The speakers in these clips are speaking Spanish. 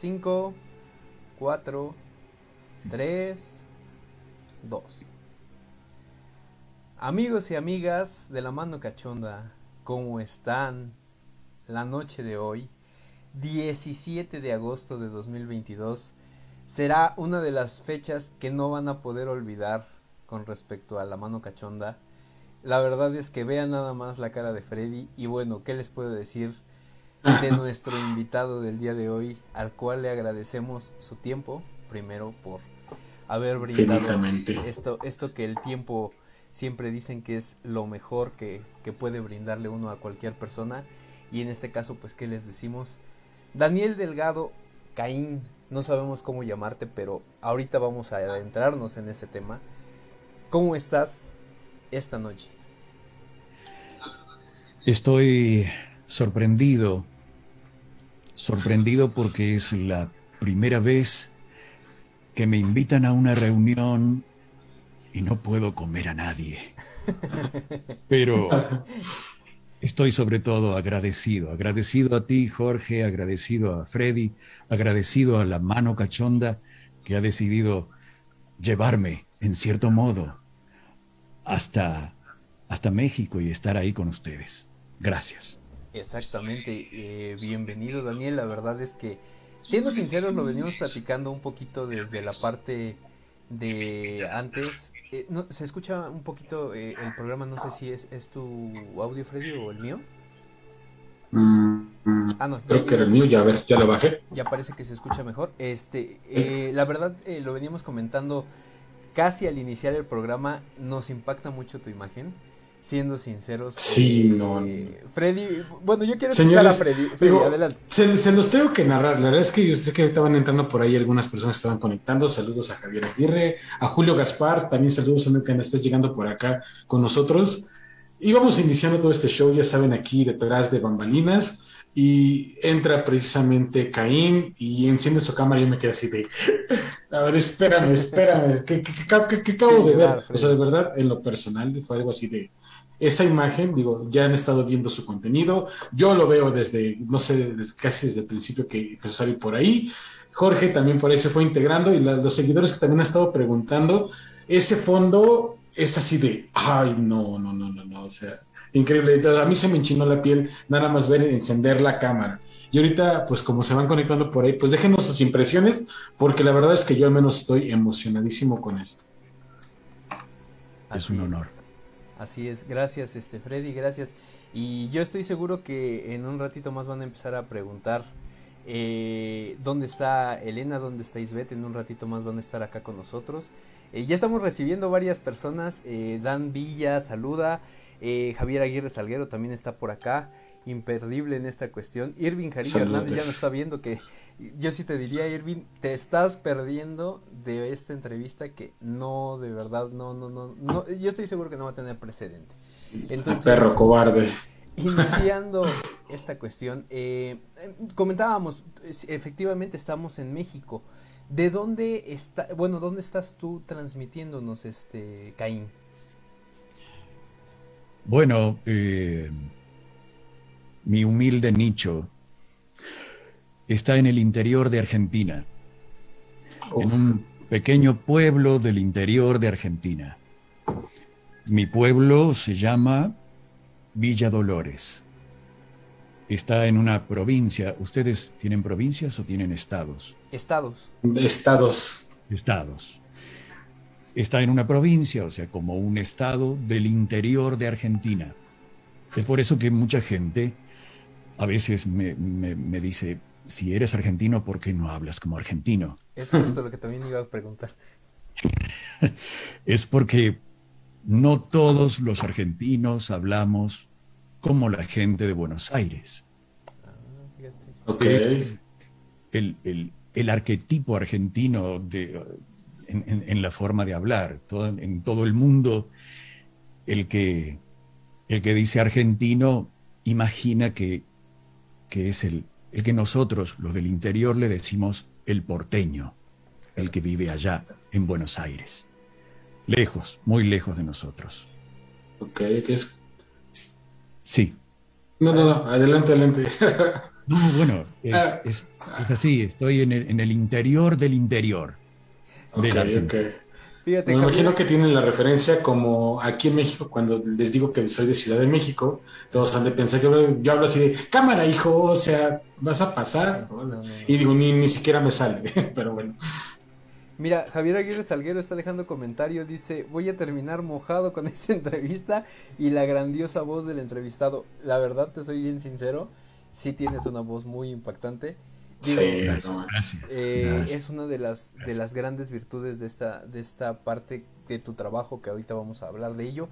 5, 4, 3, 2. Amigos y amigas de la mano cachonda, ¿cómo están? La noche de hoy, 17 de agosto de 2022, será una de las fechas que no van a poder olvidar con respecto a la mano cachonda. La verdad es que vean nada más la cara de Freddy y bueno, ¿qué les puedo decir? De nuestro invitado del día de hoy, al cual le agradecemos su tiempo, primero por haber brindado esto, esto que el tiempo siempre dicen que es lo mejor que, que, puede brindarle uno a cualquier persona. Y en este caso, pues, ¿qué les decimos? Daniel Delgado, Caín, no sabemos cómo llamarte, pero ahorita vamos a adentrarnos en ese tema. ¿Cómo estás esta noche? Estoy sorprendido, sorprendido porque es la primera vez que me invitan a una reunión y no puedo comer a nadie. Pero estoy sobre todo agradecido, agradecido a ti, Jorge, agradecido a Freddy, agradecido a la mano cachonda que ha decidido llevarme, en cierto modo, hasta, hasta México y estar ahí con ustedes. Gracias. Exactamente, eh, bienvenido Daniel, la verdad es que, siendo sinceros, lo venimos platicando un poquito desde la parte de antes. Eh, no, se escucha un poquito eh, el programa, no sé si es, es tu audio Freddy o el mío. Mm, ah, no, creo que era el mío, ya a ver, ya lo bajé. Ya parece que se escucha mejor. Este, la verdad, lo veníamos comentando casi al iniciar el programa, nos impacta mucho tu imagen siendo sinceros. Sí, eh, no, Freddy, bueno, yo quiero escuchar a Freddy. Freddy adelante. Se, los tengo que narrar. La verdad es que yo sé que estaban entrando por ahí algunas personas que estaban conectando. Saludos a Javier Aguirre, a Julio Gaspar. También saludos a que estés llegando por acá con nosotros. Íbamos iniciando todo este show, ya saben, aquí detrás de bambalinas. Y entra precisamente Caín y enciende su cámara y yo me quedé así de, a ver, espérame, espérame, ¿qué, acabo de ver? O sea, de verdad, en lo personal fue algo así de, esa imagen, digo, ya han estado viendo su contenido, yo lo veo desde, no sé, casi desde el principio que empezó a salir por ahí, Jorge también por ahí se fue integrando y los seguidores que también han estado preguntando, ese fondo es así de, ay, no, no, no, no, no, o sea, increíble, a mí se me enchinó la piel nada más ver encender la cámara. Y ahorita, pues como se van conectando por ahí, pues déjenos sus impresiones, porque la verdad es que yo al menos estoy emocionadísimo con esto. Es un honor. Así es, gracias este Freddy, gracias. Y yo estoy seguro que en un ratito más van a empezar a preguntar eh, dónde está Elena, dónde está Isbeth, en un ratito más van a estar acá con nosotros. Eh, ya estamos recibiendo varias personas, eh, Dan Villa saluda, Javier Aguirre Salguero también está por acá, imperdible en esta cuestión. Irving Jarillo Hernández ya nos está viendo que yo sí te diría, Irving, te estás perdiendo de esta entrevista que no, de verdad, no, no, no, no yo estoy seguro que no va a tener precedente. Entonces, perro cobarde. Iniciando esta cuestión, eh, comentábamos, efectivamente estamos en México. ¿De dónde está, bueno, dónde estás tú transmitiéndonos, este, Caín? Bueno, eh, mi humilde nicho está en el interior de Argentina, en un pequeño pueblo del interior de Argentina. Mi pueblo se llama Villa Dolores. Está en una provincia. ¿Ustedes tienen provincias o tienen estados? Estados. Estados. Estados. Está en una provincia, o sea, como un estado del interior de Argentina. Es por eso que mucha gente a veces me, me dice, si eres argentino, ¿por qué no hablas como argentino? Es justo lo que también iba a preguntar. es porque no todos los argentinos hablamos como la gente de Buenos Aires. Ah, el, arquetipo argentino de, en, la forma de hablar, en todo el mundo, el que, el que dice argentino imagina que, que es el, el que nosotros, los del interior, le decimos el porteño, el que vive allá en Buenos Aires. Lejos, muy lejos de nosotros. Ok, ¿qué es? Sí. No, no, no, adelante, adelante. No, bueno, es, ah. es, así, estoy en el, en el, interior del interior. Okay, me imagino que tienen la referencia como aquí en México, cuando les digo que soy de Ciudad de México, todos han de pensar que yo, hablo así de cámara, hijo, o sea, vas a pasar. y digo, ni, ni siquiera me sale, pero bueno. Mira, Javier Aguirre Salguero está dejando comentario, dice, voy a terminar mojado con esta entrevista y la grandiosa voz del entrevistado. La verdad, te soy bien sincero, sí tienes una voz muy impactante. Sí, eh, es una de las de las grandes virtudes de esta de esta parte de tu trabajo que ahorita vamos a hablar de ello.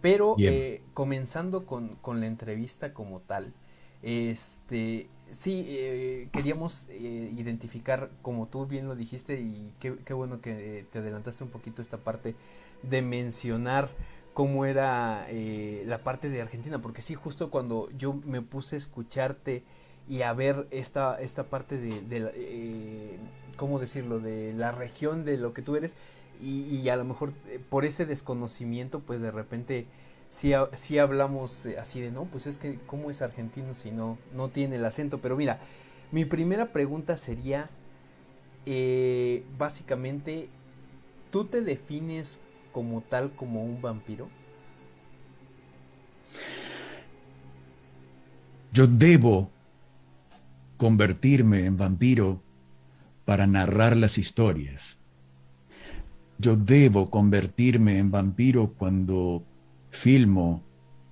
Pero eh, comenzando con, con la entrevista como tal, este Sí, eh, queríamos eh, identificar, como tú bien lo dijiste, y qué, bueno que te adelantaste un poquito esta parte de mencionar cómo era eh, la parte de Argentina, porque sí, justo cuando yo me puse a escucharte y a ver esta, esta parte de, de ¿cómo decirlo?, de la región de lo que tú eres, y, a lo mejor por ese desconocimiento, pues de repente si hablamos así de, no, pues es que cómo es argentino si no, no tiene el acento. Pero mira, mi primera pregunta sería, eh, básicamente, ¿tú te defines como tal como un vampiro? Yo debo convertirme en vampiro para narrar las historias. Yo debo convertirme en vampiro cuando filmo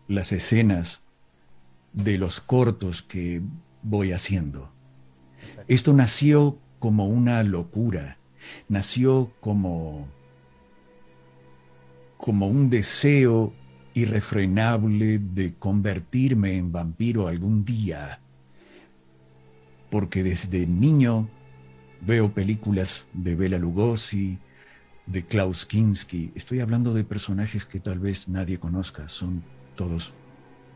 las escenas de los cortos que voy haciendo. Esto nació como una locura, nació como, como un deseo irrefrenable de convertirme en vampiro algún día, porque desde niño veo películas de Bela Lugosi, de Klaus Kinski. Estoy hablando de personajes que tal vez nadie conozca, son todos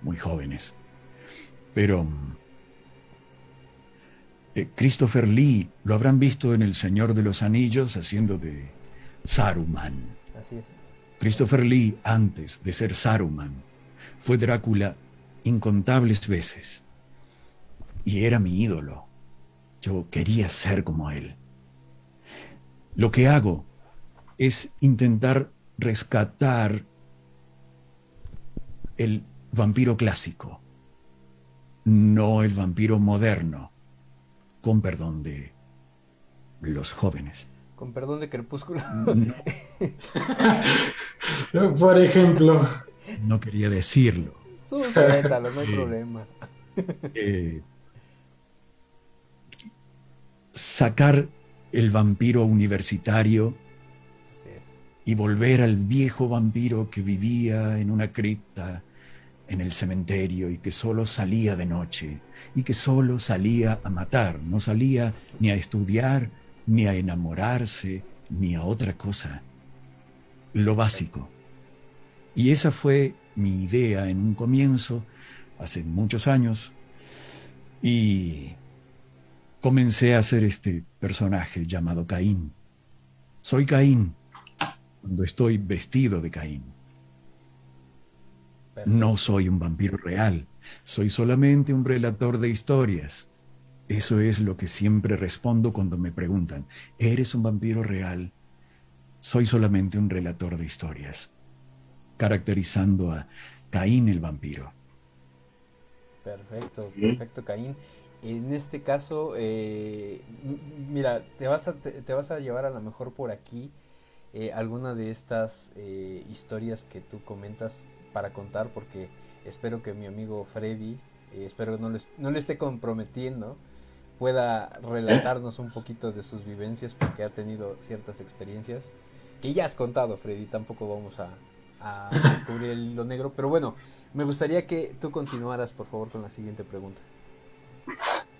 muy jóvenes. Pero eh, Christopher Lee lo habrán visto en El Señor de los Anillos haciendo de Saruman. Así es. Christopher Lee, antes de ser Saruman, fue Drácula incontables veces. Y era mi ídolo. Yo quería ser como él. Lo que hago es intentar rescatar el vampiro clásico, no el vampiro moderno, con perdón de los jóvenes. Con perdón de Crepúsculo. Por ejemplo. No quería decirlo. no hay eh, problema. Eh, sacar el vampiro universitario y volver al viejo vampiro que vivía en una cripta en el cementerio y que solo salía de noche y que solo salía a matar, no salía ni a estudiar, ni a enamorarse, ni a otra cosa. Lo básico. Y esa fue mi idea en un comienzo, hace muchos años, y comencé a hacer este personaje llamado Caín. Soy Caín, cuando estoy vestido de Caín. No soy un vampiro real, soy solamente un relator de historias. Eso es lo que siempre respondo cuando me preguntan, ¿eres un vampiro real? Soy solamente un relator de historias, caracterizando a Caín el vampiro. Perfecto, perfecto, Caín. En este caso, eh, mira, te vas, a, te vas a llevar a lo mejor por aquí eh, alguna de estas eh, historias que tú comentas para contar, porque espero que mi amigo Freddy, eh, espero no, no le esté comprometiendo, pueda relatarnos un poquito de sus vivencias, porque ha tenido ciertas experiencias que ya has contado, Freddy, tampoco vamos a, a descubrir el hilo negro, pero bueno, me gustaría que tú continuaras, por favor, con la siguiente pregunta.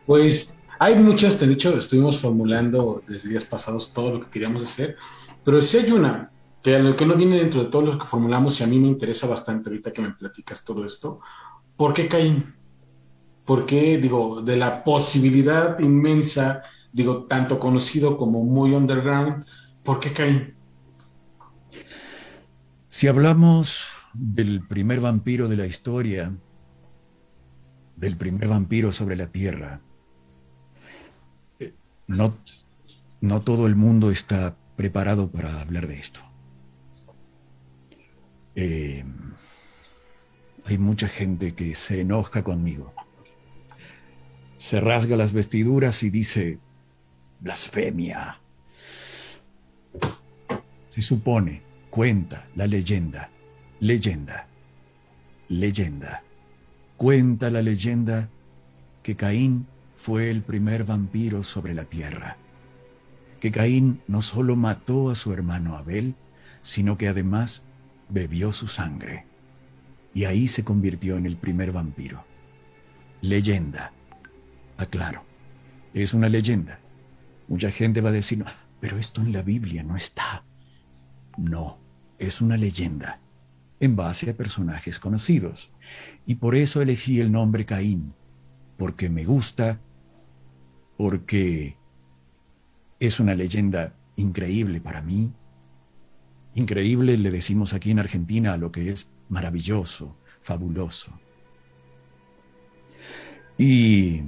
Pues hay muchas, de hecho, estuvimos formulando desde días pasados todo lo que queríamos hacer. Pero si hay una que, que no viene dentro de todos los que formulamos y a mí me interesa bastante ahorita que me platicas todo esto, ¿por qué Caín? ¿Por qué, digo, de la posibilidad inmensa, digo, tanto conocido como muy underground, ¿por qué Caín? Si hablamos del primer vampiro de la historia, del primer vampiro sobre la tierra, no, no todo el mundo está preparado para hablar de esto. Eh, hay mucha gente que se enoja conmigo. Se rasga las vestiduras y dice, blasfemia. Se supone, cuenta la leyenda, leyenda, leyenda. Cuenta la leyenda que Caín fue el primer vampiro sobre la tierra. Que Caín no solo mató a su hermano Abel, sino que además bebió su sangre. Y ahí se convirtió en el primer vampiro. Leyenda. Aclaro, es una leyenda. Mucha gente va a decir, pero esto en la Biblia no está. No, es una leyenda en base a personajes conocidos. Y por eso elegí el nombre Caín, porque me gusta porque es una leyenda increíble para mí. Increíble le decimos aquí en Argentina a lo que es maravilloso, fabuloso. Y,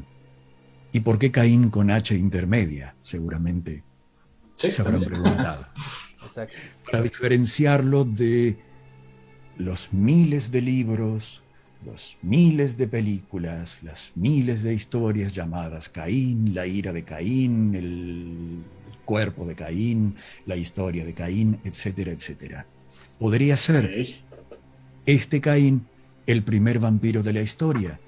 ¿Y por qué Caín con H intermedia? Seguramente se habrán preguntado. Para diferenciarlo de los miles de libros, los miles de películas, las miles de historias llamadas Caín, la ira de Caín, el cuerpo de Caín, la historia de Caín, etcétera, etcétera. Podría ser este Caín el primer vampiro de la historia,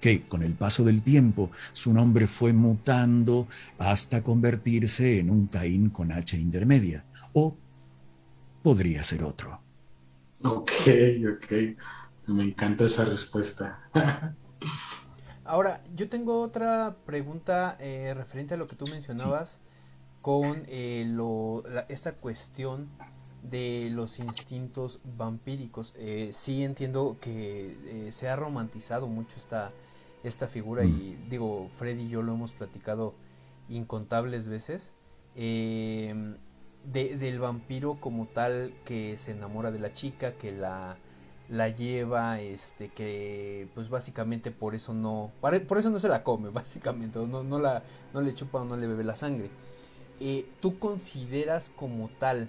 que con el paso del tiempo su nombre fue mutando hasta convertirse en un Caín con H intermedia. O podría ser otro. Ok, ok. Me encanta esa respuesta. Ahora, yo tengo otra pregunta eh, referente a lo que tú mencionabas con eh, esta cuestión de los instintos vampíricos. Eh, sí entiendo que se ha romantizado mucho esta, esta figura y mm. digo, Freddy y yo lo hemos platicado incontables veces. Del vampiro como tal que se enamora de la chica, que la la lleva, este, que pues básicamente por eso no, por eso no se la come, básicamente, no, no, la, no le chupa o no le bebe la sangre. Eh, ¿Tú consideras como tal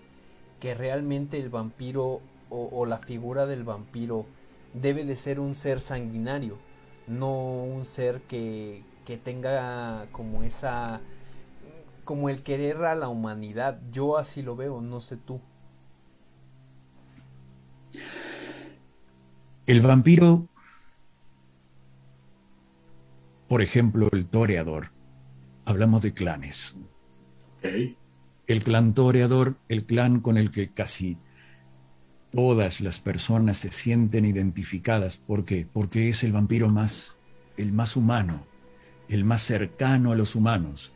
que realmente el vampiro o, la figura del vampiro debe de ser un ser sanguinario, no un ser que, que tenga como esa, como el querer a la humanidad? Yo así lo veo, no sé tú. El vampiro, por ejemplo, el toreador. Hablamos de clanes. El clan toreador, el clan con el que casi todas las personas se sienten identificadas. ¿Por qué? Porque es el vampiro más, el más humano, el más cercano a los humanos,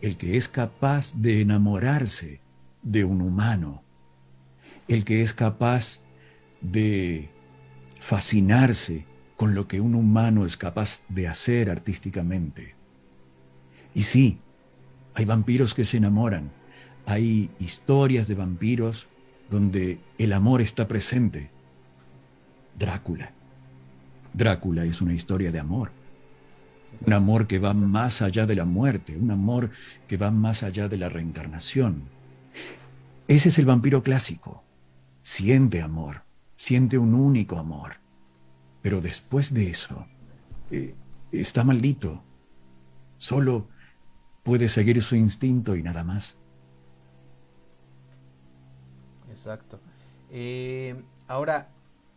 el que es capaz de enamorarse de un humano, el que es capaz de fascinarse con lo que un humano es capaz de hacer artísticamente. Y sí, hay vampiros que se enamoran, hay historias de vampiros donde el amor está presente. Drácula. Drácula es una historia de amor. Un amor que va más allá de la muerte, un amor que va más allá de la reencarnación. Ese es el vampiro clásico. Siente amor, siente un único amor. Pero después de eso, eh, está maldito. Solo puede seguir su instinto y nada más. Exacto. Eh, ahora,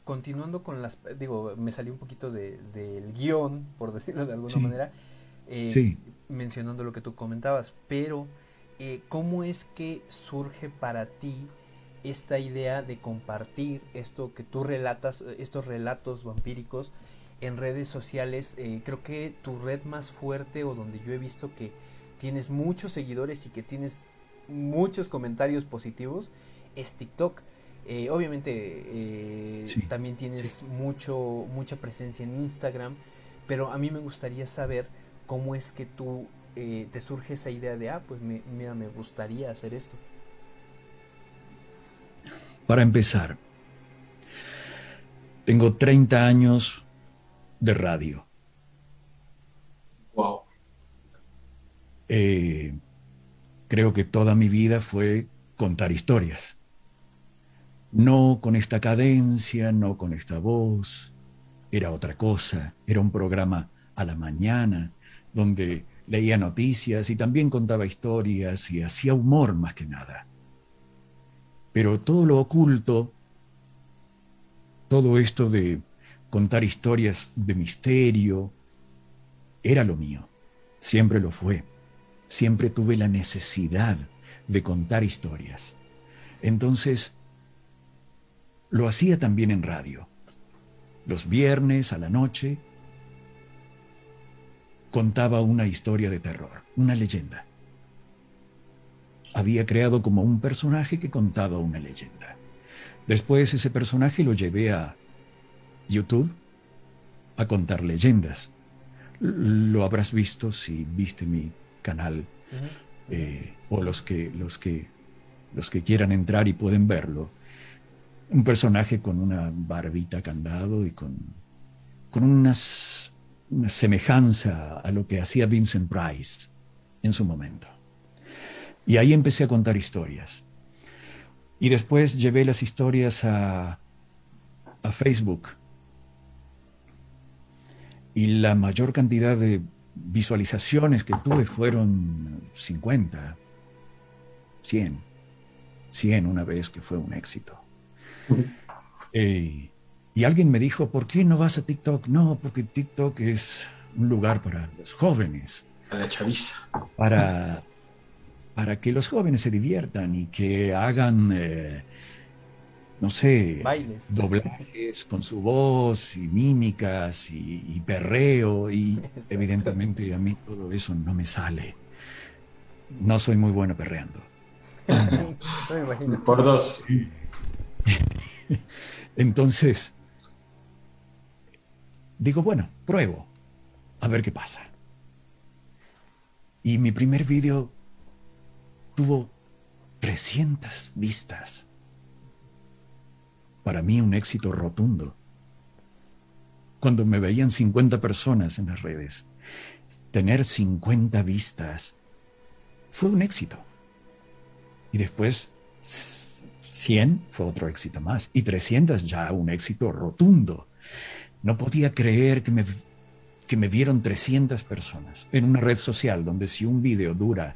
continuando con las... Digo, me salí un poquito del guion, por decirlo de alguna manera, eh, mencionando lo que tú comentabas, pero ¿cómo es que surge para ti esta idea de compartir esto que tú relatas, estos relatos vampíricos en redes sociales. Eh, creo que tu red más fuerte o donde yo he visto que tienes muchos seguidores y que tienes muchos comentarios positivos es TikTok. Eh, obviamente eh, también tienes mucho mucha presencia en Instagram, pero a mí me gustaría saber cómo es que tú te surge esa idea de, ah, pues mira, me gustaría hacer esto. Para empezar, tengo 30 años de radio. Wow. eh, creo que toda mi vida fue contar historias. No con esta cadencia, no con esta voz, era otra cosa, era un programa a la mañana donde leía noticias y también contaba historias y hacía humor más que nada. Pero todo lo oculto, todo esto de contar historias de misterio, era lo mío, siempre lo fue. Siempre tuve la necesidad de contar historias. Entonces, lo hacía también en radio. Los viernes a la noche contaba una historia de terror, una leyenda. Había creado como un personaje que contaba una leyenda. Después ese personaje lo llevé a YouTube a contar leyendas. Lo habrás visto si viste mi canal eh, o los que, los, que, los que quieran entrar y pueden verlo. Un personaje con una barbita candado y con, con unas, una semejanza a lo que hacía Vincent Price en su momento. Y ahí empecé a contar historias. Y después llevé las historias a, a Facebook y la mayor cantidad de visualizaciones que tuve fueron 50, 100, 100 una vez que fue un éxito. Eh, y alguien me dijo, ¿por qué no vas a TikTok? No, porque TikTok es un lugar para los jóvenes. Para la chaviza. Para, para que los jóvenes se diviertan y que hagan eh, no sé, doblajes con su voz y mímicas y, perreo y evidentemente a mí todo eso no me sale. No soy muy bueno perreando. Por dos. Entonces, digo, bueno, pruebo, a ver qué pasa. Y mi primer video tuvo 300 vistas para mí un éxito rotundo. Cuando me veían 50 personas en las redes, tener 50 vistas fue un éxito. Y después 100 fue otro éxito más. Y 300 ya un éxito rotundo. No podía creer que me, que me vieron 300 personas en una red social donde si un video dura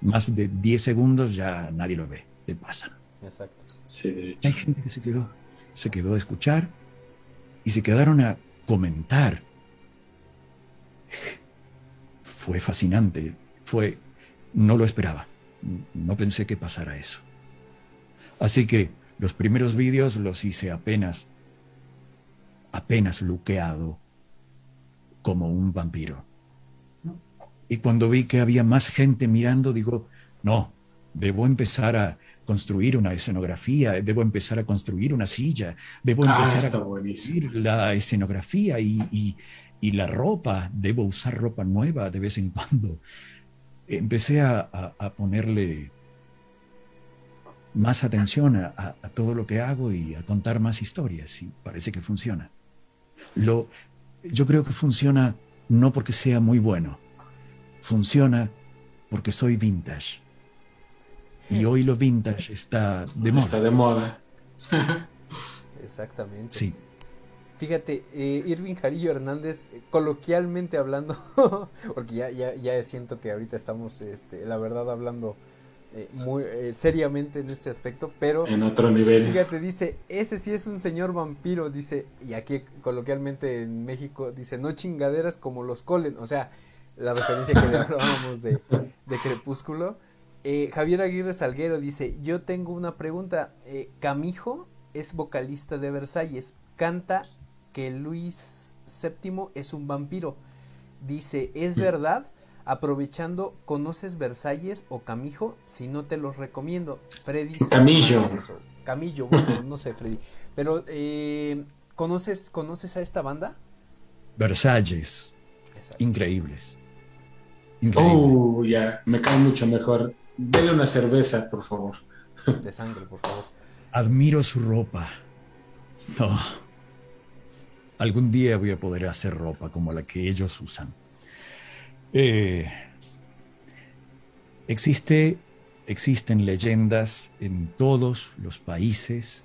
más de 10 segundos ya nadie lo ve, le pasan. Exacto. Hay gente que se quedó, se quedó a escuchar y se quedaron a comentar. Fue fascinante, fue, no lo esperaba, no pensé que pasara eso. Así que los primeros vídeos los hice apenas, apenas luqueado como un vampiro. Y cuando vi que había más gente mirando, digo, no, debo empezar a construir una escenografía, debo empezar a construir una silla, debo ah, empezar a construir la escenografía y, la ropa, debo usar ropa nueva de vez en cuando. Empecé a, ponerle más atención a, todo lo que hago y a contar más historias y parece que funciona. Lo, yo creo que funciona no porque sea muy bueno, funciona porque soy vintage y hoy lo vintage está de moda. Está de moda. Exactamente. Sí. Fíjate, eh, Irving Jarillo Hernández, coloquialmente hablando, porque ya, ya, ya siento que ahorita estamos, este, la verdad, hablando eh, muy eh, seriamente en este aspecto, pero... En otro nivel. Fíjate, dice, ese sí es un señor vampiro, dice, y aquí coloquialmente en México, dice, no chingaderas como los colen, o sea, la referencia que le hablábamos de, de Crepúsculo. Eh, Javier Aguirre Salguero dice, yo tengo una pregunta. Camijo es vocalista de Versalles. Canta que Luis VII es un vampiro. Dice, ¿es mm. verdad? Aprovechando, ¿conoces Versalles o Camijo? Si no te los recomiendo. Freddy. Camillo. Camillo, bueno, no sé, Freddy. Pero, eh, ¿conoces, ¿conoces a esta banda? Versalles. Increíbles. Increíbles. Uh, ya, me cae mucho mejor. Dele una cerveza, por favor. De sangre, por favor. Admiro su ropa. No. Algún día voy a poder hacer ropa como la que ellos usan. Eh, Existe, existen leyendas en todos los países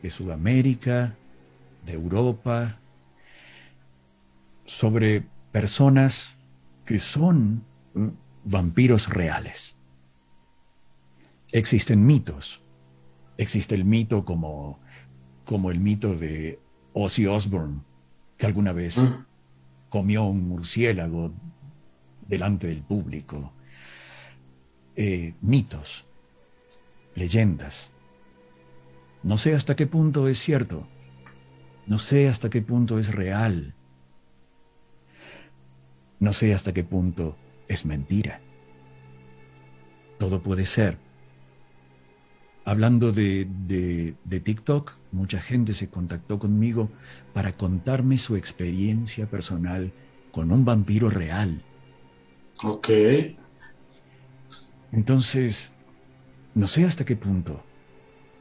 de Sudamérica, de Europa, sobre personas que son mm, vampiros reales. Existen mitos. Existe el mito como, como el mito de Ozzy Osbourne, que alguna vez mm. comió un murciélago delante del público. Eh, mitos, leyendas. No sé hasta qué punto es cierto. No sé hasta qué punto es real. No sé hasta qué punto es mentira. Todo puede ser. Hablando de, de, TikTok, mucha gente se contactó conmigo para contarme su experiencia personal con un vampiro real. Ok. Entonces, no sé hasta qué punto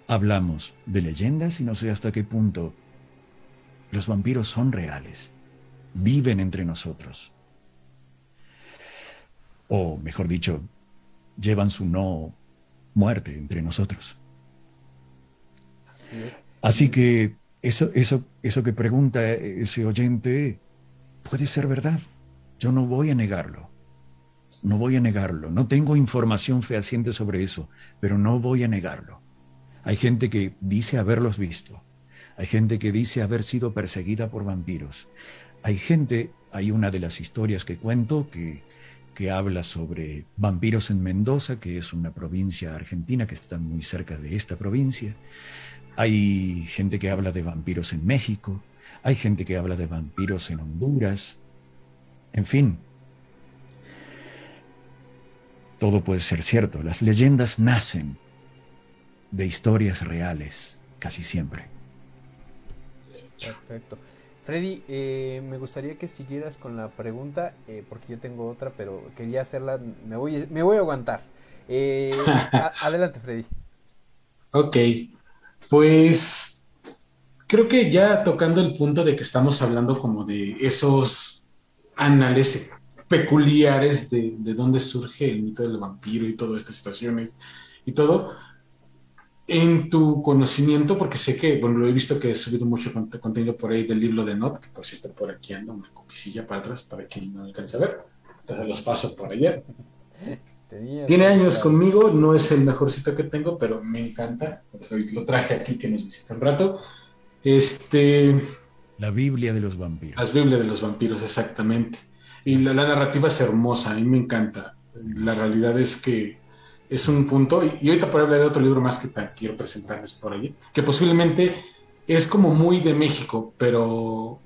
hablamos de leyendas y no sé hasta qué punto los vampiros son reales, viven entre nosotros o mejor dicho, llevan su no muerte entre nosotros. Así, que eso, eso, eso que pregunta ese oyente puede ser verdad. Yo no voy a negarlo. No voy a negarlo. No tengo información fehaciente sobre eso, pero no voy a negarlo. Hay gente que dice haberlos visto. Hay gente que dice haber sido perseguida por vampiros. Hay gente, hay una de las historias que cuento que que habla sobre vampiros en Mendoza, que es una provincia argentina que está muy cerca de esta provincia. Hay gente que habla de vampiros en México, hay gente que habla de vampiros en Honduras. En fin, todo puede ser cierto. Las leyendas nacen de historias reales, casi siempre. Perfecto. Freddy, eh, me gustaría que siguieras con la pregunta, eh, porque yo tengo otra, pero quería hacerla, me voy, me voy a aguantar. Eh, adelante, Freddy. Ok, pues creo que ya tocando el punto de que estamos hablando como de esos anales peculiares de, de dónde surge el mito del vampiro y todas estas situaciones y todo, en tu conocimiento, porque sé que, bueno, lo he visto que he subido mucho contenido por ahí del libro de Not, que por cierto por aquí anda una copicilla para atrás para quien no alcance a ver. Entonces los paso por allá. Tiene años conmigo, no es el mejorcito que tengo, pero me encanta. Hoy lo traje aquí que nos visita un rato. Este. La Biblia de los vampiros. La Biblia de los vampiros, exactamente. Y la narrativa es hermosa, a mí me encanta. La realidad es que es un punto, y, ahorita por hablar de otro libro más que quiero presentarles por ahí, que posiblemente es como muy de México, pero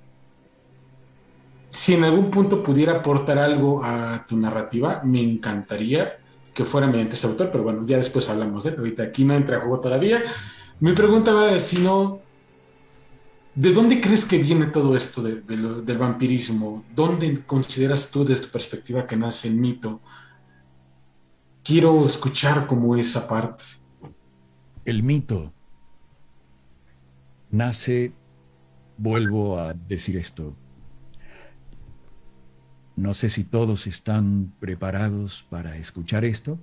si en algún punto pudiera aportar algo a tu narrativa, me encantaría que fuera mediante este autor, pero bueno, ya después hablamos de él, ahorita aquí no entra a juego todavía. Mi pregunta va a si no, ¿de dónde crees que viene todo esto del vampirismo? ¿Dónde consideras tú desde tu perspectiva que nace el mito? quiero escuchar como esa parte. El mito nace, vuelvo a decir esto, no sé si todos están preparados para escuchar esto.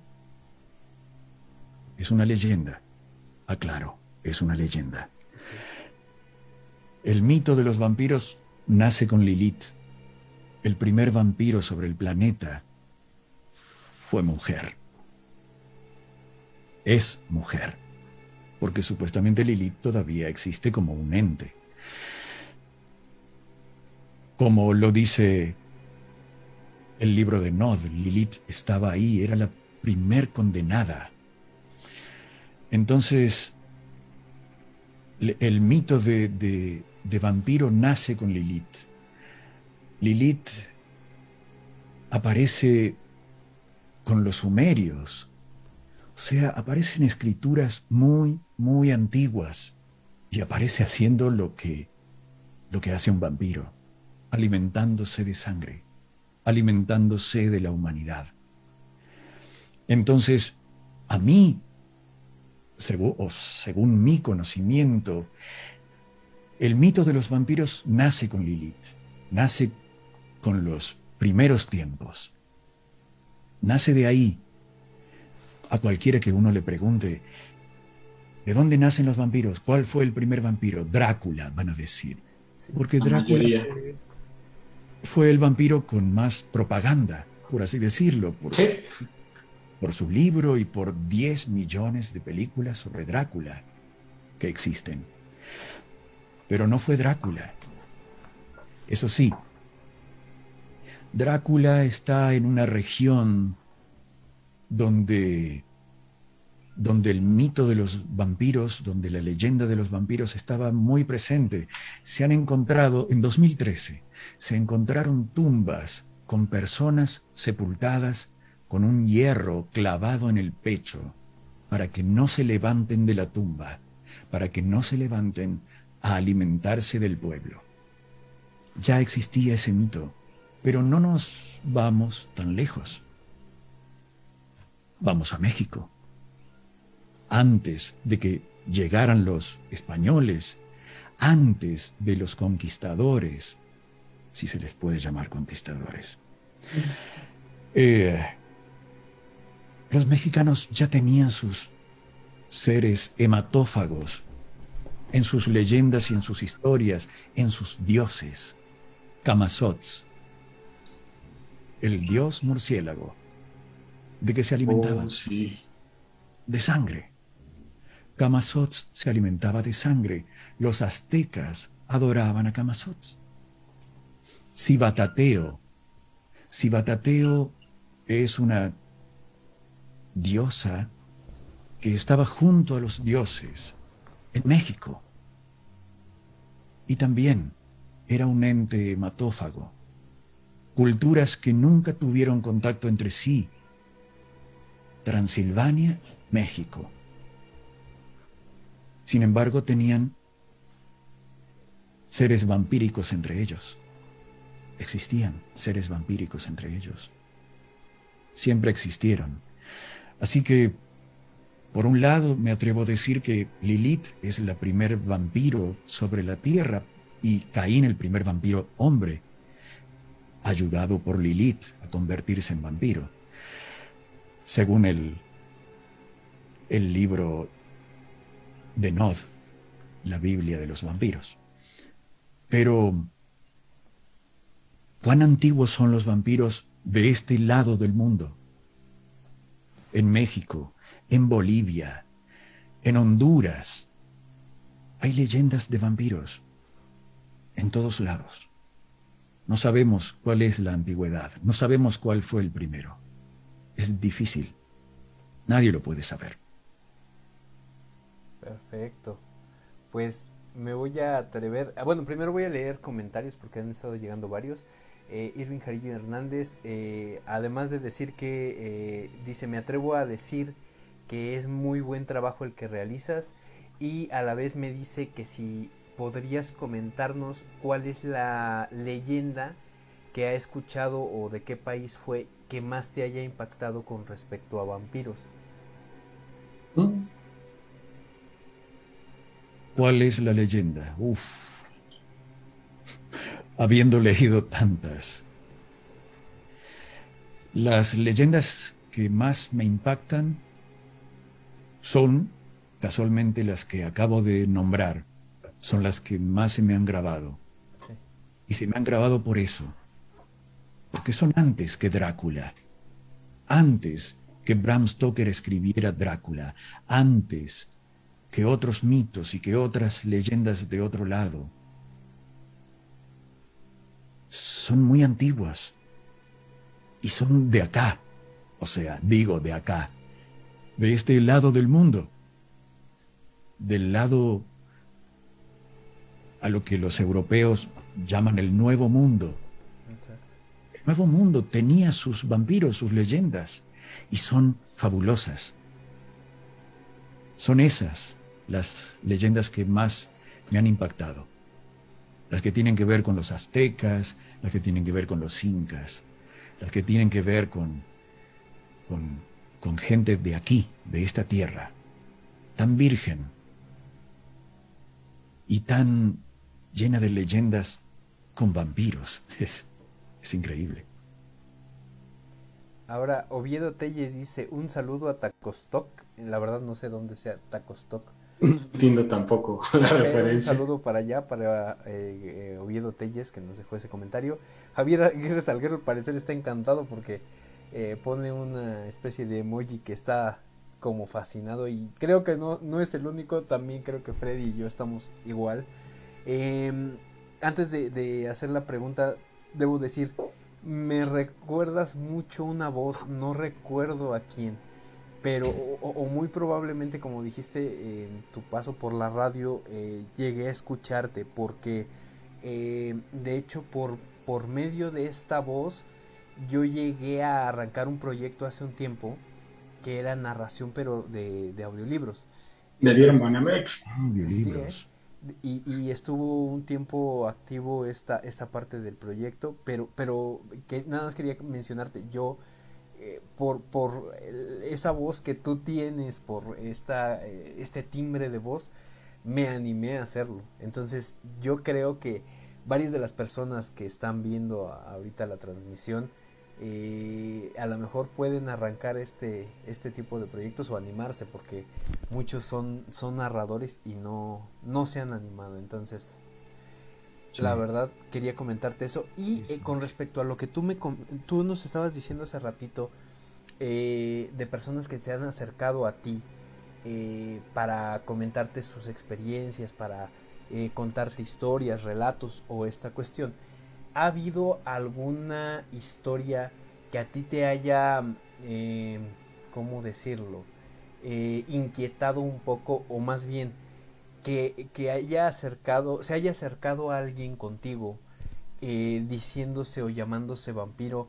Es una leyenda, aclaro, es una leyenda. El mito de los vampiros nace con Lilith. El primer vampiro sobre el planeta fue mujer es mujer, porque supuestamente Lilith todavía existe como un ente. Como lo dice el libro de Nod, Lilith estaba ahí, era la primer condenada. Entonces, el mito de, de vampiro nace con Lilith. Lilith aparece con los sumerios, o sea, aparecen escrituras muy, muy antiguas y aparece haciendo lo que, lo que hace un vampiro, alimentándose de sangre, alimentándose de la humanidad. Entonces, a mí, según mi conocimiento, el mito de los vampiros nace con Lilith, nace con los primeros tiempos, nace de ahí a cualquiera que uno le pregunte, ¿de dónde nacen los vampiros? ¿Cuál fue el primer vampiro? Drácula, van a decir. Porque Drácula fue el vampiro con más propaganda, por así decirlo, por, por su libro y por 10 millones de películas sobre Drácula que existen. Pero no fue Drácula. Eso sí, Drácula está en una región donde, donde el mito de los vampiros, donde la leyenda de los vampiros estaba muy presente. Se han encontrado, en 2013, se encontraron tumbas con personas sepultadas con un hierro clavado en el pecho para que no se levanten de la tumba, para que no se levanten a alimentarse del pueblo. Ya existía ese mito, pero no nos vamos tan lejos. Vamos a México. Antes de que llegaran los españoles, antes de los conquistadores, si se les puede llamar conquistadores, eh, los mexicanos ya tenían sus seres hematófagos en sus leyendas y en sus historias, en sus dioses. Camazots, el dios murciélago, ¿de qué se alimentaban? Oh, de sangre. Camazots se alimentaba de sangre. Los aztecas adoraban a Camazots. Sibatateo. Sibatateo es una diosa que estaba junto a los dioses en México. Y también era un ente hematófago. Culturas que nunca tuvieron contacto entre sí. Transilvania, México. Sin embargo, tenían seres vampíricos entre ellos. Existían seres vampíricos entre ellos. Siempre existieron. Así que, por un lado, me atrevo a decir que Lilith es la primer vampiro sobre la tierra y Caín el primer vampiro hombre, ayudado por Lilith a convertirse en vampiro. Según el, el libro de Nod, la Biblia de los vampiros. Pero, ¿cuán antiguos son los vampiros de este lado del mundo? En México, en Bolivia, en Honduras, hay leyendas de vampiros en todos lados. No sabemos cuál es la antigüedad, no sabemos cuál fue el primero. Es difícil. Nadie lo puede saber. Perfecto. Pues me voy a atrever. Ah, bueno, primero voy a leer comentarios porque han estado llegando varios. Eh, Irving Jarillo Hernández, eh, además de decir que eh, dice, me atrevo a decir que es muy buen trabajo el que realizas y a la vez me dice que si podrías comentarnos cuál es la leyenda que ha escuchado o de qué país fue que más te haya impactado con respecto a vampiros. ¿Mm? ¿Cuál es la leyenda? Uf. Habiendo leído tantas. Las leyendas que más me impactan son casualmente las que acabo de nombrar son las que más se me han grabado. Y se me han grabado por eso. Porque son antes que Drácula. Antes que Bram Stoker escribiera Drácula. Antes que otros mitos y que otras leyendas de otro lado. Son muy antiguas. Y son de acá. O sea, digo de acá. De este lado del mundo. Del lado a lo que los europeos llaman el Nuevo Mundo. El Nuevo Mundo tenía sus vampiros, sus leyendas, y son fabulosas. Son esas las leyendas que más me han impactado. Las que tienen que ver con los aztecas, las que tienen que ver con los incas, las que tienen que ver con, con, con gente de aquí, de esta tierra, tan virgen y tan llena de leyendas con vampiros. Es, es increíble. Ahora, Oviedo Telles dice un saludo a Tacostoc. La verdad no sé dónde sea Tacostoc. entiendo tampoco la referencia. Un saludo para allá, para eh, eh, Oviedo Telles, que nos dejó ese comentario. Javier Aguirre Salguero, al parecer, está encantado porque eh, pone una especie de emoji que está como fascinado y creo que no, no es el único, también creo que Freddy y yo estamos igual. Em, antes de, hacer la pregunta, debo decir, me recuerdas mucho una voz, no recuerdo a quién, pero o, muy probablemente como dijiste en tu paso por la radio, eh, llegué a escucharte porque eh, de hecho por, por medio de esta voz yo llegué a arrancar un proyecto hace un tiempo que era narración, pero de, de audiolibros. De dieron Banamex. Audiolibros. y, y, estuvo un tiempo activo esta, esta parte del proyecto, pero, pero que nada más quería mencionarte, yo eh, por, por esa voz que tú tienes, por esta, eh, este timbre de voz, me animé a hacerlo. Entonces yo creo que varias de las personas que están viendo ahorita la transmisión, eh, a lo mejor pueden arrancar este, este tipo de proyectos o animarse porque muchos son, son narradores y no, no se han animado. Entonces, la verdad quería comentarte eso. Y eh, con respecto a lo que tú, me, tú nos estabas diciendo hace ratito eh, de personas que se han acercado a ti para comentarte sus experiencias, para contarte historias, relatos o esta cuestión ¿ha habido alguna historia que a ti te haya, eh, ¿cómo decirlo? Eh, inquietado un poco, o más bien, que, que, haya acercado, se haya acercado a alguien contigo, eh, diciéndose o llamándose vampiro,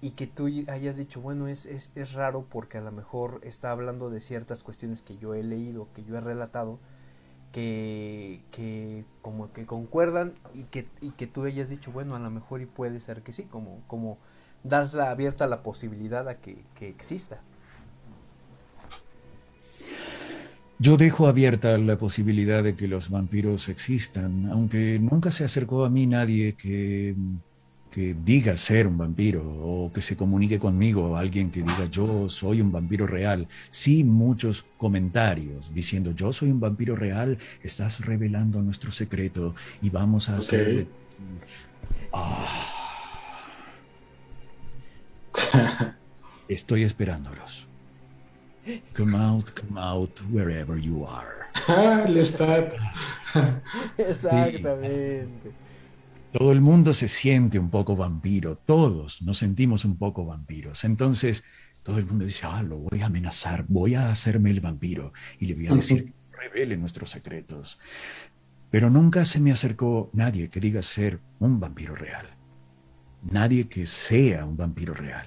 y que tú hayas dicho, bueno, es, es, es raro porque a lo mejor está hablando de ciertas cuestiones que yo he leído, que yo he relatado, que, que como que concuerdan y que, y que tú hayas dicho, bueno, a lo mejor y puede ser que sí, como, como das la abierta la posibilidad a que, que exista. Yo dejo abierta la posibilidad de que los vampiros existan, aunque nunca se acercó a mí nadie que que diga ser un vampiro o que se comunique conmigo alguien que diga yo soy un vampiro real. Sí, muchos comentarios diciendo yo soy un vampiro real, estás revelando nuestro secreto y vamos a hacer... Ah. Estoy esperándolos. Come out, come out, wherever you are. Ah, está. Exactamente. Todo el mundo se siente un poco vampiro, todos nos sentimos un poco vampiros. Entonces, todo el mundo dice, ah, lo voy a amenazar, voy a hacerme el vampiro y le voy a decir, revele nuestros secretos. Pero nunca se me acercó nadie que diga ser un vampiro real. Nadie que sea un vampiro real.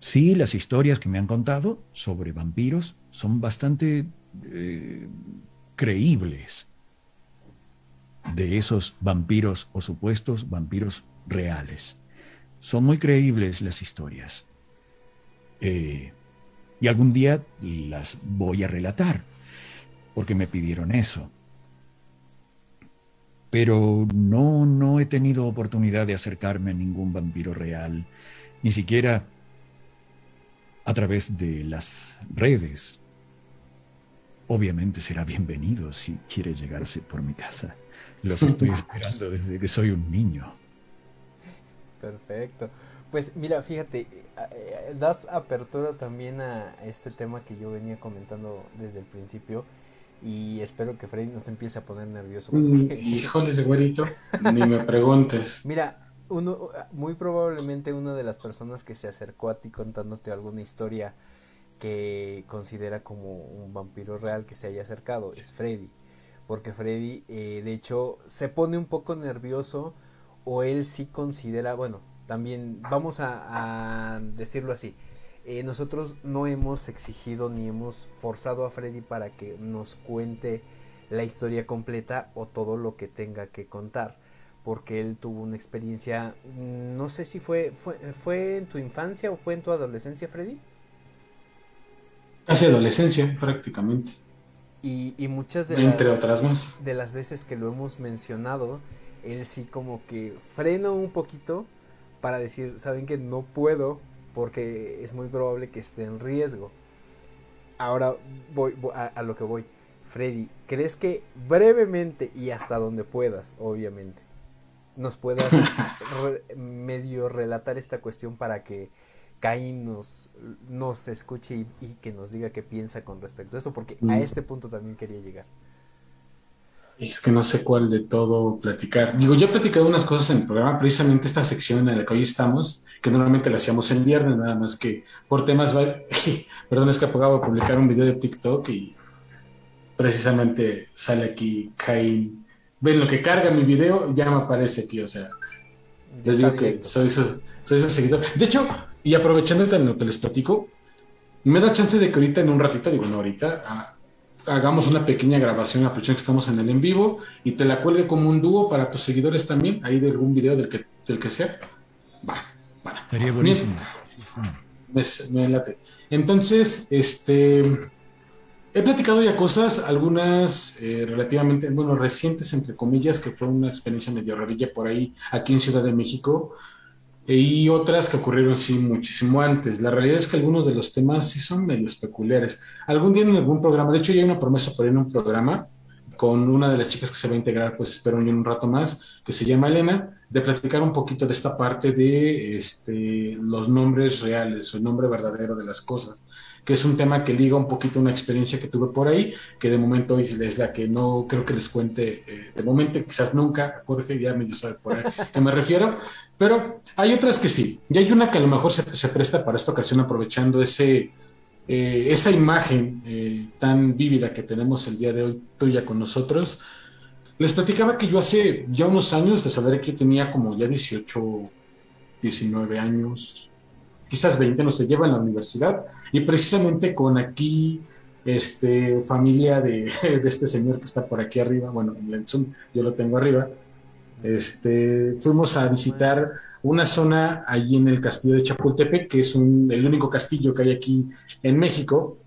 Sí, las historias que me han contado sobre vampiros son bastante eh, creíbles de esos vampiros o supuestos vampiros reales. Son muy creíbles las historias. Eh, y algún día las voy a relatar, porque me pidieron eso. Pero no, no he tenido oportunidad de acercarme a ningún vampiro real, ni siquiera a través de las redes. Obviamente será bienvenido si quiere llegarse por mi casa. Los estoy esperando desde que soy un niño. Perfecto. Pues mira, fíjate, eh, das apertura también a este tema que yo venía comentando desde el principio y espero que Freddy nos empiece a poner nervioso. Mm, híjoles, güerito, ni me preguntes. Mira, uno, muy probablemente una de las personas que se acercó a ti contándote alguna historia que considera como un vampiro real que se haya acercado es Freddy porque Freddy eh, de hecho se pone un poco nervioso o él sí considera, bueno, también vamos a, decirlo así, eh, nosotros no hemos exigido ni hemos forzado a Freddy para que nos cuente la historia completa o todo lo que tenga que contar porque él tuvo una experiencia no sé si fue fue, fue en tu infancia o fue en tu adolescencia Freddy. Casi adolescencia prácticamente y, muchas de Entre las, otras más. de las veces que lo hemos mencionado, él sí como que frena un poquito para decir, saben que no puedo porque es muy probable que esté en riesgo. Ahora voy, a, lo que voy. Freddy, ¿crees que brevemente y hasta donde puedas, obviamente, nos puedas medio relatar esta cuestión para que Caín nos, nos escuche y, que nos diga qué piensa con respecto a eso? Porque a mm. este punto también quería llegar. Es que no sé cuál de todo platicar. Digo, yo he platicado unas cosas en el programa, precisamente esta sección en la que hoy estamos, que normalmente la hacíamos en viernes, nada más que por temas, perdón, es que acabo de publicar un video de TikTok y precisamente sale aquí Caín. Ven lo que carga mi video, ya me aparece aquí, o sea, les digo que soy su, soy su seguidor. De hecho, y aprovechando lo que les platico, me da chance de que ahorita en un ratito, digo, no ahorita, a, hagamos una pequeña grabación, aprovechando que estamos en el en vivo, y te la cuelgue como un dúo para tus seguidores también, ahí de algún video del que, del que sea. Va, va. Sería buenísimo. Me, late. Entonces, este, he platicado ya cosas, algunas eh, relativamente, bueno, recientes, entre comillas, que fue una experiencia medio rarilla por ahí, aquí en Ciudad de México, y otras que ocurrieron sí muchísimo antes. La realidad es que algunos de los temas sí son medios peculiares. Algún día en algún programa, de hecho ya hay una promesa por ir en un programa con una de las chicas que se va a integrar, pues espero en un rato más, que se llama Elena, de platicar un poquito de esta parte de este, los nombres reales el nombre verdadero de las cosas que es un tema que liga un poquito una experiencia que tuve por ahí, que de momento es la que no creo que les cuente, eh, de momento quizás nunca, Jorge ya medio sabe por ahí qué me refiero, pero hay otras que sí, y hay una que a lo mejor se, se presta para esta ocasión aprovechando ese, eh, esa imagen eh, tan vívida que tenemos el día de hoy tuya con nosotros. Les platicaba que yo hace ya unos años, de saber que yo tenía como ya 18, 19 años, quizás 20, no se lleva en la universidad, y precisamente con aquí, este, familia de, de, este señor que está por aquí arriba, bueno, en el Zoom yo lo tengo arriba, este, fuimos a visitar una zona allí en el castillo de Chapultepec, que es un, el único castillo que hay aquí en México,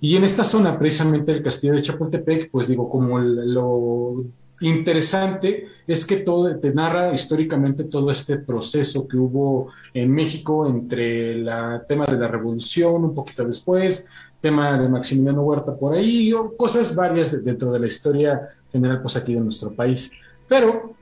y en esta zona, precisamente el castillo de Chapultepec, pues digo, como lo interesante es que todo te narra históricamente todo este proceso que hubo en México entre el tema de la revolución, un poquito después, tema de Maximiliano Huerta por ahí, o cosas varias dentro de la historia general, pues aquí de nuestro país. Pero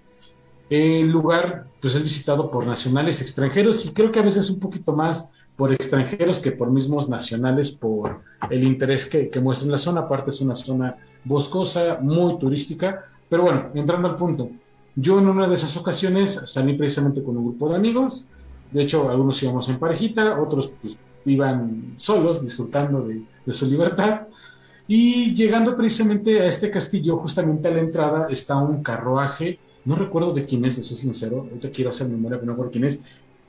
el lugar pues es visitado por nacionales extranjeros y creo que a veces un poquito más por extranjeros que por mismos nacionales por el interés que, que muestra en la zona. Aparte es una zona boscosa, muy turística, pero bueno, entrando al punto, yo en una de esas ocasiones salí precisamente con un grupo de amigos, de hecho algunos íbamos en parejita, otros pues, iban solos disfrutando de, su libertad, y llegando precisamente a este castillo, justamente a la entrada está un carruaje, no recuerdo de quién es, de soy sincero, ahorita quiero hacer memoria, pero no recuerdo quién es,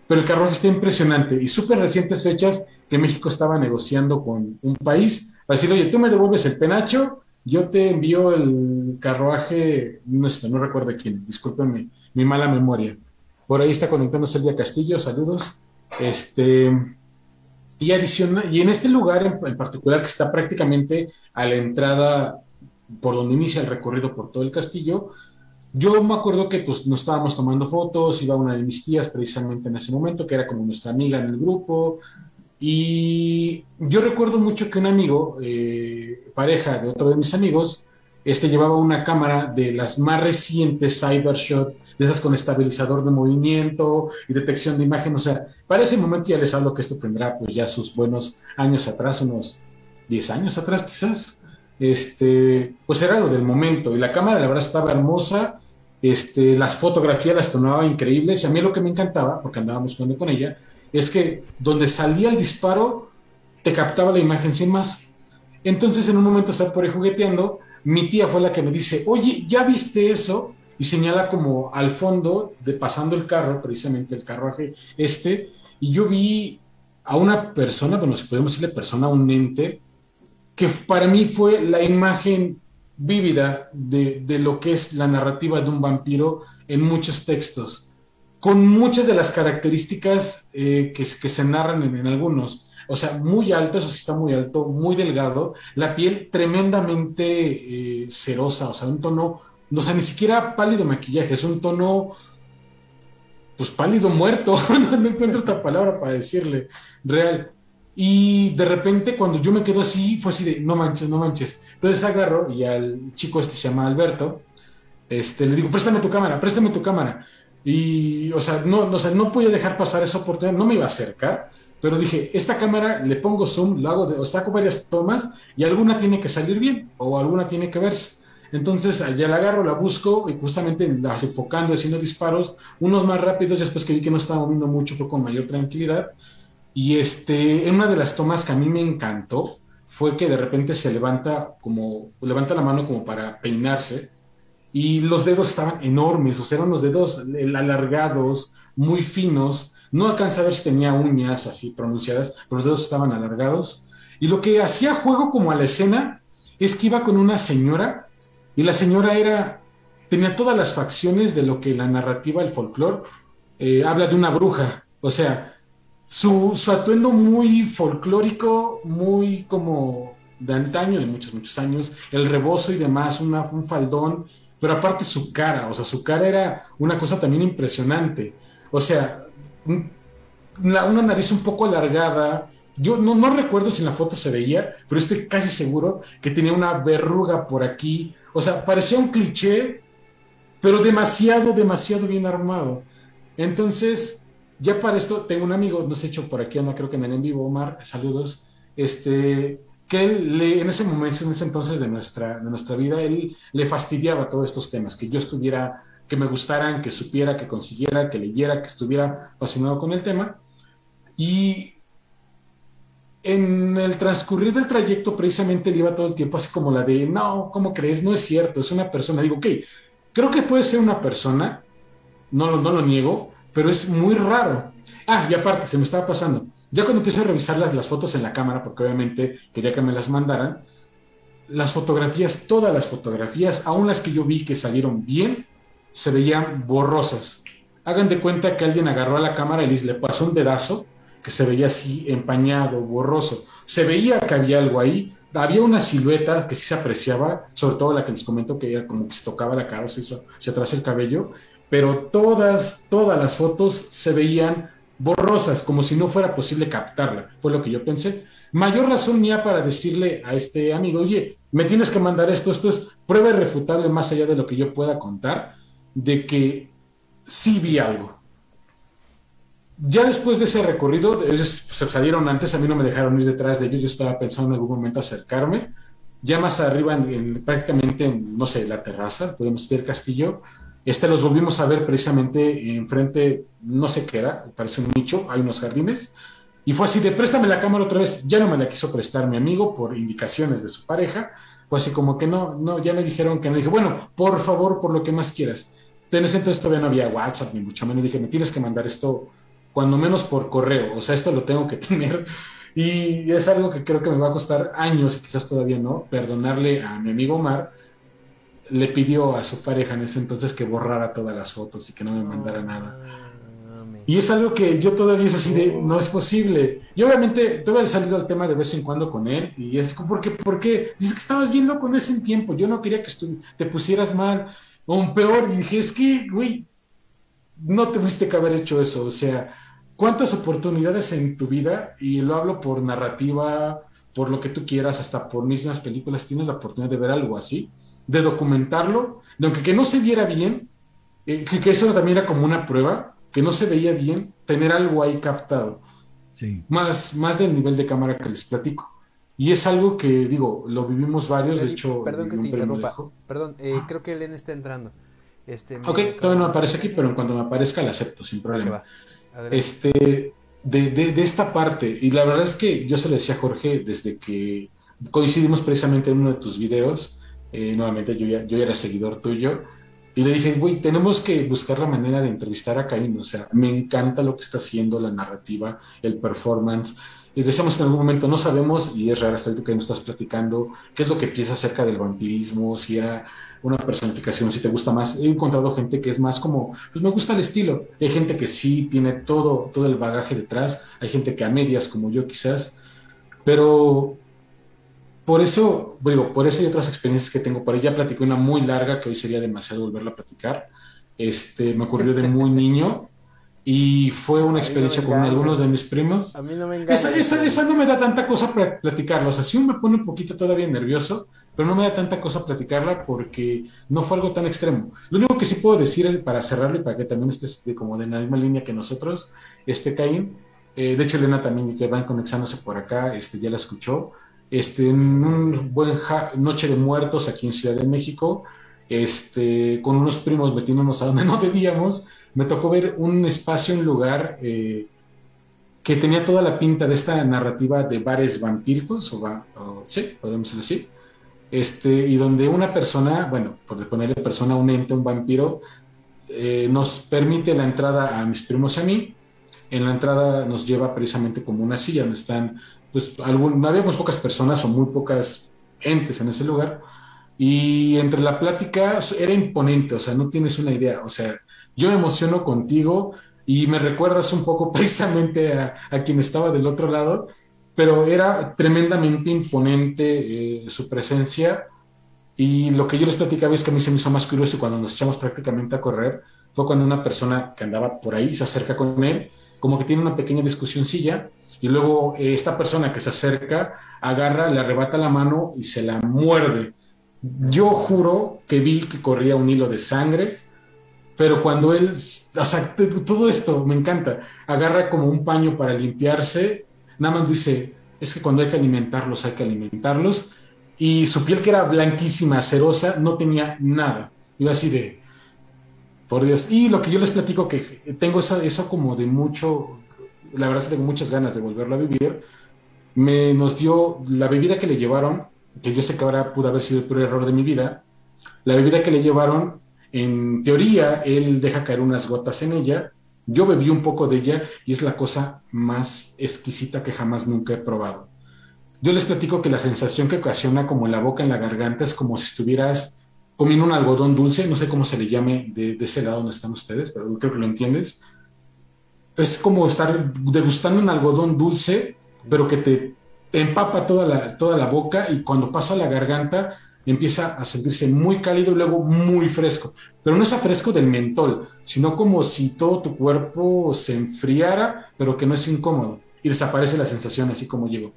pero el carruaje está impresionante y súper recientes fechas que México estaba negociando con un país para decirle, oye, tú me devuelves el penacho yo te envío el carruaje, no, sé, no recuerdo quién, discúlpenme mi mala memoria. Por ahí está conectándose Silvia Castillo, saludos. Este, y, y en este lugar en, particular, que está prácticamente a la entrada por donde inicia el recorrido por todo el castillo, yo me acuerdo que pues nos estábamos tomando fotos, iba una de mis tías precisamente en ese momento, que era como nuestra amiga en el grupo, y yo recuerdo mucho que un amigo, eh, pareja de otro de mis amigos, este llevaba una cámara de las más recientes Cybershot, de esas con estabilizador de movimiento y detección de imagen. O sea, para ese momento ya les hablo que esto tendrá pues ya sus buenos años atrás, unos 10 años atrás quizás. Este, pues era lo del momento. Y la cámara la verdad estaba hermosa. Este, las fotografías las tomaba increíbles. Y a mí lo que me encantaba, porque andábamos con ella, es que donde salía el disparo, te captaba la imagen sin más. Entonces, en un momento estaba por ahí jugueteando, mi tía fue la que me dice, oye, ¿ya viste eso? Y señala como al fondo, de pasando el carro, precisamente el carruaje este, y yo vi a una persona, bueno, si podemos decirle persona, un ente, que para mí fue la imagen vívida de, de lo que es la narrativa de un vampiro en muchos textos con muchas de las características eh, que, se narran en, algunos. O sea, muy alto, eso sí está muy alto, muy delgado, la piel tremendamente eh, cerosa, o sea, un tono, no sea, ni siquiera pálido maquillaje, es un tono pues pálido muerto, no encuentro otra palabra para decirle, real. Y de repente cuando yo me quedo así, fue así de, no manches, no manches. Entonces agarro y al chico este se llama Alberto, este, le digo, préstame tu cámara, préstame tu cámara. Y, o sea, no, o sea, no podía dejar pasar esa oportunidad, no me iba a acercar, pero dije, esta cámara le pongo zoom, lo hago, de, o saco varias tomas y alguna tiene que salir bien o alguna tiene que verse. Entonces ya la agarro, la busco y justamente la enfocando, haciendo disparos, unos más rápidos, después que vi que no estaba moviendo mucho fue con mayor tranquilidad. Y este, en una de las tomas que a mí me encantó fue que de repente se levanta como, levanta la mano como para peinarse y los dedos estaban enormes, o sea, eran los dedos alargados, muy finos. No alcanza a ver si tenía uñas así pronunciadas, pero los dedos estaban alargados. Y lo que hacía juego como a la escena es que iba con una señora y la señora era, tenía todas las facciones de lo que la narrativa, el folclore, eh, habla de una bruja. O sea, su, atuendo muy folclórico, muy como de antaño, de muchos, muchos años, el rebozo y demás, una, un faldón, pero aparte su cara, o sea, su cara era una cosa también impresionante. O sea, una, una nariz un poco alargada, yo no, no, recuerdo si en la foto se veía, pero estoy casi seguro que tenía una verruga por aquí, o sea, parecía un cliché, pero demasiado, demasiado bien armado. Entonces, ya para esto, tengo un amigo, no sé, hecho por aquí, anda, creo que en vivo, Omar, saludos, este, que él le, en ese momento, en ese entonces de nuestra, de nuestra vida, él le fastidiaba todos estos temas, que yo estuviera, que me gustaran, que supiera, que consiguiera, que leyera, que estuviera fascinado con el tema. Y en el transcurrir del trayecto precisamente él iba todo el tiempo así como la de, no, ¿cómo crees? No es cierto, es una persona. Digo, ok, creo que puede ser una persona, no, no lo niego, pero es muy raro. Ah, y aparte, se me estaba pasando. Ya cuando empecé a revisar las, las fotos en la cámara, porque obviamente quería que me las mandaran, las fotografías, todas las fotografías, aún las que yo vi que salieron bien, se veían borrosas. Hagan de cuenta que alguien agarró a la cámara y le pasó un dedazo que se veía así empañado, borroso. Se veía que había algo ahí. Había una silueta que sí se apreciaba, sobre todo la que les comento que era como que se tocaba la cara, se hizo hacia atrás el cabello, pero todas, todas las fotos se veían borrosas, como si no fuera posible captarla. Fue lo que yo pensé. Mayor razón mía para decirle a este amigo, oye, me tienes que mandar esto, esto es prueba irrefutable más allá de lo que yo pueda contar, de que sí vi algo ya después de ese recorrido, ellos se salieron antes, a mí no me dejaron ir detrás de ellos, yo estaba pensando en algún momento acercarme. Ya más arriba, en, prácticamente en, no sé, la terraza, podemos decir el castillo, este los volvimos a ver precisamente enfrente, no sé qué era, parece un nicho, hay unos jardines, y fue así de préstame la cámara otra vez, ya no me la quiso prestar mi amigo por indicaciones de su pareja, fue así como que no, no, ya me dijeron que no, dije, bueno, por favor, por lo que más quieras. En ese entonces todavía no había WhatsApp, ni mucho menos, dije, me tienes que mandar esto cuando menos por correo. O sea, esto lo tengo que tener. Y es algo que creo que me va a costar años, quizás todavía no, perdonarle a mi amigo Omar. Le pidió a su pareja en ese entonces que borrara todas las fotos y que no me mandara ah, nada. Y es algo que yo todavía es así de, no es posible. Y obviamente todavía he salido al tema de vez en cuando con él. Y es como, ¿por qué? ¿Por qué? Dice que estabas bien loco en ese tiempo. Yo no quería que te pusieras mal o un peor. Y dije, es que, güey, no te tuviste que haber hecho eso. O sea, ¿Cuántas oportunidades en tu vida, y lo hablo por narrativa, por lo que tú quieras, hasta por mismas películas, tienes la oportunidad de ver algo así, de documentarlo, de aunque que no se viera bien, eh, que, eso también era como una prueba, que no se veía bien, tener algo ahí captado. Sí. Más, más del nivel de cámara que les platico. Y es algo que, digo, lo vivimos varios, de hecho... Perdón que te interrumpa, perdón, eh, creo que Elena está entrando. Este, ok, todavía no aparece aquí, pero en cuanto me aparezca la acepto, sin problema este, de, de, esta parte, y la verdad es que yo se le decía a Jorge desde que coincidimos precisamente en uno de tus videos, eh, nuevamente yo ya, yo era seguidor tuyo, y le dije, güey, tenemos que buscar la manera de entrevistar a Caín, o sea, me encanta lo que está haciendo, la narrativa, el performance, y decíamos en algún momento, no sabemos, y es raro hasta ahorita que nos estás platicando, qué es lo que piensa acerca del vampirismo, si era una personificación, si te gusta más. He encontrado gente que es más como, pues me gusta el estilo. Hay gente que sí tiene todo, todo el bagaje detrás, hay gente que a medias, como yo quizás, pero por eso, digo, por eso hay otras experiencias que tengo por ahí. Ya platicé una muy larga que hoy sería demasiado volverla a platicar. Este, me ocurrió de muy niño y fue una experiencia con algunos de mis primos. A mí no me encanta. Esa, esa, no me da tanta cosa para platicarlo, o sea, sí me pone un poquito todavía nervioso, pero no me da tanta cosa platicarla porque no fue algo tan extremo. Lo único que sí puedo decir para cerrarlo y para que también estés como de la misma línea que nosotros, este Caín, eh, de hecho Elena también que van conectándose por acá, este, ya la escuchó, este, en un buen Noche de Muertos aquí en Ciudad de México, este, con unos primos metiéndonos a donde no debíamos, me tocó ver un espacio, un lugar eh, que tenía toda la pinta de esta narrativa de bares vampíricos, o, sí, podemos decirlo así, este, y donde una persona, bueno, por ponerle persona, un ente, un vampiro, eh, nos permite la entrada a mis primos y a mí. En la entrada nos lleva precisamente como una silla donde están, pues, algún, habíamos pocas personas o muy pocas entes en ese lugar. Y entre la plática era imponente, o sea, no tienes una idea, o sea, yo me emociono contigo y me recuerdas un poco precisamente a, quien estaba del otro lado, pero era tremendamente imponente eh, su presencia y lo que yo les platicaba es que a mí se me hizo más curioso cuando nos echamos prácticamente a correr fue cuando una persona que andaba por ahí se acerca con él, como que tiene una pequeña discusióncilla y luego eh, esta persona que se acerca agarra, le arrebata la mano y se la muerde. Yo juro que vi que corría un hilo de sangre, pero cuando él, o todo esto me encanta, agarra como un paño para limpiarse, nada más dice, es que cuando hay que alimentarlos, hay que alimentarlos, y su piel que era blanquísima, cerosa, no tenía nada. Yo así de, por Dios. Y lo que yo les platico, que tengo eso, eso como de mucho, la verdad es que tengo muchas ganas de volverlo a vivir, me nos dio la bebida que le llevaron, que yo sé que ahora pudo haber sido el peor error de mi vida, la bebida que le llevaron en teoría, él deja caer unas gotas en ella. Yo bebí un poco de ella y es la cosa más exquisita que jamás nunca he probado. Yo les platico que la sensación que ocasiona como en la boca, en la garganta, es como si estuvieras comiendo un algodón dulce, no sé cómo se le llame de, ese lado donde están ustedes, pero creo que lo entiendes. Es como estar degustando un algodón dulce, pero que te empapa toda la, toda la boca y cuando pasa la garganta empieza a sentirse muy cálido y luego muy fresco. Pero no es a fresco del mentol, sino como si todo tu cuerpo se enfriara, pero que no es incómodo. Y desaparece la sensación así como llegó.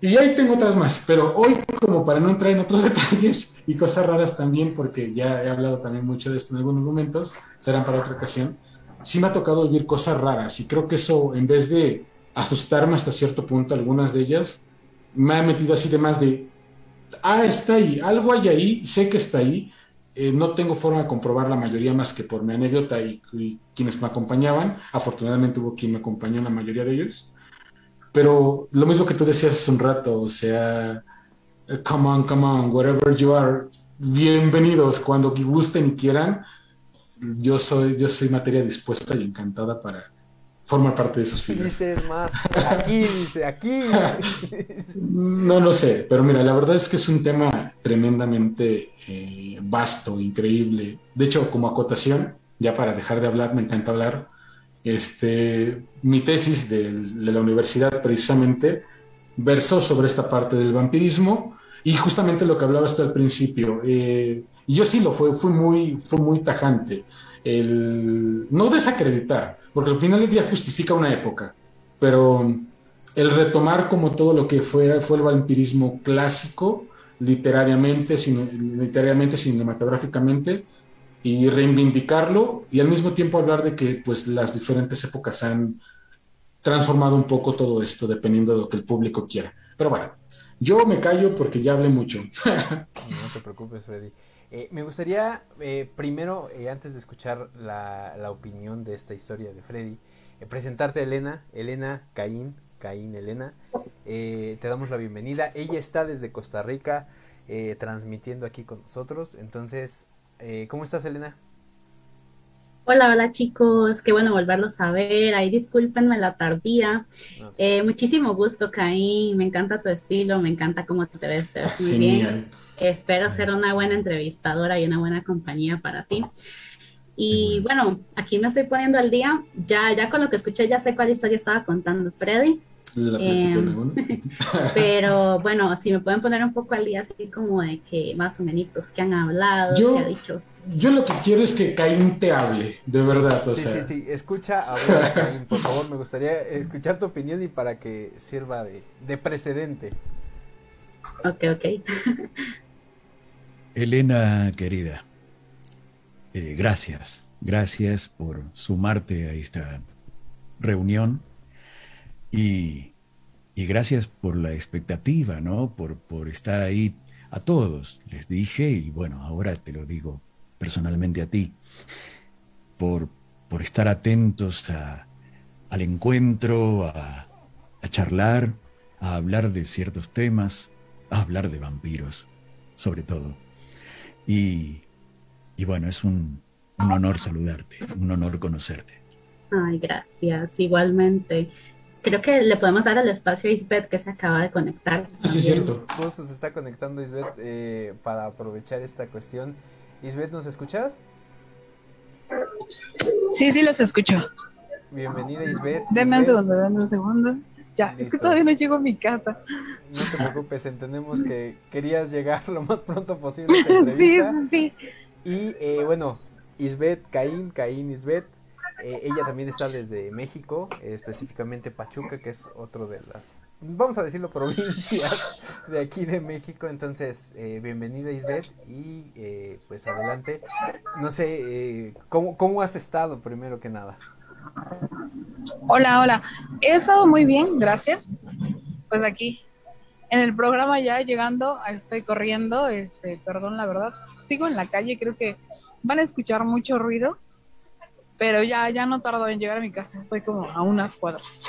Y ahí tengo otras más, pero hoy como para no entrar en otros detalles y cosas raras también, porque ya he hablado también mucho de esto en algunos momentos, serán para otra ocasión, sí me ha tocado vivir cosas raras y creo que eso en vez de asustarme hasta cierto punto, algunas de ellas, me ha metido así de más de, ah, está ahí, algo hay ahí, sé que está ahí, eh, no tengo forma de comprobar la mayoría más que por mi anécdota y, quienes me acompañaban. Afortunadamente hubo quien me acompañó en la mayoría de ellos. Pero lo mismo que tú decías hace un rato, o sea, come on, come on, wherever you are, bienvenidos cuando gusten y quieran. Yo soy, yo soy materia dispuesta y encantada para, forma parte de sus filas. Dice más, aquí, dice, aquí. No lo sé, pero mira, la verdad es que es un tema tremendamente eh, vasto, increíble. De hecho, como acotación, ya para dejar de hablar, me encanta hablar, este, mi tesis de, la universidad precisamente versó sobre esta parte del vampirismo y justamente lo que hablaba hasta al principio. Eh, y yo sí lo fue, fui muy, fue muy tajante. El no desacreditar, porque al final del día justifica una época, pero el retomar como todo lo que fue, fue el vampirismo clásico, literariamente, literariamente, cinematográficamente, y reivindicarlo y al mismo tiempo hablar de que pues las diferentes épocas han transformado un poco todo esto dependiendo de lo que el público quiera. Pero bueno, yo me callo porque ya hablé mucho. no te preocupes, Freddy. Eh, me gustaría, eh, primero, eh, antes de escuchar la, la, opinión de esta historia de Freddy, presentarte a Elena, Elena Caín, Caín Elena. te damos la bienvenida. Ella está desde Costa Rica transmitiendo aquí con nosotros. Entonces, ¿cómo estás, Elena? Hola, hola chicos, qué bueno volverlos a ver. Ahí discúlpenme la tardía. muchísimo gusto, Caín. Me encanta tu estilo, me encanta cómo te ves, te ves muy bien. Espero ser una buena entrevistadora y una buena compañía para ti. Y bueno, aquí me estoy poniendo al día. Ya, ya con lo que escuché ya sé cuál historia estaba contando Freddy. Em, pero bueno, si me pueden poner un poco al día, así como de que más o menos que han hablado, yo, que ha dicho. yo lo que quiero es que Caín te hable, de verdad. O sí, sea. sí, sí, escucha Caín, por favor, me gustaría escuchar tu opinión y para que sirva de, de precedente. Ok, ok. Elena, querida, eh, gracias, gracias por sumarte a esta reunión y, y gracias por la expectativa, ¿no? Por, por estar ahí a todos, les dije, y bueno, ahora te lo digo personalmente a ti, por, por estar atentos al encuentro, a charlar, a hablar de ciertos temas, a hablar de vampiros, sobre todo. Y, y bueno, es un, un honor saludarte, un honor conocerte. Ay, gracias, igualmente. Creo que le podemos dar el espacio a Isbeth que se acaba de conectar. Sí, es cierto. Justo se está conectando Isbeth eh, para aprovechar esta cuestión. Isbeth, ¿nos escuchas? Sí, sí, los escucho. Bienvenida Isbeth. Deme un segundo, deme un segundo. Ya, es que todavía no llego a mi casa. No te preocupes, entendemos que querías llegar lo más pronto posible a Sí, sí. Y eh, bueno, Isbeth, Caín, Caín, Isbeth. eh, ella también está desde México, eh, específicamente Pachuca, que es otro de las, vamos a decirlo, provincias de aquí de México. Entonces, eh, bienvenida Isbeth y eh, pues adelante. No sé, eh, ¿cómo, ¿cómo has estado primero que nada? Hola, hola. He estado muy bien, gracias. Pues aquí, en el programa ya llegando, estoy corriendo, este, perdón, la verdad, sigo en la calle, creo que van a escuchar mucho ruido, pero ya, ya no tardo en llegar a mi casa, estoy como a unas cuadras.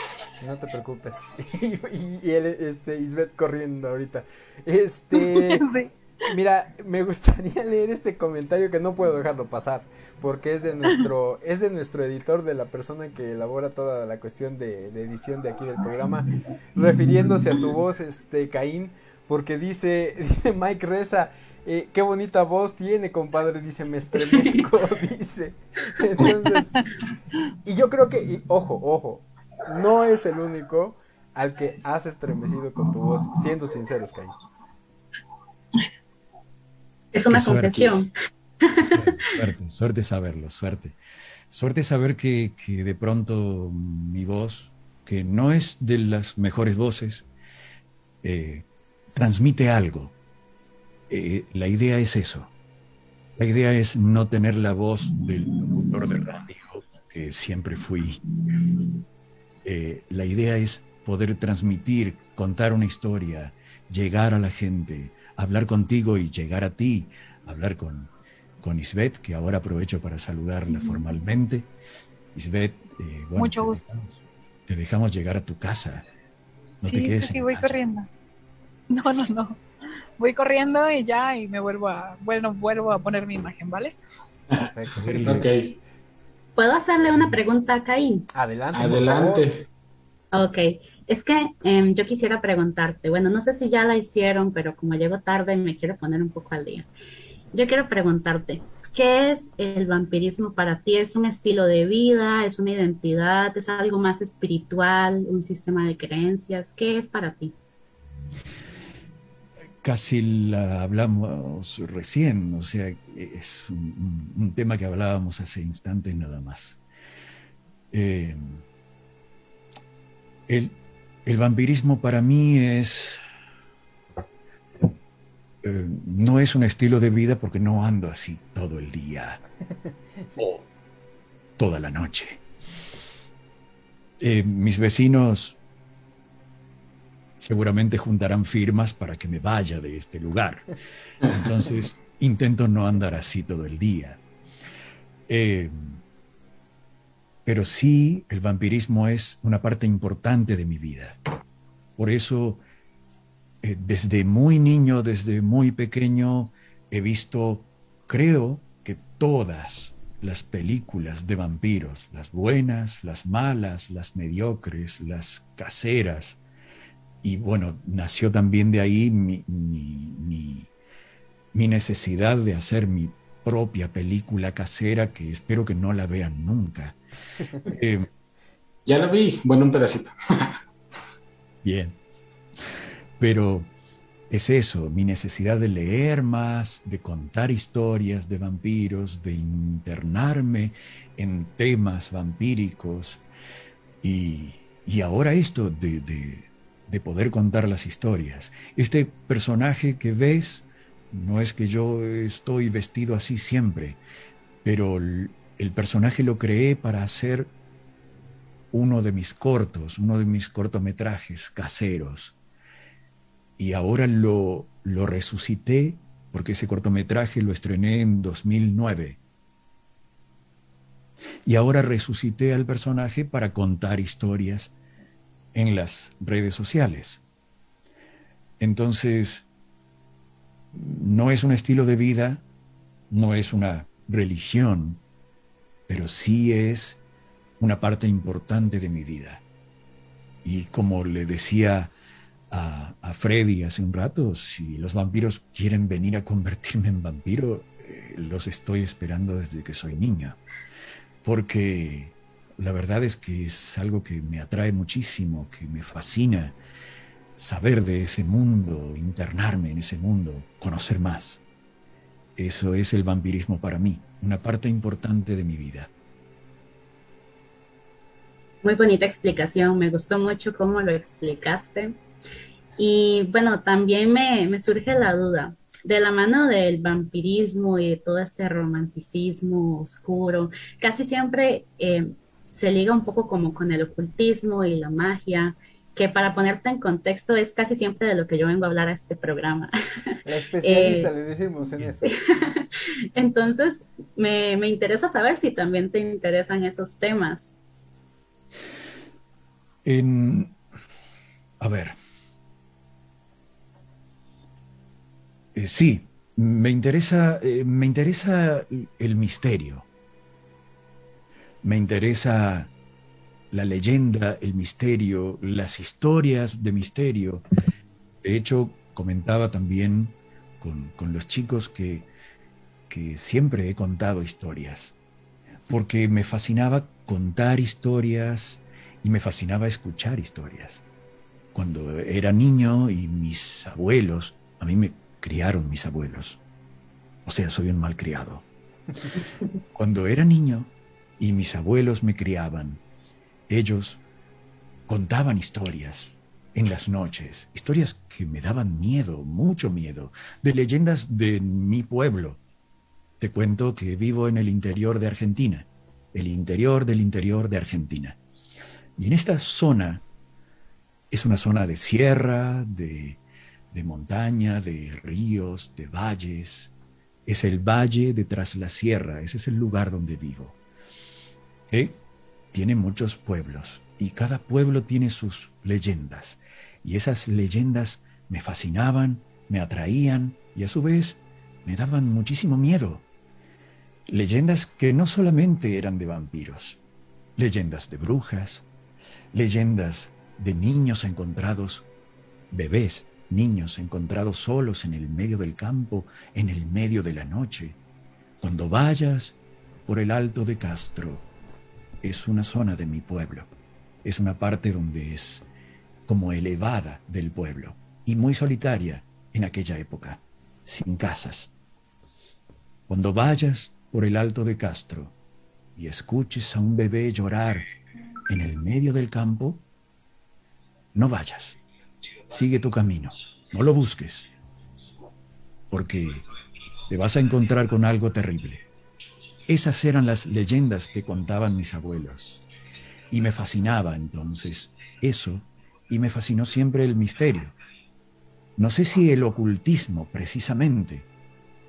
No te preocupes. y, y él, este, Isbeth corriendo ahorita. Este, Sí. Mira, me gustaría leer este comentario que no puedo dejarlo pasar, porque es de nuestro, es de nuestro editor, de la persona que elabora toda la cuestión de, de edición de aquí del programa, refiriéndose a tu voz, este Caín, porque dice, dice Mike Reza, eh, qué bonita voz tiene, compadre, dice, me estremezco, dice. Entonces, y yo creo que, y, ojo, ojo, no es el único al que has estremecido con tu voz, siendo sinceros, Caín. Es una Qué suerte. confesión. Suerte, suerte saberlo, suerte. Suerte saber que, que de pronto mi voz, que no es de las mejores voces, eh, transmite algo. Eh, la idea es eso. La idea es no tener la voz del locutor de radio, que siempre fui. Eh, la idea es poder transmitir, contar una historia, llegar a la gente, hablar contigo y llegar a ti, hablar con, con Isbeth, que ahora aprovecho para saludarla formalmente. Isbeth, eh, bueno, Mucho te gusto. dejamos- te dejamos llegar a tu casa. No te sí, quedes sí, voy casa. corriendo. No, no, no. Voy corriendo y ya, y me vuelvo a, bueno, vuelvo a poner mi imagen, ¿vale? Perfecto. Sí. Ok, ¿Puedo hacerle una pregunta a Caín? Adelante. adelante. Ok, es que em, yo quisiera preguntarte, bueno, no sé si ya la hicieron, pero como llego tarde me quiero poner un poco al día. Yo quiero preguntarte, ¿qué es el vampirismo para ti? ¿Es un estilo de vida? ¿Es una identidad? ¿Es algo más espiritual? ¿Un sistema de creencias? ¿Qué es para ti? Casi la hablamos recién, o sea, es un tema que hablábamos hace instantes nada más. Eh, el, el vampirismo para mí es... eh, no es un estilo de vida porque no ando así todo el día o toda la noche. Eh, mis vecinos seguramente juntarán firmas para que me vaya de este lugar. Entonces, intento no andar así todo el día. Eh, pero sí, el vampirismo es una parte importante de mi vida. Por eso, eh, desde muy niño, desde muy pequeño, he visto, creo que todas las películas de vampiros, las buenas, las malas, las mediocres, las caseras, y bueno, nació también de ahí mi, necesidad de hacer mi propia película casera que espero que no la vean nunca. Eh, Ya lo vi, bueno, un pedacito. bien. Pero es eso, mi necesidad de leer más, de contar historias de vampiros, de internarme en temas vampíricos y, ahora esto de, de, poder contar las historias. Este personaje que ves, no es que yo estoy vestido así siempre, pero el, personaje lo creé para hacer uno de mis cortos, uno de mis cortometrajes caseros y ahora lo, lo resucité porque ese cortometraje lo estrené en 2009. Y ahora resucité al personaje para contar historias en las redes sociales. Entonces, no es un estilo de vida, no es una religión, pero sí es una parte importante de mi vida. Y como le decía a, Freddy hace un rato, si los vampiros quieren venir a convertirme en vampiro, eh, los estoy esperando desde que soy niña. Porque la verdad es que es algo que me atrae muchísimo, que me fascina saber de ese mundo, internarme en ese mundo, conocer más. Eso es el vampirismo para mí, una parte importante de mi vida. Muy bonita explicación, me gustó mucho cómo lo explicaste. Y bueno, también me, surge la duda, de la mano del vampirismo y de todo este romanticismo oscuro, casi siempre eh, se liga un poco como con el ocultismo y la magia, que para ponerte en contexto es casi siempre de lo que yo vengo a hablar a este programa. La especialista, eh, le decimos en eso. Entonces, me, me interesa saber si también te interesan esos temas. En, a ver, Eh, sí, me interesa, eh, me interesa el misterio. Me interesa la leyenda, el misterio, las historias de misterio. De hecho, comentaba también con, los chicos que, que siempre he contado historias, porque me fascinaba contar historias y me fascinaba escuchar historias. Cuando era niño y mis abuelos, a mí me criaron mis abuelos. O sea, soy un mal criado. Cuando era niño y mis abuelos me criaban, ellos contaban historias en las noches, historias que me daban miedo, mucho miedo, de leyendas de mi pueblo. Te cuento que vivo en el interior de Argentina, el interior del interior de Argentina. Y en esta zona es una zona de sierra, de de montaña, de ríos, de valles. Es el valle detrás la sierra, ese es el lugar donde vivo. Tiene muchos pueblos y cada pueblo tiene sus leyendas. Y esas leyendas me fascinaban, me atraían y a su vez me daban muchísimo miedo. Leyendas que no solamente eran de vampiros, leyendas de brujas, leyendas de niños encontrados, bebés niños encontrados solos en el medio del campo, en el medio de la noche. Cuando vayas por el alto de Castro, es una zona de mi pueblo, es una parte donde es como elevada del pueblo y muy solitaria en aquella época, sin casas. Cuando vayas por el alto de Castro y escuches a un bebé llorar en el medio del campo, no vayas sigue tu camino, no lo busques, porque te vas a encontrar con algo terrible. Esas eran las leyendas que contaban mis abuelos. Y me fascinaba entonces eso, y me fascinó siempre el misterio. No sé si el ocultismo precisamente,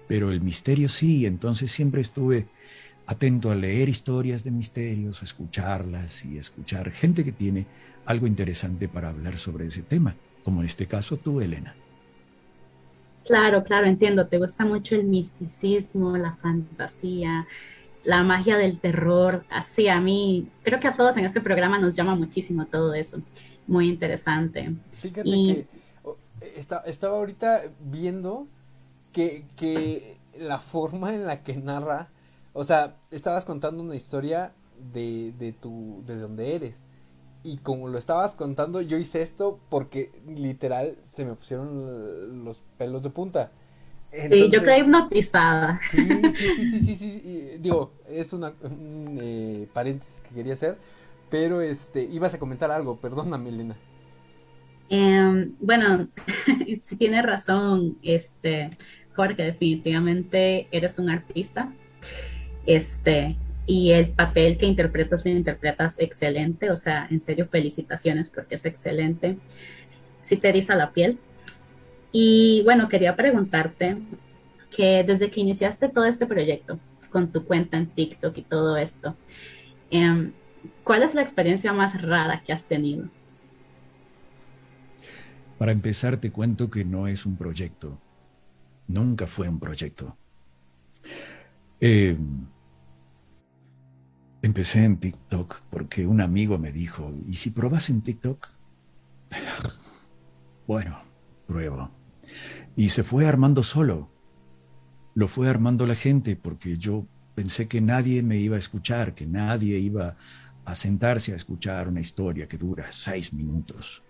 pero el misterio sí, entonces siempre estuve atento a leer historias de misterios, escucharlas y escuchar gente que tiene algo interesante para hablar sobre ese tema como en este caso tú, Elena. Claro, claro, entiendo. Te gusta mucho el misticismo, la fantasía, la magia del terror. Así a mí, creo que a todos en este programa nos llama muchísimo todo eso. Muy interesante. Fíjate que estaba ahorita viendo que, que la forma en la que narra, o sea, estabas contando una historia de, de tu, de donde eres y como lo estabas contando, yo hice esto porque literal se me pusieron los pelos de punta. sí, yo quedé hipnotizada. Sí, sí, sí, sí, sí, digo, es una, un eh, paréntesis que quería hacer, pero este, ibas a comentar algo, perdóname, Elena. Em, bueno, si tienes razón, este, Jorge, definitivamente eres un artista. Este, y el papel que interpretas, lo interpretas excelente, o sea, en serio, felicitaciones porque es excelente. Sí te eriza la piel. Y bueno, quería preguntarte que desde que iniciaste todo este proyecto, con tu cuenta en TikTok y todo esto, em, ¿cuál es la experiencia más rara que has tenido? Para empezar, te cuento que no es un proyecto. Nunca fue un proyecto. Eh, Empecé en TikTok porque un amigo me dijo, ¿y si probas en TikTok? bueno, pruebo. Y se fue armando solo. Lo fue armando la gente porque yo pensé que nadie me iba a escuchar, que nadie iba a sentarse a escuchar una historia que dura seis minutos.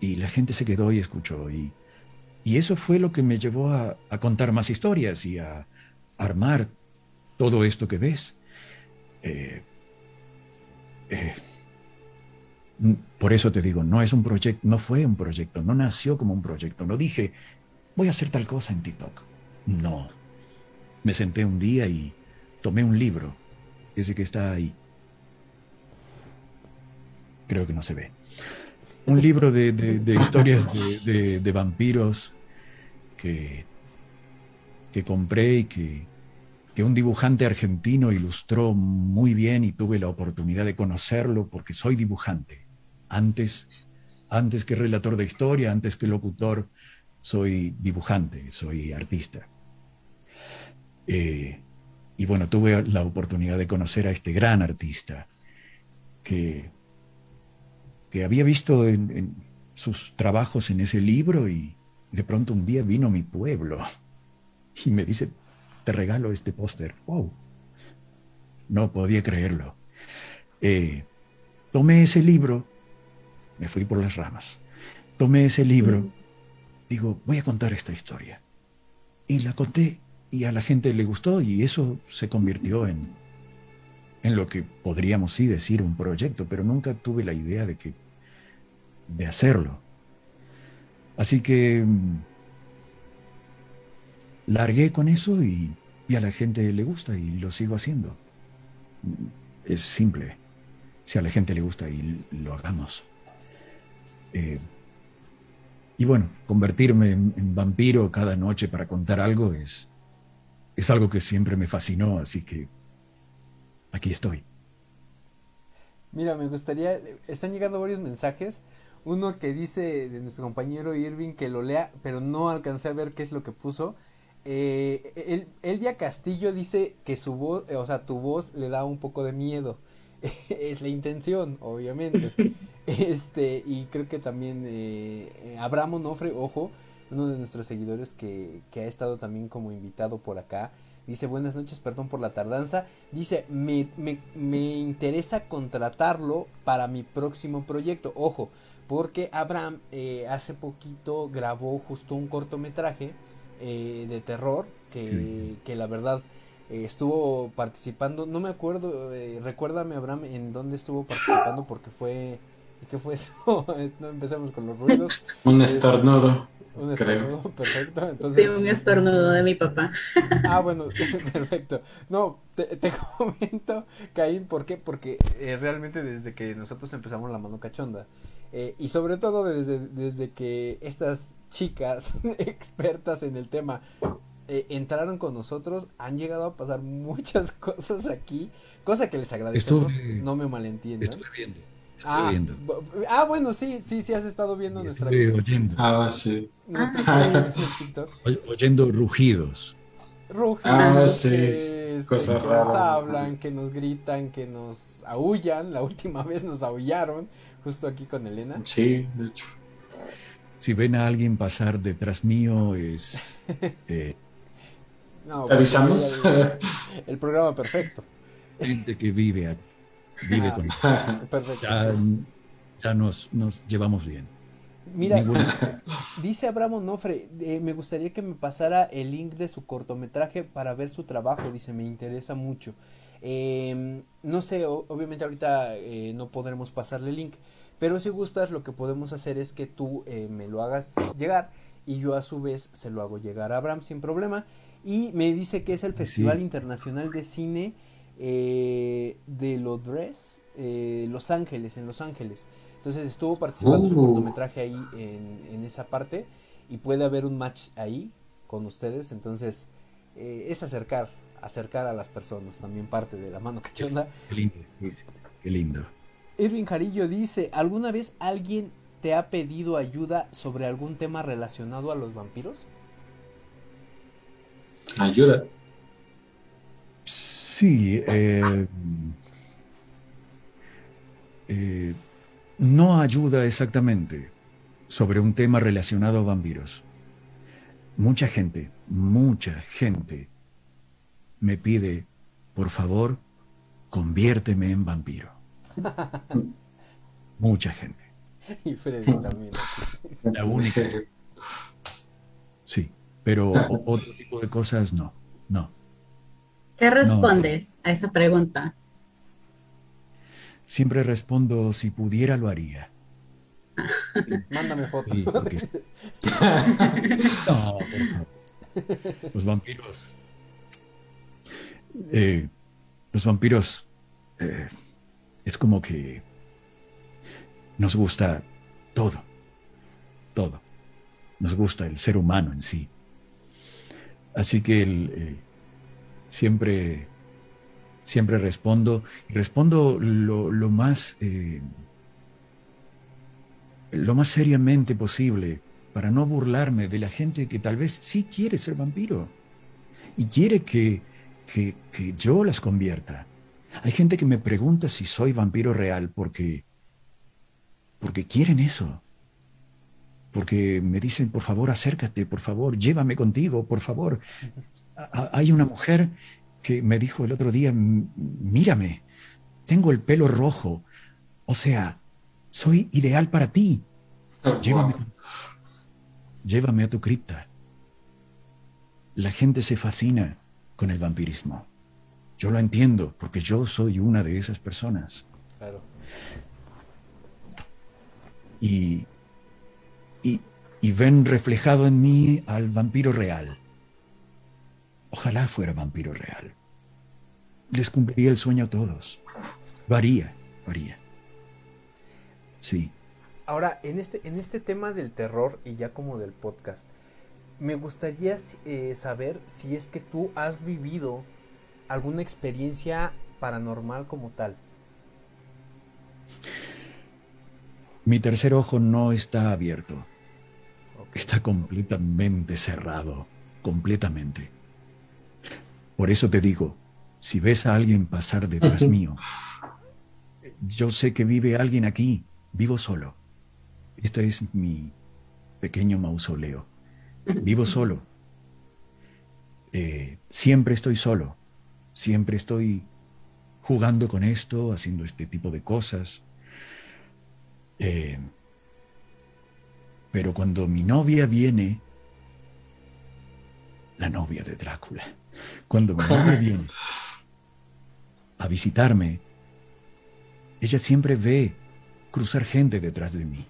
Y la gente se quedó y escuchó. Y, y eso fue lo que me llevó a, a contar más historias y a armar todo esto que ves. Eh, eh, por eso te digo, no es un proyecto, no fue un proyecto, no nació como un proyecto. No dije, voy a hacer tal cosa en TikTok. No. Me senté un día y tomé un libro, ese que está ahí. Creo que no se ve. Un libro de, historias de, vampiros que, que compré y que que un dibujante argentino ilustró muy bien y tuve la oportunidad de conocerlo porque soy dibujante. Antes, antes que relator de historia, antes que locutor, soy dibujante, soy artista. Eh, y bueno, tuve la oportunidad de conocer a este gran artista que, que había visto en sus trabajos en ese libro y de pronto un día vino a mi pueblo y me dice, te regalo este póster. ¡Wow! No podía creerlo. Eh, tomé ese libro, me fui por las ramas. Tomé ese libro, digo, voy a contar esta historia. Y la conté y a la gente le gustó y eso se convirtió en, en lo que podríamos sí decir un proyecto, pero nunca tuve la idea de que de hacerlo. Así que mm, largué con eso y, a la gente le gusta y lo sigo haciendo. Es simple. Si a la gente le gusta y lo hagamos. Eh, y bueno, convertirme en, vampiro cada noche para contar algo es, es algo que siempre me fascinó, así que aquí estoy. Mira, me gustaría, están llegando varios mensajes. Uno que dice de nuestro compañero Irving que lo lea, pero no alcancé a ver qué es lo que puso. Eh, Elvia Castillo dice que su voz, o sea, tu voz le da un poco de miedo. es la intención, obviamente. este, y creo que también eh, Abraham Onofre, ojo, uno de nuestros seguidores que, que ha estado también como invitado por acá. Dice, buenas noches, perdón por la tardanza. Dice, me, me, me interesa contratarlo para mi próximo proyecto. Ojo, porque Abraham eh, hace poquito grabó justo un cortometraje eh, de terror que, que la verdad eh, estuvo participando. No me acuerdo, eh, recuérdame, Abraham, en dónde estuvo participando porque fue. ¿Qué fue eso? no empecemos con los ruidos. un estornudo. Un estornudo, perfecto. Entonces, sí, un estornudo de mi papá. ah, bueno, perfecto. No, te, te comento, Caín, ¿por qué? Porque realmente desde que nosotros empezamos la mano cachonda, eh, y sobre todo desde, desde que estas chicas expertas en el tema eh, entraron con nosotros, han llegado a pasar muchas cosas aquí, cosa que les agradecemos, no me malentiendan. Estoy viendo. Estoy ah, viendo. ah, bueno, sí, sí, sí has estado viendo nuestra estoy oyendo. Ah, sí. oyendo rugidos. Rugidos. Ah, sí. Que, Cosas raras. nos hablan, que nos gritan, que nos aullan. La última vez nos aullaron justo aquí con Elena. Sí, de hecho. Si ven a alguien pasar detrás mío, es. Eh, no, ¿Te avisamos? El, programa perfecto. Gente que vive aquí. vive ah, con Perfecto. Ya, nos, nos llevamos bien. Mira, dice Abraham Onofre, eh, me gustaría que me pasara el link de su cortometraje para ver su trabajo, dice, me interesa mucho. Em, no sé, obviamente ahorita eh, no podremos pasarle el link, pero si gustas lo que podemos hacer es que tú eh, me lo hagas llegar y yo a su vez se lo hago llegar a Abraham sin problema. Y me dice que es el Festival Internacional de Cine de Lodres, Los Ángeles, en Los Ángeles. Entonces estuvo participando su uh. cortometraje ahí en, esa parte y puede haber un match ahí con ustedes. Entonces eh, es acercar, acercar a las personas, también parte de la mano cachonda. Qué lindo, qué lindo. Irving Jarillo dice, ¿alguna vez alguien te ha pedido ayuda sobre algún tema relacionado a los vampiros? Ayuda. Sí, eh, eh no ayuda exactamente sobre un tema relacionado a vampiros. Mucha gente, mucha gente me pide, por favor, conviérteme en vampiro. mucha gente. Y Freddy también. La única. Sí, pero otro tipo de cosas no, no. ¿Qué respondes a esa pregunta? Siempre respondo, si pudiera lo haría. Mándame fotos. no, por favor. Los vampiros. Eh, los vampiros eh, es como que nos gusta todo, todo. Nos gusta el ser humano en sí. Así que eh, siempre siempre respondo, respondo lo, más, lo más seriamente posible para no burlarme de la gente que tal vez sí quiere ser vampiro y quiere que, que, que yo las convierta. Hay gente que me pregunta si soy vampiro real porque, porque quieren eso. Porque me dicen, por favor, acércate, por favor, llévame contigo, por favor. Hay una mujer que me dijo el otro día, mírame, tengo el pelo rojo, o sea, soy ideal para ti. Llévame, llévame a tu cripta. La gente se fascina con el vampirismo. Yo lo entiendo porque yo soy una de esas personas. Claro. Y, y, y ven reflejado en mí al vampiro real. Ojalá fuera vampiro real. Les cumpliría el sueño a todos. Varía, varía. Sí. Ahora, en este, en este tema del terror y ya como del podcast, me gustaría eh, saber si es que tú has vivido alguna experiencia paranormal como tal. Mi tercer ojo no está abierto. Está completamente cerrado, completamente. Por eso te digo, si ves a alguien pasar detrás mío, yo sé que vive alguien aquí, vivo solo. Este es mi pequeño mausoleo. Vivo solo. Eh, siempre estoy solo. Siempre estoy jugando con esto, haciendo este tipo de cosas. Eh, pero cuando mi novia viene, la novia de Drácula, cuando mi novia viene a visitarme, ella siempre ve cruzar gente detrás de mí.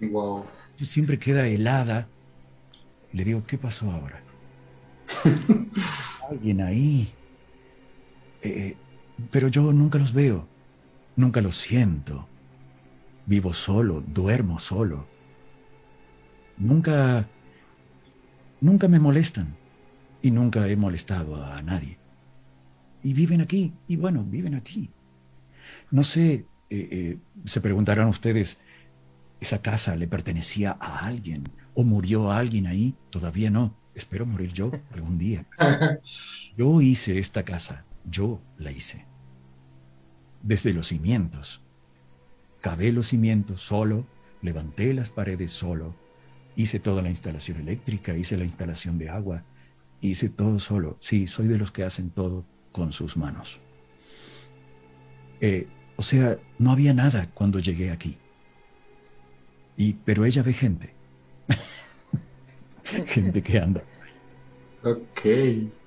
Wow. Ella siempre queda helada. Le digo, ¿qué pasó ahora? Alguien ahí. Eh, pero yo nunca los veo, nunca los siento. Vivo solo, duermo solo. Nunca, nunca me molestan y nunca he molestado a nadie. Y viven aquí, y bueno, viven aquí. No sé, eh, eh, se preguntarán ustedes, ¿esa casa le pertenecía a alguien? ¿O murió alguien ahí? Todavía no. Espero morir yo algún día. Yo hice esta casa, yo la hice. Desde los cimientos. Cavé los cimientos solo, levanté las paredes solo, hice toda la instalación eléctrica, hice la instalación de agua, hice todo solo. Sí, soy de los que hacen todo con sus manos. Eh, o sea, no había nada cuando llegué aquí. Y, pero ella ve gente. gente que anda. Ok.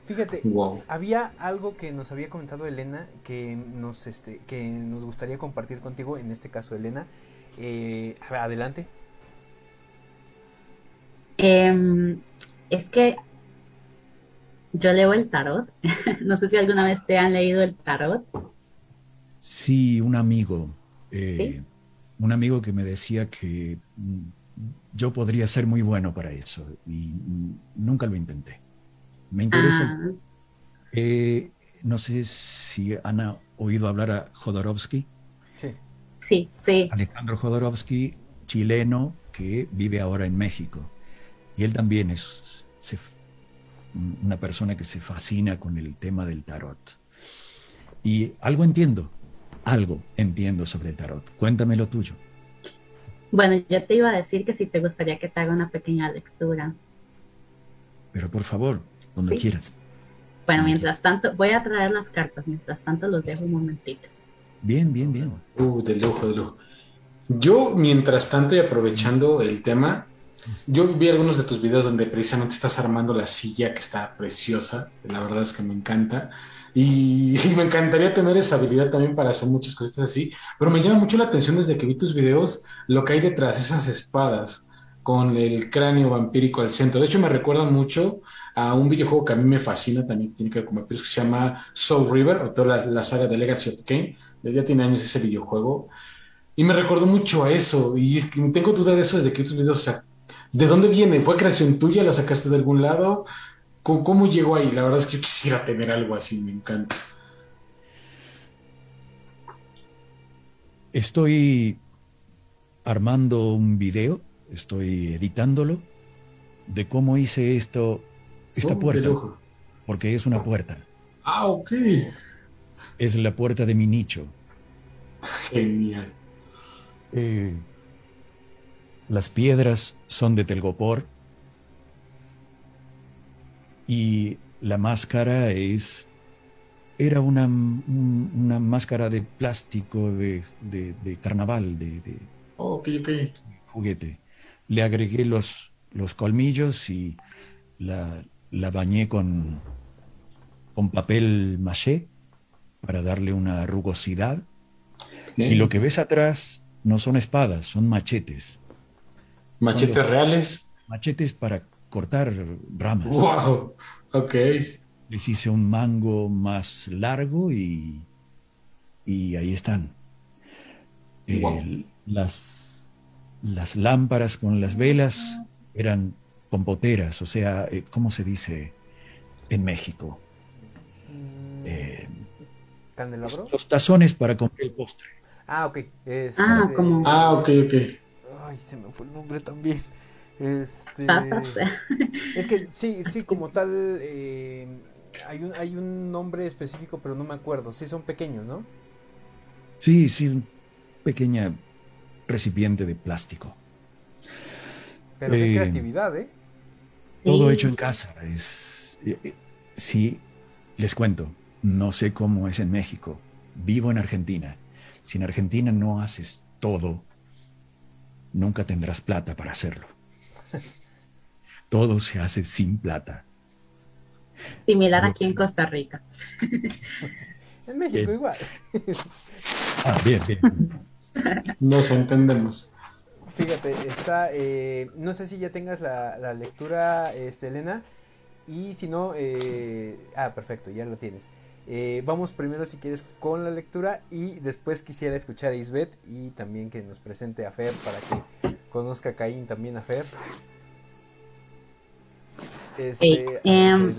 Fíjate, había algo que nos había comentado Elena que nos, este, que nos gustaría compartir contigo, en este caso Elena. Eh, adelante. Em, es que yo leo el tarot. no sé si alguna vez te han leído el tarot. Sí, un amigo. Eh, un amigo que me decía que mm, yo podría ser muy bueno para eso y nunca lo intenté. Me interesa. Ah. Eh, no sé si han oído hablar a Jodorowsky. Sí. Sí, sí. Alejandro Jodorowsky, chileno, que vive ahora en México. Y él también es una persona que se fascina con el tema del tarot. Y algo entiendo, algo entiendo sobre el tarot. Cuéntame lo tuyo. Bueno, yo te iba a decir que si te gustaría que te haga una pequeña lectura. Pero por favor, donde quieras. Bueno, mientras tanto, voy a traer las cartas, mientras tanto los dejo un momentito. Bien, bien, bien. Uh, de lujo, de lujo. Yo, mientras tanto, y aprovechando el tema, yo vi algunos de tus videos donde precisamente estás armando la silla que está preciosa, la verdad es que me encanta. Y, me encantaría tener esa habilidad también para hacer muchas cosas así, pero me llama mucho la atención desde que vi tus videos lo que hay detrás, esas espadas con el cráneo vampírico al centro. De hecho, me recuerdan mucho a un videojuego que a mí me fascina, también tiene que ver con vampiros, que se llama Soul River, o toda la, saga de Legacy of Kane. Ya tiene años ese videojuego. Y me recordó mucho a eso. Y tengo duda de eso desde que vi tus videos. O sea, ¿de dónde viene? ¿Fue creación tuya? ¿La sacaste de algún lado? ¿Cómo, llegó ahí? La verdad es que quisiera tener algo así, me encanta. Estoy armando un video, estoy editándolo, de cómo hice esto, esta oh, puerta. Porque es una puerta. Ah, ok. Es la puerta de mi nicho. Genial. Eh, las piedras son de telgopor y la máscara es era una, una máscara de plástico de, carnaval, de, de juguete. Le agregué los, los colmillos y la, la bañé con, con papel maché para darle una rugosidad. Y lo que ves atrás no son espadas, son machetes. ¿Machetes reales? Machetes para cortar ramas. ¡Wow! Ok. Les hice un mango más largo y, y ahí están. las, las lámparas con las velas eran compoteras, o sea, eh, ¿cómo se dice en México? Mm. Eh, ¿Candelabro? Los, tazones para comer el postre. Ah, ok. ah, ah, ok, ok. Ay, se me fue el nombre también. Este, es que sí, sí, como tal, eh, hay, un, hay un nombre específico, pero no me acuerdo. Sí, son pequeños, ¿no? Sí, sí, un pequeña recipiente de plástico. Pero qué eh, creatividad, ¿eh? Todo hecho en casa. Es, eh, sí, les cuento, no sé cómo es en México. Vivo en Argentina. Si en Argentina no haces todo, nunca tendrás plata para hacerlo. Todo se hace sin plata. Similar aquí en Costa Rica. en México igual. ah, bien, bien. Nos entendemos. Fíjate, está, eh, no sé si ya tengas la, lectura, este, Elena, y si no, eh, ah, perfecto, ya lo tienes. Eh, vamos primero, si quieres, con la lectura y después quisiera escuchar a Isbeth y también que nos presente a Fer para que conozca a Caín también a Fer. Este, em,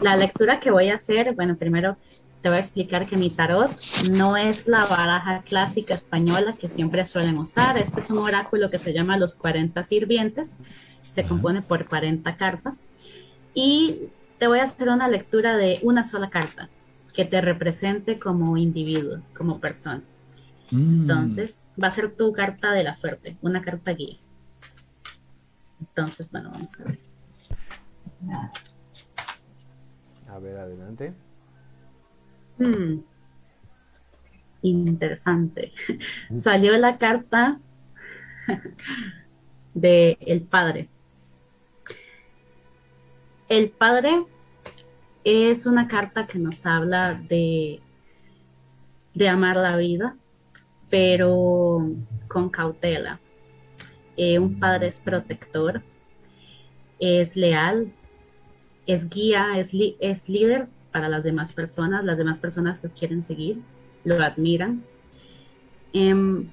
la lectura que voy a hacer, bueno, primero te voy a explicar que mi tarot no es la baraja clásica española que siempre suelen usar. Este es un oráculo que se llama Los 40 Sirvientes. Se compone por 40 cartas. Y te voy a hacer una lectura de una sola carta que te represente como individuo, como persona. Mm. Entonces, va a ser tu carta de la suerte, una carta guía. Entonces, bueno, vamos a ver. A ver, adelante. Hmm. interesante. Salió la carta de el padre. El padre es una carta que nos habla de, de amar la vida, pero con cautela. Eh, un padre es protector, es leal, es guía, es, líder para las demás personas, las demás personas lo quieren seguir, lo admiran. Em,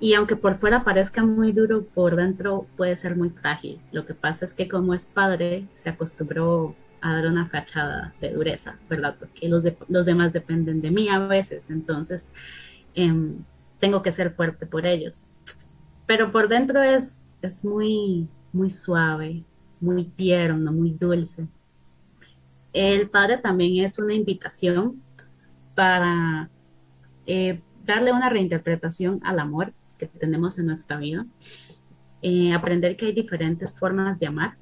y aunque por fuera parezca muy duro, por dentro puede ser muy frágil. Lo que pasa es que como es padre, se acostumbró a dar una fachada de dureza, ¿verdad? Porque los, los demás dependen de mí a veces, entonces em, tengo que ser fuerte por ellos. Pero por dentro es, es muy, muy suave, muy tierno, muy dulce. El Padre también es una invitación para eh, darle una reinterpretación al amor que tenemos en nuestra vida, eh, aprender que hay diferentes formas de amar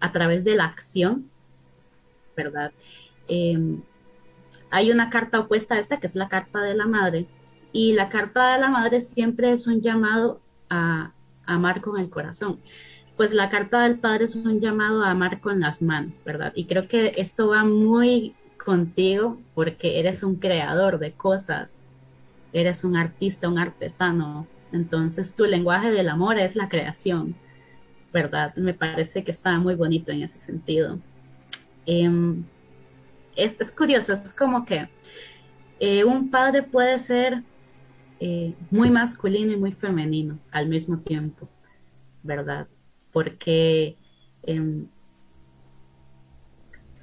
a través de la acción, ¿verdad? Em, hay una carta opuesta a esta, que es la carta de la madre, y la carta de la madre siempre es un llamado a amar con el corazón pues la carta del Padre es un llamado a amar con las manos, ¿verdad? Y creo que esto va muy contigo porque eres un creador de cosas, eres un artista, un artesano. Entonces tu lenguaje del amor es la creación, ¿verdad? Me parece que está muy bonito en ese sentido. Em, es, curioso, es como que eh, un padre puede ser eh, muy masculino y muy femenino al mismo tiempo, ¿verdad? porque em,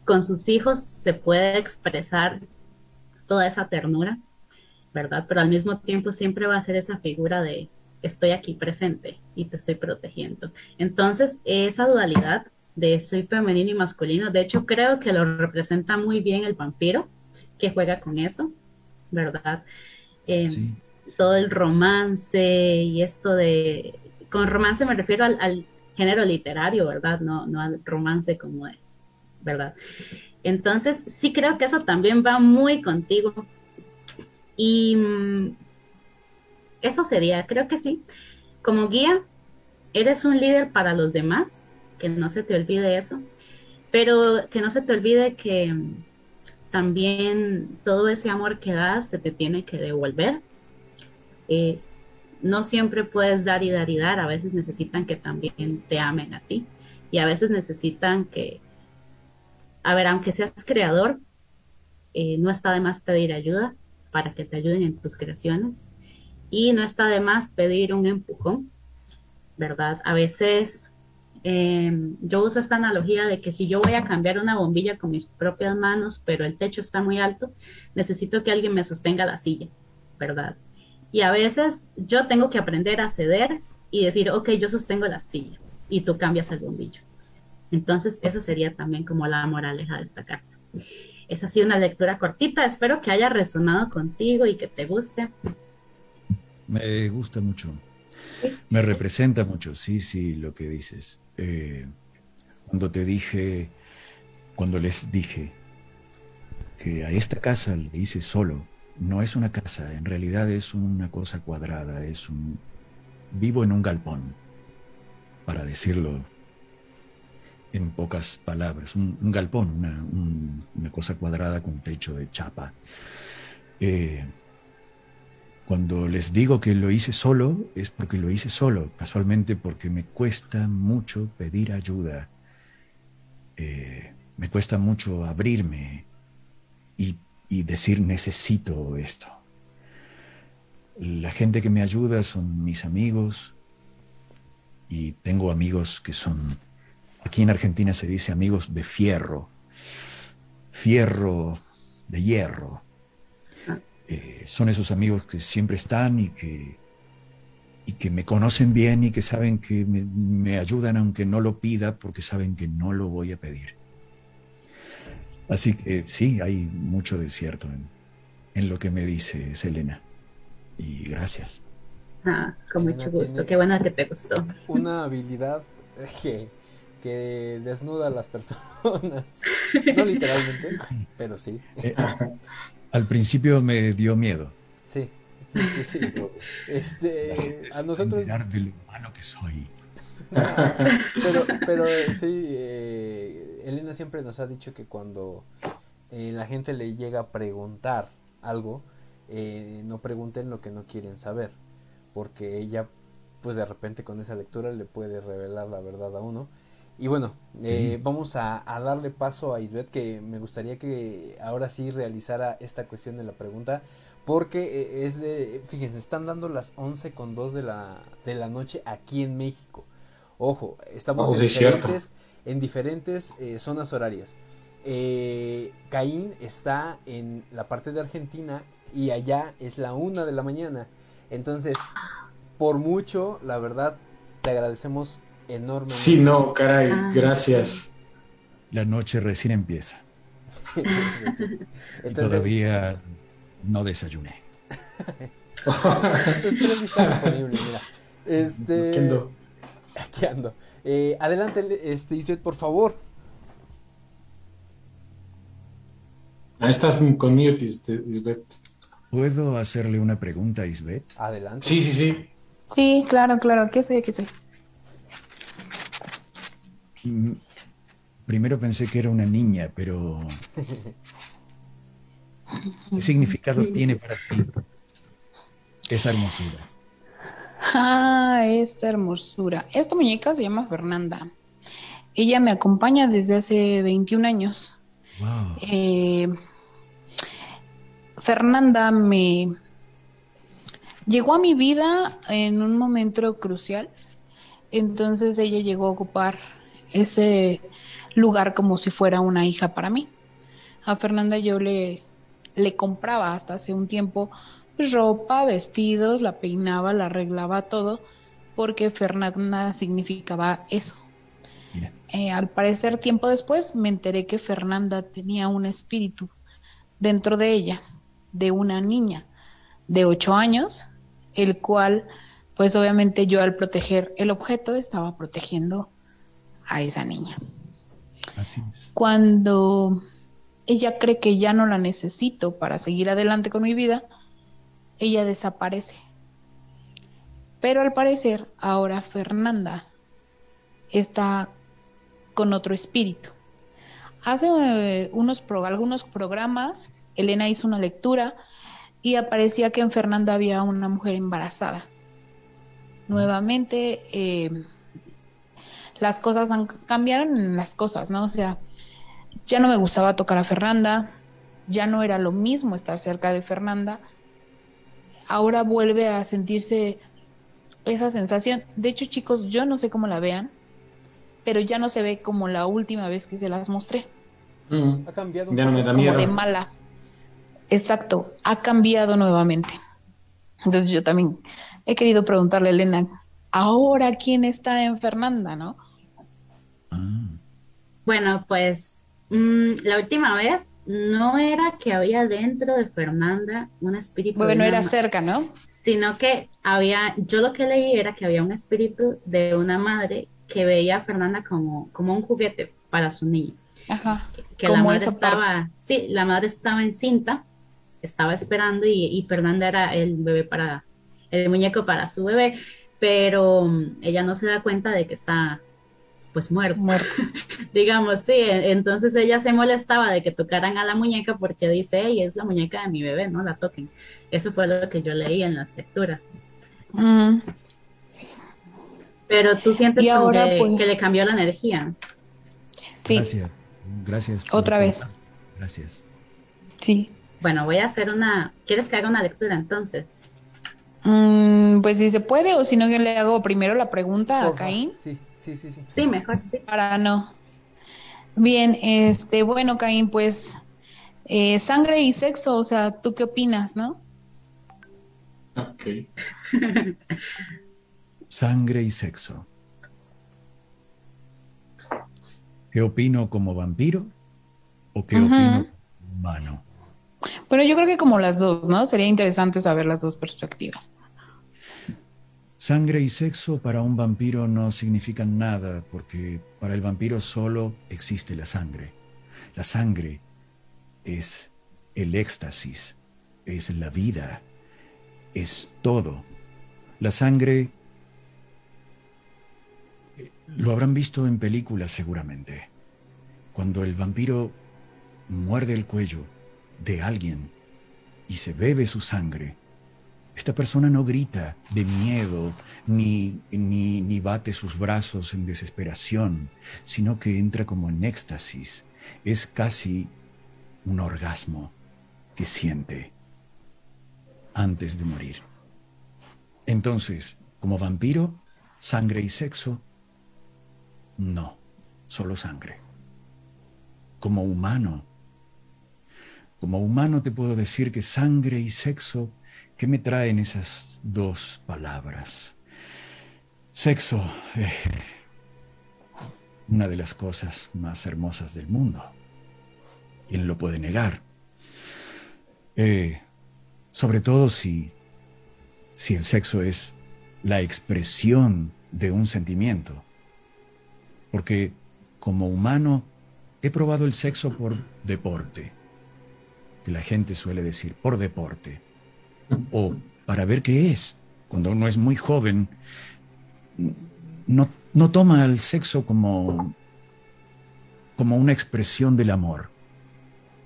con sus hijos se puede expresar toda esa ternura, ¿verdad? Pero al mismo tiempo siempre va a ser esa figura de estoy aquí presente y te estoy protegiendo. Entonces, esa dualidad de soy femenino y masculino, de hecho creo que lo representa muy bien el vampiro, que juega con eso, ¿verdad? Em, todo el romance y esto de, con romance me refiero al género literario, ¿verdad? No, no al romance como de, ¿verdad? Entonces, sí creo que eso también va muy contigo. Y mm, eso sería, creo que sí. Como guía, eres un líder para los demás, que no se te olvide eso, pero que no se te olvide que mm, también todo ese amor que das se te tiene que devolver. No siempre puedes dar y dar y dar, a veces necesitan que también te amen a ti y a veces necesitan que, a ver, aunque seas creador, eh, no está de más pedir ayuda para que te ayuden en tus creaciones y no está de más pedir un empujón, ¿verdad? A veces em, yo uso esta analogía de que si yo voy a cambiar una bombilla con mis propias manos, pero el techo está muy alto, necesito que alguien me sostenga la silla, ¿verdad? Y a veces yo tengo que aprender a ceder y decir, ok, yo sostengo la silla y tú cambias el bombillo. Entonces, eso sería también como la moraleja de esta carta. Es así una lectura cortita, espero que haya resonado contigo y que te guste. Me gusta mucho. Me representa mucho, sí, sí, lo que dices. Eh, cuando te dije, cuando les dije que a esta casa le hice solo, no es una casa, en realidad es una cosa cuadrada, es un... Vivo en un galpón, para decirlo en pocas palabras, un, galpón, una, cosa cuadrada con techo de chapa. Eh, cuando les digo que lo hice solo, es porque lo hice solo, casualmente porque me cuesta mucho pedir ayuda, eh, me cuesta mucho abrirme y y decir necesito esto. La gente que me ayuda son mis amigos y tengo amigos que son, aquí en Argentina se dice amigos de fierro, fierro de hierro. Eh, son esos amigos que siempre están y que, y que me conocen bien y que saben que me, me ayudan aunque no lo pida porque saben que no lo voy a pedir. Así que sí, hay mucho desierto en, en lo que me dice Selena. Y gracias. Ah, con mucho gusto. Qué bueno que te gustó. Una habilidad que, que desnuda a las personas. No literalmente, pero sí. Eh, al principio me dio miedo. Sí. Sí, sí, sí. Este, a nosotros... de lo humano que soy. pero, pero sí, eh, Elena siempre nos ha dicho que cuando eh, la gente le llega a preguntar algo, eh, no pregunten lo que no quieren saber, porque ella, pues de repente con esa lectura le puede revelar la verdad a uno. Y bueno, eh, vamos a, darle paso a Isbeth, que me gustaría que ahora sí realizara esta cuestión de la pregunta, porque es de, fíjense, están dando las 11 con 2 de la, de la noche aquí en México. Ojo, estamos oh, en, diferentes, en, diferentes, zonas horarias. Eh, Caín está en la parte de Argentina y allá es la una de la mañana. Entonces, por mucho, la verdad, te agradecemos enormemente. Sí, no, caray, ah. gracias. La noche recién empieza. Todavía no desayuné. Este, aquí ando. Aquí ando. Eh, adelante, este, por favor. Ahí estás con mute, Isbeth. ¿Puedo hacerle una pregunta a Isbeth? Adelante. Sí, sí, sí. Sí, claro, claro. Aquí estoy, aquí estoy. Mm, primero pensé que era una niña, pero... ¿Qué significado tiene para ti esa hermosura? Ah, esta hermosura. Esta muñeca se llama Fernanda. Ella me acompaña desde hace 21 años. Eh, Fernanda me llegó a mi vida en un momento crucial, entonces ella llegó a ocupar ese lugar como si fuera una hija para mí. A Fernanda yo le, le compraba hasta hace un tiempo ropa, vestidos, la peinaba, la arreglaba todo, porque Fernanda significaba eso, eh, al parecer, tiempo después, me enteré que Fernanda tenía un espíritu dentro de ella, de una niña de ocho años, el cual, pues obviamente yo al proteger el objeto estaba protegiendo a esa niña. Así es. Cuando ella cree que ya no la necesito para seguir adelante con mi vida, ella desaparece. Pero al parecer, ahora Fernanda está con otro espíritu. Hace eh, unos algunos programas, Elena hizo una lectura y aparecía que en Fernanda había una mujer embarazada. Nuevamente, eh, las cosas han, cambiaron las cosas, ¿no? O sea, ya no me gustaba tocar a Fernanda, ya no era lo mismo estar cerca de Fernanda. Ahora vuelve a sentirse esa sensación. De hecho, chicos, yo no sé cómo la vean, pero ya no se ve como la última vez que se las mostré. Mm. Ha cambiado. Ya no me da miedo. Como de malas. Exacto, ha cambiado nuevamente. Entonces yo también he querido preguntarle a Elena, ahora quién está en Fernanda, ¿no? Ah. Bueno, pues mm, la última vez no era que había dentro de Fernanda un espíritu. Bueno, era cerca, ¿no? Sino que había, yo lo que leí era que había un espíritu de una madre que veía a Fernanda como, como un juguete para su niño. Ajá. Que la madre estaba, sí, la madre estaba encinta, estaba esperando y, Fernanda era el bebé para, el muñeco para su bebé, pero mm, ella no se da cuenta de que está pues muerto. Muerto. Digamos, sí, entonces ella se molestaba de que tocaran a la muñeca porque dice, hey, es la muñeca de mi bebé, no la toquen. Eso fue lo que yo leí en las lecturas. Mm. Pero tú sientes pues, que, le cambió la energía. Sí. Gracias. Gracias. Otra vez. Gracias. Sí. Bueno, voy a hacer una. ¿Quieres que haga una lectura entonces? Mm, pues si se puede, o si no, yo le hago primero la pregunta a Caín. Sí, sí, sí, sí. Sí, mejor, sí. Para no. Bien, este, bueno, Caín, pues eh, sangre y sexo, o sea, ¿tú qué opinas, no? Ok. Sangre y sexo. ¿Qué opino como vampiro o qué opino como humano? Bueno, yo creo que como las dos, ¿no? Sería interesante saber las dos perspectivas. Sangre y sexo para un vampiro no significan nada porque para el vampiro solo existe la sangre. La sangre es el éxtasis, es la vida, es todo. La sangre eh, lo habrán visto en películas seguramente. Cuando el vampiro muerde el cuello de alguien y se bebe su sangre, esta persona no grita de miedo ni, ni, ni, bate sus brazos en desesperación, sino que entra como en éxtasis. Es casi un orgasmo que siente antes de morir. Entonces, como vampiro, sangre y sexo, no, solo sangre. Como humano, como humano te puedo decir que sangre y sexo, ¿qué me traen esas dos palabras? Sexo, eh, una de las cosas más hermosas del mundo. ¿Quién lo puede negar? Eh, sobre todo si, si el sexo es la expresión de un sentimiento. Porque como humano he probado el sexo por deporte, que la gente suele decir, por deporte, o para ver qué es. Cuando uno es muy joven, no, no toma el sexo como, como una expresión del amor,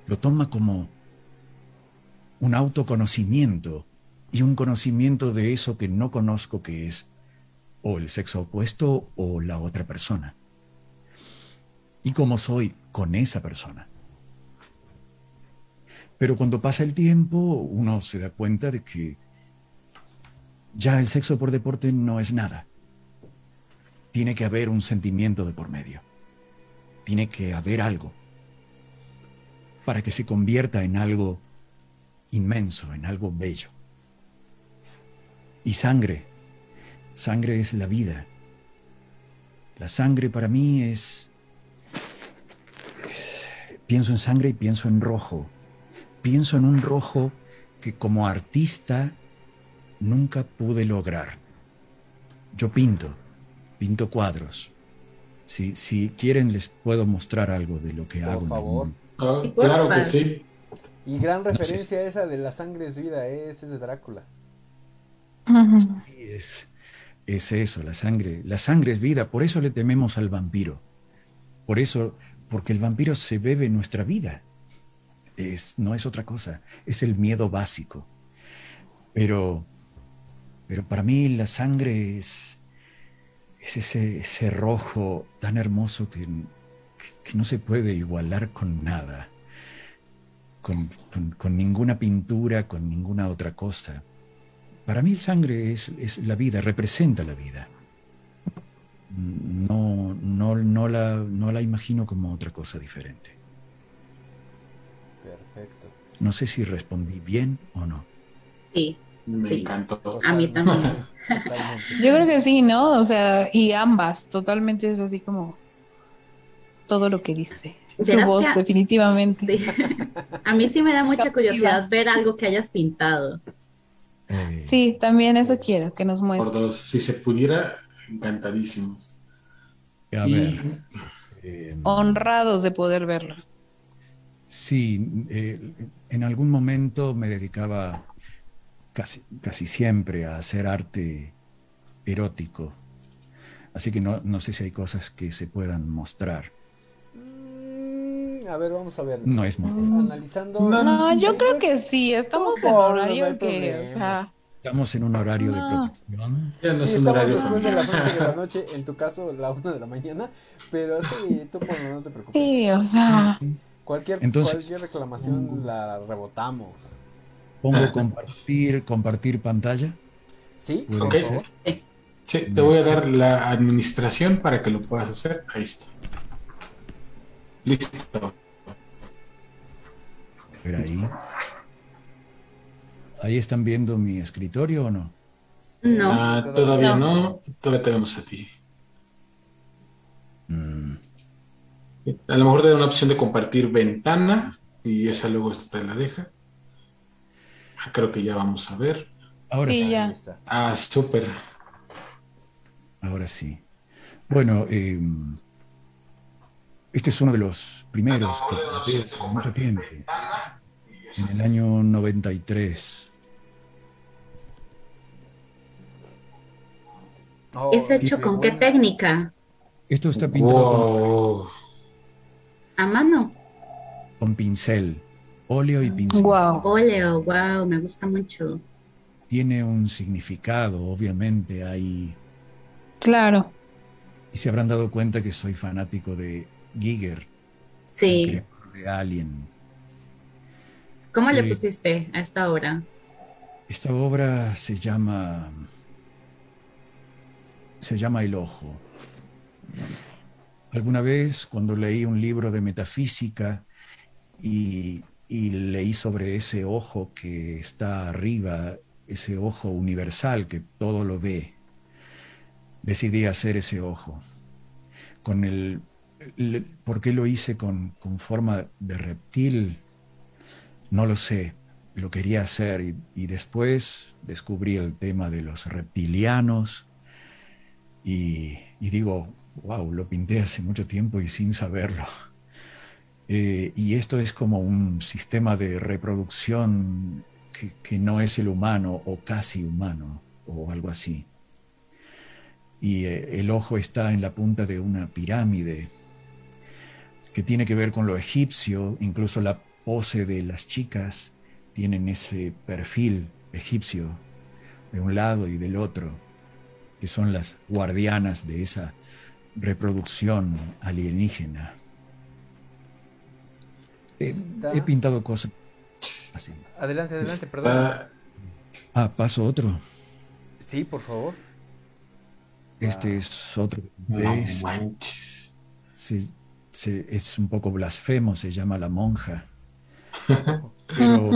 lo toma como un autoconocimiento y un conocimiento de eso que no conozco que es o el sexo opuesto o la otra persona. Y cómo soy con esa persona. Pero cuando pasa el tiempo, uno se da cuenta de que ya el sexo por deporte no es nada. Tiene que haber un sentimiento de por medio. Tiene que haber algo para que se convierta en algo inmenso, en algo bello. Y sangre, sangre es la vida. La sangre para mí es, pienso en sangre y pienso en rojo. Pienso en un rojo que como artista nunca pude lograr. Yo pinto, pinto cuadros. Si, si quieren les puedo mostrar algo de lo que hago. Por favor. Ah, claro que sí. Y gran referencia esa de la sangre es vida, ese es de Drácula. es, es eso, la sangre. La sangre es vida, por eso le tememos al vampiro. Por eso, porque el vampiro se bebe nuestra vida. Es, no es otra cosa, es el miedo básico. Pero, pero para mí la sangre es, es ese, ese rojo tan hermoso que, que no se puede igualar con nada con, ninguna pintura, con ninguna otra cosa. Para mí el sangre es, es la vida, representa la vida. No, no, no, la, no la imagino como otra cosa diferente. Perfecto. No sé si respondí bien o no. Sí. Me encantó. A mí también. Yo creo que sí, ¿no? O sea, y ambas, totalmente es así como todo lo que dice su voz, definitivamente. A mí sí me da mucha curiosidad ver algo que hayas pintado. Eh, Sí, también eso quiero, que nos Por muestres. dos, si se pudiera, encantadísimos. a Y- ver. eh, Honrados de poder verlo. Sí, eh, en algún momento me dedicaba casi, casi siempre a hacer arte erótico. Así que no, no sé si hay cosas que se puedan mostrar. A ver, vamos a ver. No es muy... Analizando. No, No, yo creo que sí, estamos en favor, horario no que, o problema. sea, Estamos en un horario de protección. Ya no Sí, es un estamos horario después de las 11 de la noche, en tu caso la 1 de la mañana, pero sí, tú por no te preocupes. sí, o sea, Cualquier, Entonces- cualquier reclamación la rebotamos. Pongo compartir, compartir pantalla. ¿Sí? ¿Puede Ok. ser? Sí, te voy a dar la administración para que lo puedas hacer. Ahí está. Listo. Ver ahí. ¿Ahí están viendo mi escritorio o no? No. Ah, todavía No. no. Todavía tenemos a ti. Mm, A lo mejor te da una opción de compartir ventana y esa luego te la deja. Ah, creo que ya vamos a ver. Ahora Sí, ya. Ah, súper. Ahora sí. Bueno, eh, este es uno de los primeros que planteé hace mucho tiempo, en el año 93. Oh, ¿Es hecho con qué técnica? Esto está pintado a mano. Con pincel, óleo y pincel. Wow. Óleo, wow, me gusta mucho. Tiene un significado, obviamente, ahí. Claro. Y se habrán dado cuenta que soy fanático de Giger. Sí. de Alien. ¿Cómo le eh, pusiste a esta obra? Esta obra se llama. Se llama El Ojo. Alguna vez, cuando leí un libro de metafísica y, y leí sobre ese ojo que está arriba, ese ojo universal que todo lo ve, decidí hacer ese ojo. Con el, ¿Por qué lo hice con, con, forma de reptil? No lo sé, lo quería hacer y, y, después descubrí el tema de los reptilianos y, digo, wow, lo pinté hace mucho tiempo y sin saberlo. Eh, y esto es como un sistema de reproducción que, no es el humano o casi humano o algo así. Y eh, el ojo está en la punta de una pirámide que tiene que ver con lo egipcio, incluso la pose de las chicas tienen ese perfil egipcio de un lado y del otro, que son las guardianas de esa reproducción alienígena. He, pintado cosas así. Adelante, adelante, perdón. Ah, paso otro. Sí, por favor. Este es otro. Sí, es un poco blasfemo, se llama La Monja. Pero,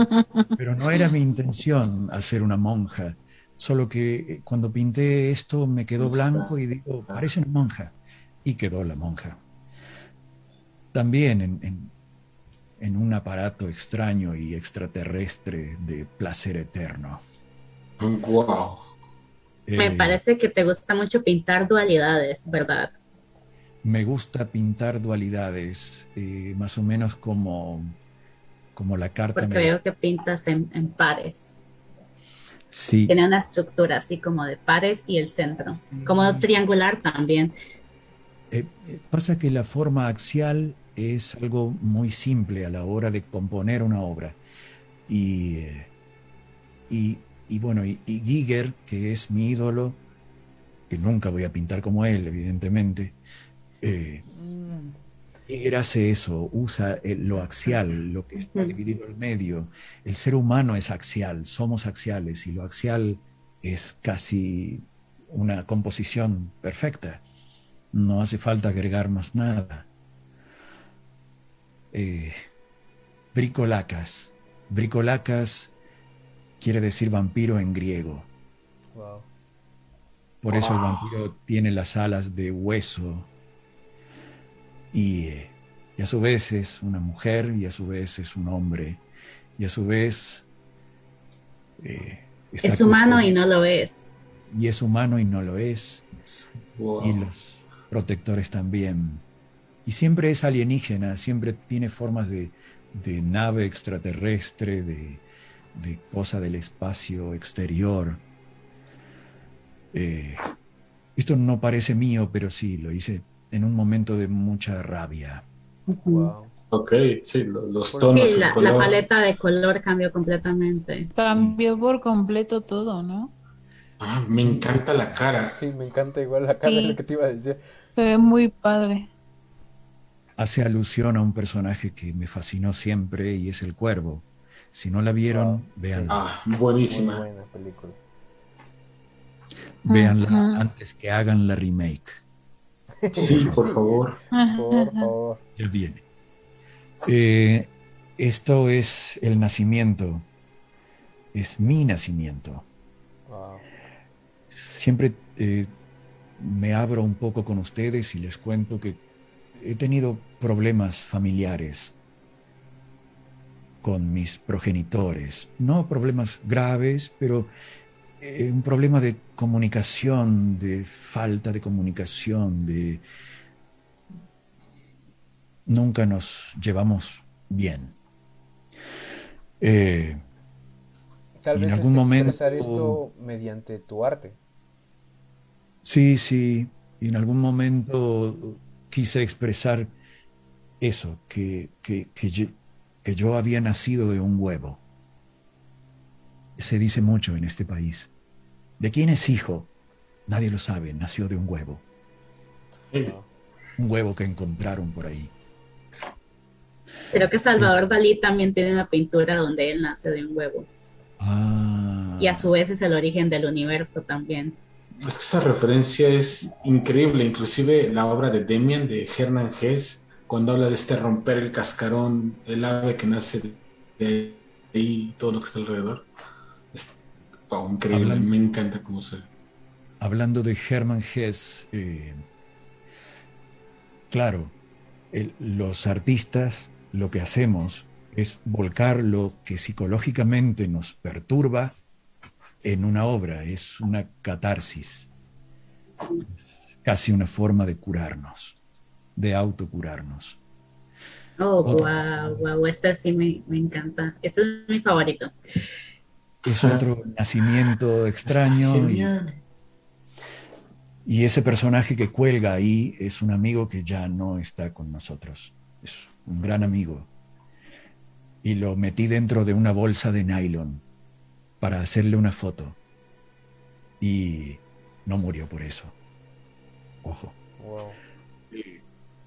pero, no era mi intención hacer una monja, solo que eh, cuando pinté esto me quedó blanco y digo, parece una monja y quedó la monja. También en, un aparato extraño y extraterrestre de placer eterno. Wow. Me eh, parece que te gusta mucho pintar dualidades, ¿verdad? Me gusta pintar dualidades, eh, más o menos como, como la carta. Porque veo que pintas en, en, pares. Sí. Tiene una estructura así como de pares y el centro, como triangular también. Eh, eh, pasa que la forma axial es algo muy simple a la hora de componer una obra. Y, y, bueno, y, Giger, que es mi ídolo, que nunca voy a pintar como él, evidentemente, Giger hace eso, usa lo axial, lo que está dividido en medio. El ser humano es axial, somos axiales y lo axial es casi una composición perfecta. No hace falta agregar más nada. Eh, bricolacas. Bricolacas quiere decir vampiro en griego. Por eso el vampiro tiene las alas de hueso. Y, a su vez es una mujer y a su vez es un hombre. Y a su vez... Eh, es humano y no lo es. Y es humano y no lo es. Y los protectores también. Y siempre es alienígena, siempre tiene formas de, nave extraterrestre, de, cosa del espacio exterior. Eh, esto no parece mío, pero sí, lo hice en un momento de mucha rabia. Ok, sí, los tonos. Sí, la, la, paleta de color cambió completamente. Cambió por completo todo, ¿no? Ah, me encanta la cara. Sí, me encanta igual la cara, lo que te iba a decir. Se ve muy padre. Hace alusión a un personaje que me fascinó siempre y es el cuervo. Si no la vieron, vean. Ah, buenísima. buena película. Véanla antes que hagan la remake. Sí, por favor. Por favor. Ya viene. Eh, esto es el nacimiento. Es mi nacimiento. Siempre eh, me abro un poco con ustedes y les cuento que he tenido problemas familiares con mis progenitores. No problemas graves, pero eh, un problema de comunicación, de falta de comunicación, de... Nunca nos llevamos bien. Eh, Tal vez en algún momento expresar esto mediante tu arte. Sí, sí. Y en algún momento quise expresar eso, que, que, yo, que yo había nacido de un huevo. Se dice mucho en este país. ¿De quién es hijo? Nadie lo sabe, nació de un huevo. Un huevo que encontraron por ahí. Creo que Salvador Dalí también tiene una pintura donde él nace de un huevo. Ah. Y a su vez es el origen del universo también. Es que esa referencia es increíble, inclusive la obra de Demian de Hernán Hess, cuando habla de este romper el cascarón, el ave que nace de ahí y todo lo que está alrededor. Es increíble, me encanta cómo se... Hablando de Hermann Hess, eh, claro, los artistas lo que hacemos es volcar lo que psicológicamente nos perturba en una obra, es una catarsis, casi una forma de curarnos, de autocurarnos. Oh, wow, wow, este sí me, encanta. Este es mi favorito. Es otro nacimiento extraño. y ese personaje que cuelga ahí es un amigo que ya no está con nosotros. Es un gran amigo y lo metí dentro de una bolsa de nylon para hacerle una foto. Y no murió por eso. Ojo.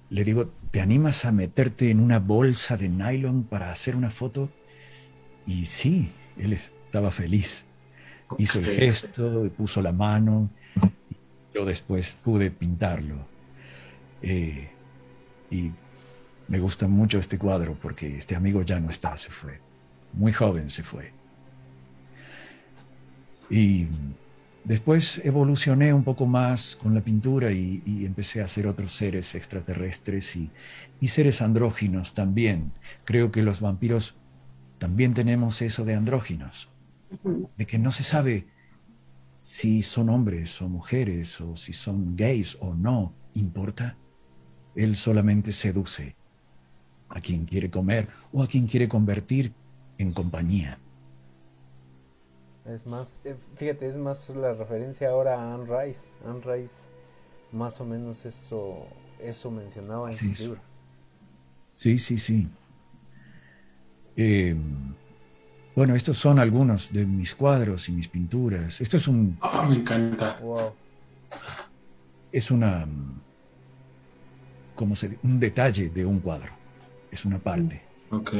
Le digo, ¿te animas a meterte en una bolsa de nylon para hacer una foto? Y sí, él estaba feliz. Hizo el gesto, puso la mano. yo después pude pintarlo. Eh, y me gusta mucho este cuadro porque este amigo ya no está, se fue. Muy joven se fue. Y después evolucioné un poco más con la pintura y, empecé a hacer otros seres extraterrestres y, y, seres andróginos también. Creo que los vampiros también tenemos eso de andróginos, de que no se sabe si son hombres o mujeres o si son gays o no, importa. Él solamente seduce a quien quiere comer o a quien quiere convertir en compañía. Es más, eh, fíjate, es más la referencia ahora a Anne Rice. Anne Rice más o menos eso, eso mencionaba en su libro. Sí, sí, sí. Em, bueno, estos son algunos de mis cuadros y mis pinturas. Esto es un... Ah, me encanta. Es una... como se Un detalle de un cuadro es una parte. Ok.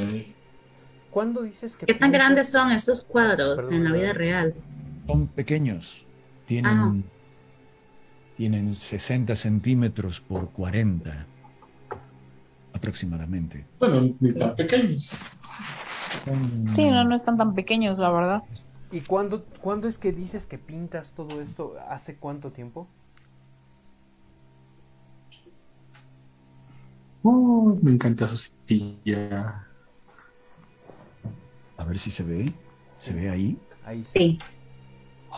¿Cuándo dices que... ¿Qué tan grandes son estos cuadros en la vida real? Son pequeños. Tienen, ah. tienen 60 centímetros por 40 aproximadamente. Bueno, ni tan pequeños. Sí, no, no están tan pequeños, la verdad. ¿Y cuándo, cuándo es que dices que pintas todo esto? ¿Hace cuánto tiempo? Oh, me encanta su silla. A ver si se ve. ¿Se ve ahí? Ahí sí.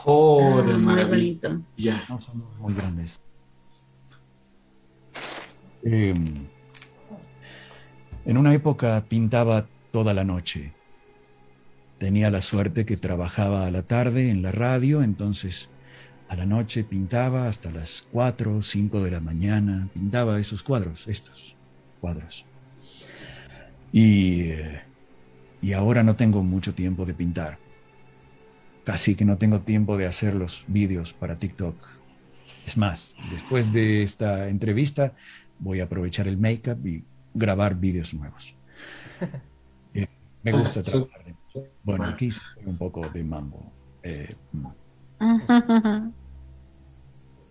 Oh, de maravilla. No, son muy grandes. Em, en una época pintaba toda la noche. Tenía la suerte que trabajaba a la tarde en la radio, entonces a la noche pintaba hasta las 4 o 5 de la mañana. Pintaba esos cuadros, estos cuadros. Y, y ahora no tengo mucho tiempo de pintar. Casi que no tengo tiempo de hacer los vídeos para TikTok. Es más, después de esta entrevista voy a aprovechar el make-up y grabar vídeos nuevos. Me gusta trabajar. bueno, aquí un poco de mambo. Eh, mm.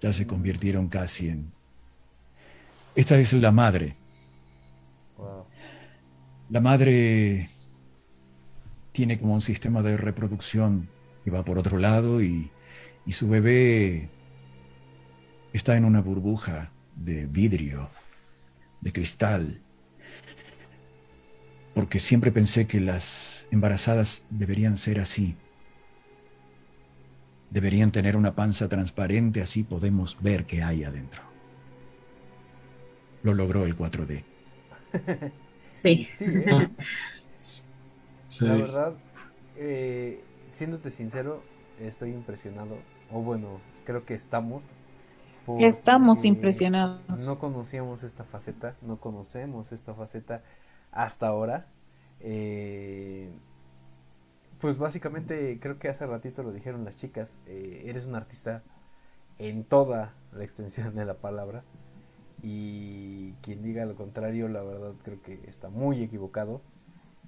ya se convirtieron casi en... Esta es la madre la madre tiene como un sistema de reproducción que va por otro lado y, su bebé está en una burbuja de vidrio, de cristal, porque siempre pensé que las embarazadas deberían ser así. Deberían tener una panza transparente, así podemos ver qué hay adentro. Lo logró el 4D. Sí. ¿eh? La verdad, eh, siéndote sincero, estoy impresionado. O bueno, creo que estamos. Estamos impresionados. No conocíamos esta faceta, no conocemos esta faceta hasta ahora. Eh, pues básicamente creo que hace ratito lo dijeron las chicas, eh, eres un artista en toda la extensión de la palabra y quien diga lo contrario la verdad creo que está muy equivocado.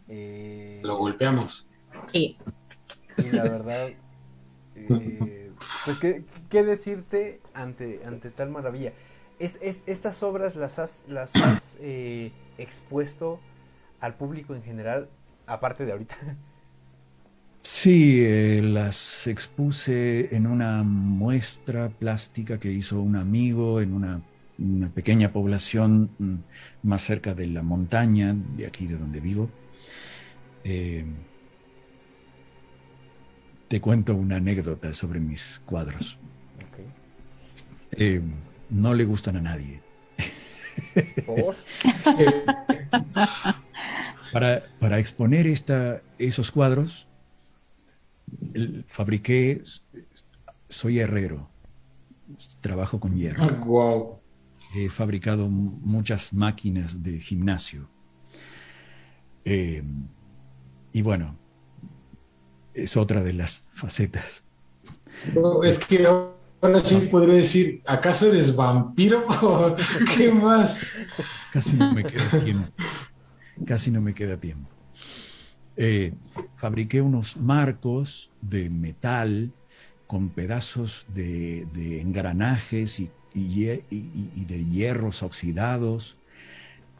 Eh, lo golpeamos. Sí. Y la verdad, pues ¿qué, decirte ante, ante tal maravilla. Es, estas obras las has, las has expuesto al público en general, aparte de ahorita? Sí, eh, las expuse en una muestra plástica que hizo un amigo en una, pequeña población mm, más cerca de la montaña, de aquí de donde vivo. Eh, te cuento una anécdota sobre mis cuadros. Eh, no le gustan a nadie. para, exponer esta, esos cuadros, fabriqué, soy herrero, trabajo con hierro. Ah, He fabricado muchas máquinas de gimnasio. Eh, y bueno, es otra de las facetas. es que ahora sí podría decir, ¿acaso eres vampiro? ¿Qué más? Casi no me queda tiempo. Casi no me queda tiempo. Eh, fabriqué unos marcos de metal con pedazos de, engranajes y, de hierros oxidados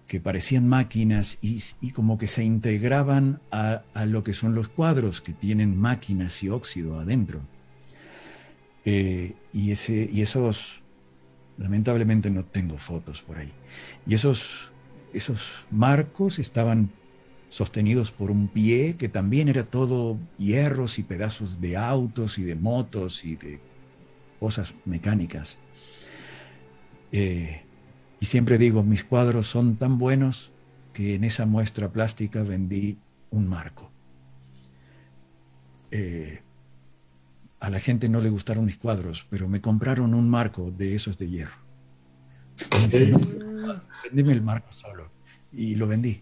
que parecían máquinas y, como que se integraban a, lo que son los cuadros que tienen máquinas y óxido adentro. Eh, y, ese, y esos, lamentablemente no tengo fotos por ahí, y esos, esos marcos estaban sostenidos por un pie que también era todo hierros y pedazos de autos y de motos y de cosas mecánicas. Eh, y siempre digo, mis cuadros son tan buenos que en esa muestra plástica vendí un marco. Eh, a la gente no le gustaron mis cuadros, pero me compraron un marco de esos de hierro. Vendeme el marco solo. Y lo vendí.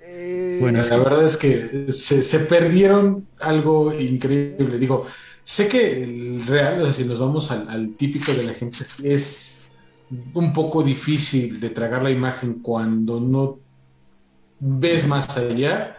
Eh, bueno, la verdad es que se, perdieron algo increíble. Digo, sé que el real, o sea, si nos vamos al, típico de la gente, es un poco difícil de tragar la imagen cuando no ves más allá.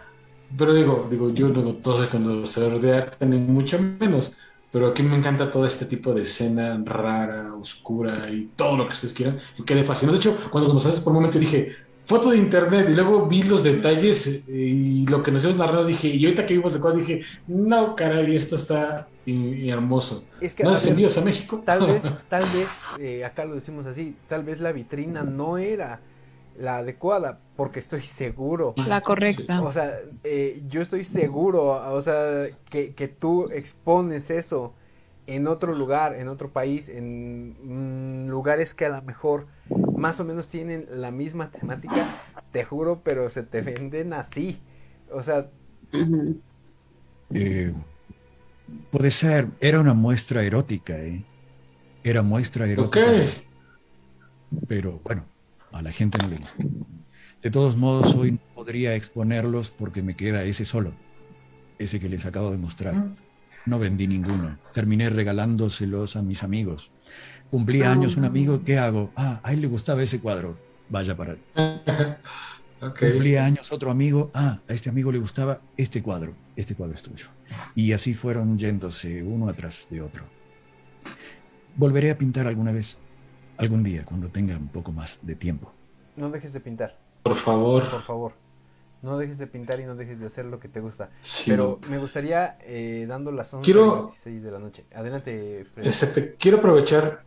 Pero digo, digo, yo no todo cuando se de arte, ni mucho menos. Pero aquí me encanta todo este tipo de escena rara, oscura y todo lo que ustedes quieran. Y quedé fascinado. De hecho, cuando nos haces por un momento dije, foto de internet y luego vi los detalles eh, y lo que nos hemos narrado dije, y ahorita que vimos de cosas dije, no, caray, esto está hermoso. Es que, ¿No es envíos a México? Tal vez, tal vez, eh, acá lo decimos así, tal vez la vitrina no era la adecuada, porque estoy seguro. La correcta. O sea, eh, yo estoy seguro, o sea, que, que tú expones eso en otro lugar, en otro país, en mm, lugares que a lo mejor más o menos tienen la misma temática, te juro, pero se te venden así. O sea... Eh, puede ser, era una muestra erótica, ¿eh? Era muestra erótica. Pero bueno, a la gente no le gusta. De todos modos, hoy no podría exponerlos porque me queda ese solo, ese que les acabo de mostrar. Mm. No vendí ninguno. Terminé regalándoselos a mis amigos. Cumplía ah. años un amigo, ¿qué hago? Ah, a él le gustaba ese cuadro. Vaya para él. Cumplía años otro amigo, ah, a este amigo le gustaba este cuadro. Este cuadro es tuyo. Y así fueron yéndose uno atrás de otro. Volveré a pintar alguna vez, algún día, cuando tenga un poco más de tiempo. No dejes de pintar. Por favor. Por favor no dejes de pintar y no dejes de hacer lo que te gusta. Pero me gustaría, eh, dando las 11 quiero, de la noche. Adelante. quiero aprovechar.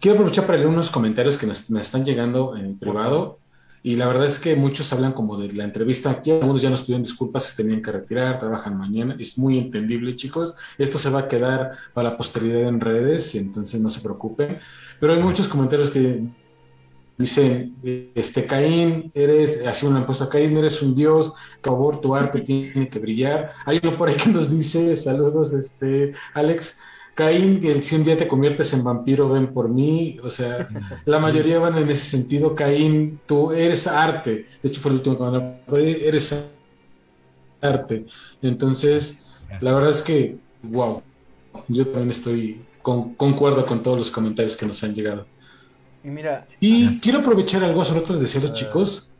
Quiero aprovechar para leer unos comentarios que nos, están llegando en privado. Y la verdad es que muchos hablan como de la entrevista. Aquí algunos ya nos pidieron disculpas, se tenían que retirar, trabajan mañana. Es muy entendible, chicos. Esto se va a quedar para la posteridad en redes y entonces no se preocupen. Pero hay muchos comentarios que dice, este, Caín, eres, así una puesto Caín, eres un dios, por favor, tu arte tiene que brillar. Hay uno por ahí que nos dice, saludos, este, Alex, Caín, que si un día te conviertes en vampiro, ven por mí. O sea, la mayoría van en ese sentido. Caín, tú eres arte. De hecho, fue el último que mandaron. Eres arte. Entonces, la verdad es que, wow. Yo también estoy, con, concuerdo con todos los comentarios que nos han llegado. Y mira. Y quiero aprovechar algo, les decía a los chicos.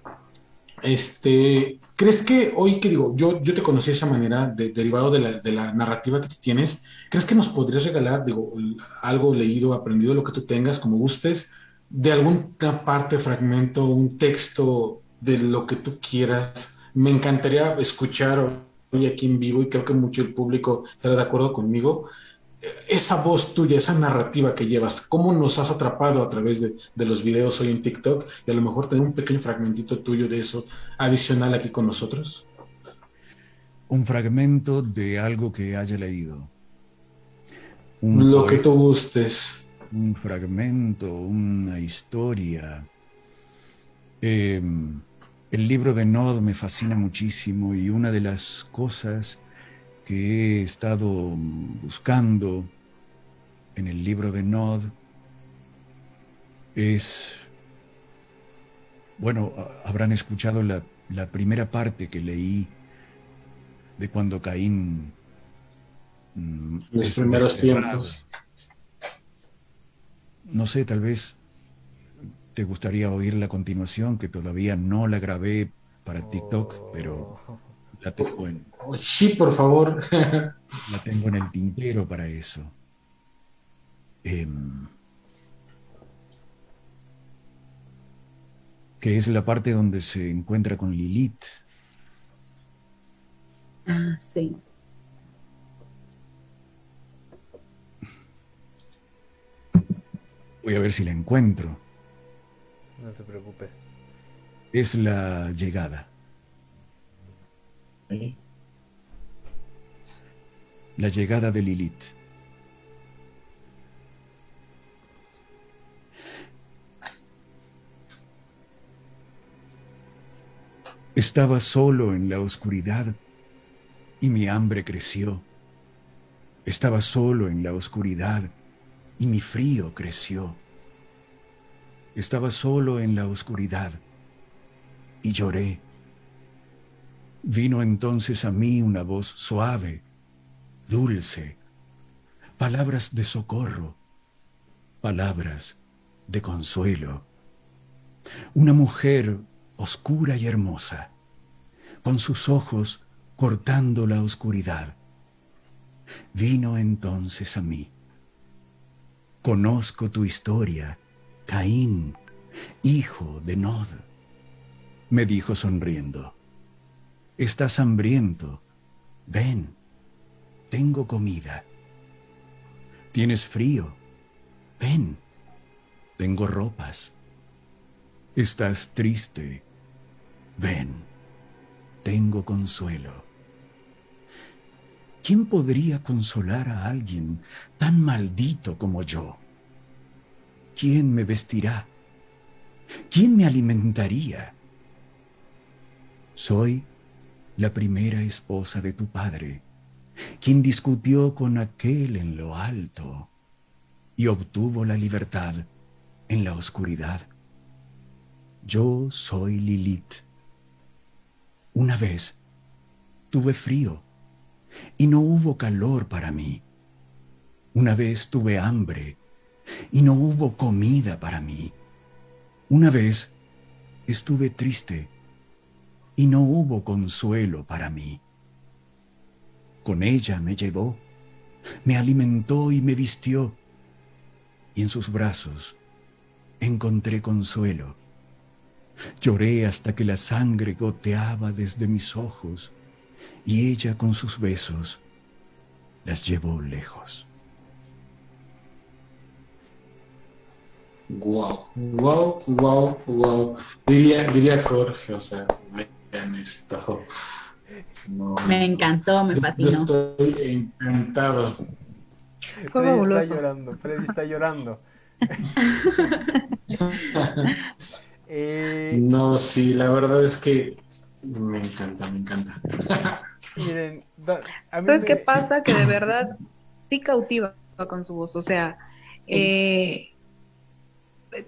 Este, ¿crees que hoy que digo, yo, yo te conocí de esa manera, derivado de la, de la, narrativa que tú tienes, ¿crees que nos podrías regalar, algo leído, aprendido, lo que tú tengas, como gustes, de alguna parte, fragmento, un texto de lo que tú quieras? Me encantaría escuchar hoy aquí en vivo y creo que mucho el público estará de acuerdo conmigo esa voz tuya, esa narrativa que llevas, cómo nos has atrapado a través de, los videos hoy en TikTok y a lo mejor tener un pequeño fragmentito tuyo de eso adicional aquí con nosotros. Un fragmento de algo que haya leído. lo que tú gustes. Un fragmento, una historia. Em, el libro de Nod me fascina muchísimo y una de las cosas que he estado buscando en el libro de Nod es, bueno, habrán escuchado la, primera parte que leí de cuando Caín... Mm, Los primeros tiempos. No sé, tal vez te gustaría oír la continuación, que todavía no la grabé para TikTok, pero la tengo en, Sí, por favor. La tengo en el tintero para eso. Em, que es la parte donde se encuentra con Lilith. Ah, sí. Voy a ver si la encuentro. No te preocupes. Es la llegada. ¿Sí? La llegada de Lilith. Estaba solo en la oscuridad y mi hambre creció. Estaba solo en la oscuridad y mi frío creció. Estaba solo en la oscuridad y lloré. Vino entonces a mí una voz suave dulce, palabras de socorro, palabras de consuelo. Una mujer oscura y hermosa, con sus ojos cortando la oscuridad. Vino entonces a mí. Conozco tu historia, Caín, hijo de Nod. Me dijo sonriendo. Estás hambriento. Ven tengo comida. ¿Tienes frío? Ven, tengo ropas. ¿Estás triste? Ven, tengo consuelo. ¿Quién podría consolar a alguien tan maldito como yo? ¿Quién me vestirá? ¿Quién me alimentaría? Soy la primera esposa de tu padre quien discutió con aquel en lo alto y obtuvo la libertad en la oscuridad. Yo soy Lilith. Una vez tuve frío y no hubo calor para mí. Una vez tuve hambre y no hubo comida para mí. Una vez estuve triste y no hubo consuelo para mí. Con ella me llevó, me alimentó y me vistió, y en sus brazos encontré consuelo. Lloré hasta que la sangre goteaba desde mis ojos, y ella con sus besos las llevó lejos. Wow, wow, wow, wow. Diría, diría Jorge, o sea, vean esto me encantó, me fascinó. estoy encantado. Freddy está llorando, Freddy está llorando. Eh, no, sí, la verdad es que me encanta, me encanta. Miren, ¿sabes qué pasa? Que de verdad sí cautiva con su voz, o sea, eh,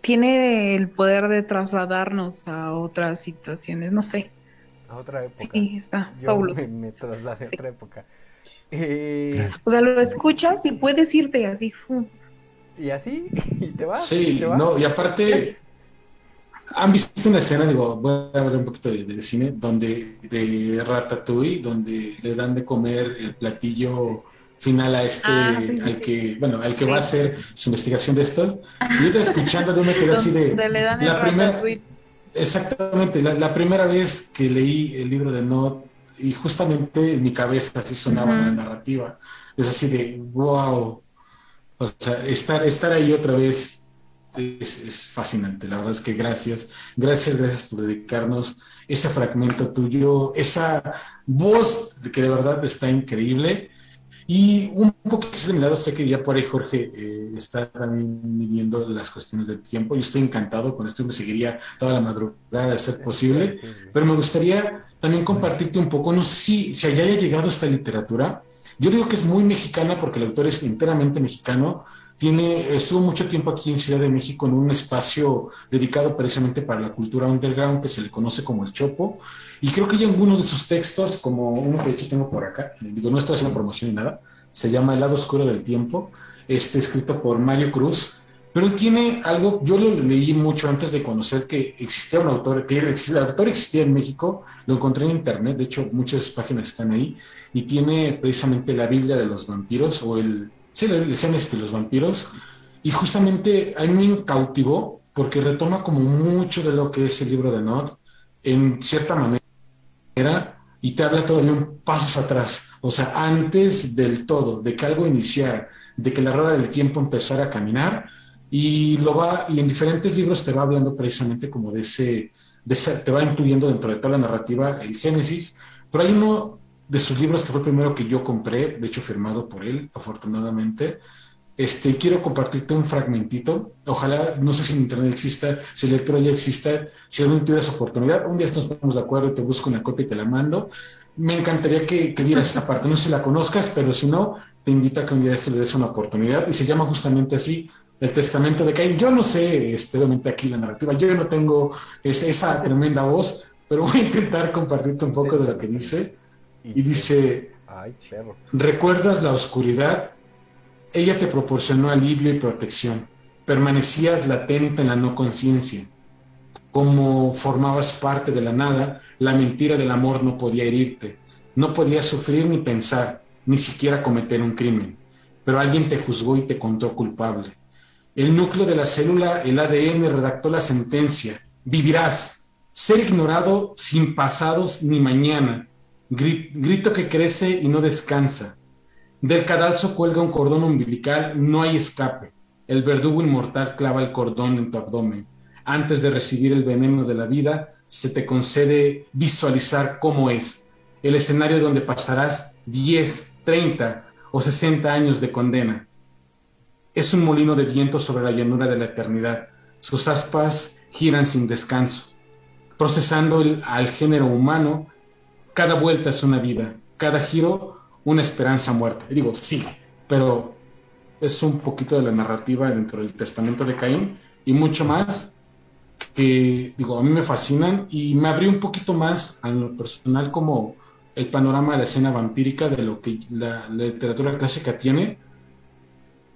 tiene el poder de trasladarnos a otras situaciones, no sé. A otra época. Sí, está fabuloso. Me, trasladé a otra época. Eh, o sea, lo escuchas y puedes irte así. Y así, y te vas. Sí, no, y aparte, han visto una escena, digo, voy a hablar un poquito de, cine, donde de Ratatouille, donde le dan de comer el platillo final a este, ah, al que, bueno, al que va a hacer su investigación de esto. Y yo escuchando, yo me quedé así de... la primera, exactamente, la, primera vez que leí el libro de Not, y justamente en mi cabeza así sonaba la narrativa. Es así de, wow. O sea, estar, estar ahí otra vez es, fascinante. La verdad es que gracias, gracias, gracias por dedicarnos ese fragmento tuyo, esa voz que de verdad está increíble. Y un poco de mi lado, sé que ya por ahí Jorge eh, está también midiendo las cuestiones del tiempo. Yo estoy encantado con esto y me seguiría toda la madrugada de ser posible. Pero me gustaría también compartirte un poco, no sé si, si haya llegado esta literatura. Yo digo que es muy mexicana porque el autor es enteramente mexicano, tiene, estuvo mucho tiempo aquí en Ciudad de México en un espacio dedicado precisamente para la cultura underground que se le conoce como el Chopo. Y creo que hay algunos de sus textos, como uno que de hecho tengo por acá, digo, no estoy haciendo promoción ni nada, se llama El lado oscuro del tiempo, este, escrito por Mario Cruz. Pero él tiene algo, yo lo leí mucho antes de conocer que existía un autor, que el autor existía en México, lo encontré en internet, de hecho muchas de sus páginas están ahí, y tiene precisamente la Biblia de los vampiros o el sí, el, Génesis de los vampiros. Y justamente a mí me cautivó porque retoma como mucho de lo que es el libro de Not en cierta manera y te habla todavía un pasos atrás. O sea, antes del todo, de que algo iniciara, de que la rueda del tiempo empezara a caminar y lo va y en diferentes libros te va hablando precisamente como de ese, de ese te va incluyendo dentro de toda la narrativa el Génesis, pero hay uno de sus libros, que fue el primero que yo compré, de hecho firmado por él, afortunadamente. Este, quiero compartirte un fragmentito. Ojalá, no sé si en internet exista, si el lector ya exista, si algún tuvieras oportunidad, un día nos ponemos de acuerdo, te busco una copia y te la mando. Me encantaría que, que vieras esta parte, no sé si la conozcas, pero si no, te invito a que un día le des una oportunidad. Y se llama justamente así, el testamento de Caín. Yo no sé, este, obviamente aquí la narrativa, yo no tengo esa tremenda voz, pero voy a intentar compartirte un poco de lo que dice. Y dice, ¿recuerdas la oscuridad? Ella te proporcionó alivio y protección. Permanecías latente en la no conciencia. Como formabas parte de la nada, la mentira del amor no podía herirte. No podías sufrir ni pensar, ni siquiera cometer un crimen. Pero alguien te juzgó y te contó culpable. El núcleo de la célula, el ADN, redactó la sentencia. Vivirás. Ser ignorado sin pasados ni mañana grito que crece y no descansa. Del cadalso cuelga un cordón umbilical, no hay escape. El verdugo inmortal clava el cordón en tu abdomen. Antes de recibir el veneno de la vida, se te concede visualizar cómo es el escenario donde pasarás 10, 30 o 60 años de condena. Es un molino de viento sobre la llanura de la eternidad. Sus aspas giran sin descanso, procesando al género humano cada vuelta es una vida, cada giro una esperanza muerta. Y digo, sí, pero es un poquito de la narrativa dentro del testamento de Caín y mucho más que, digo, a mí me fascinan y me abrió un poquito más a lo personal como el panorama de la escena vampírica de lo que la, literatura clásica tiene.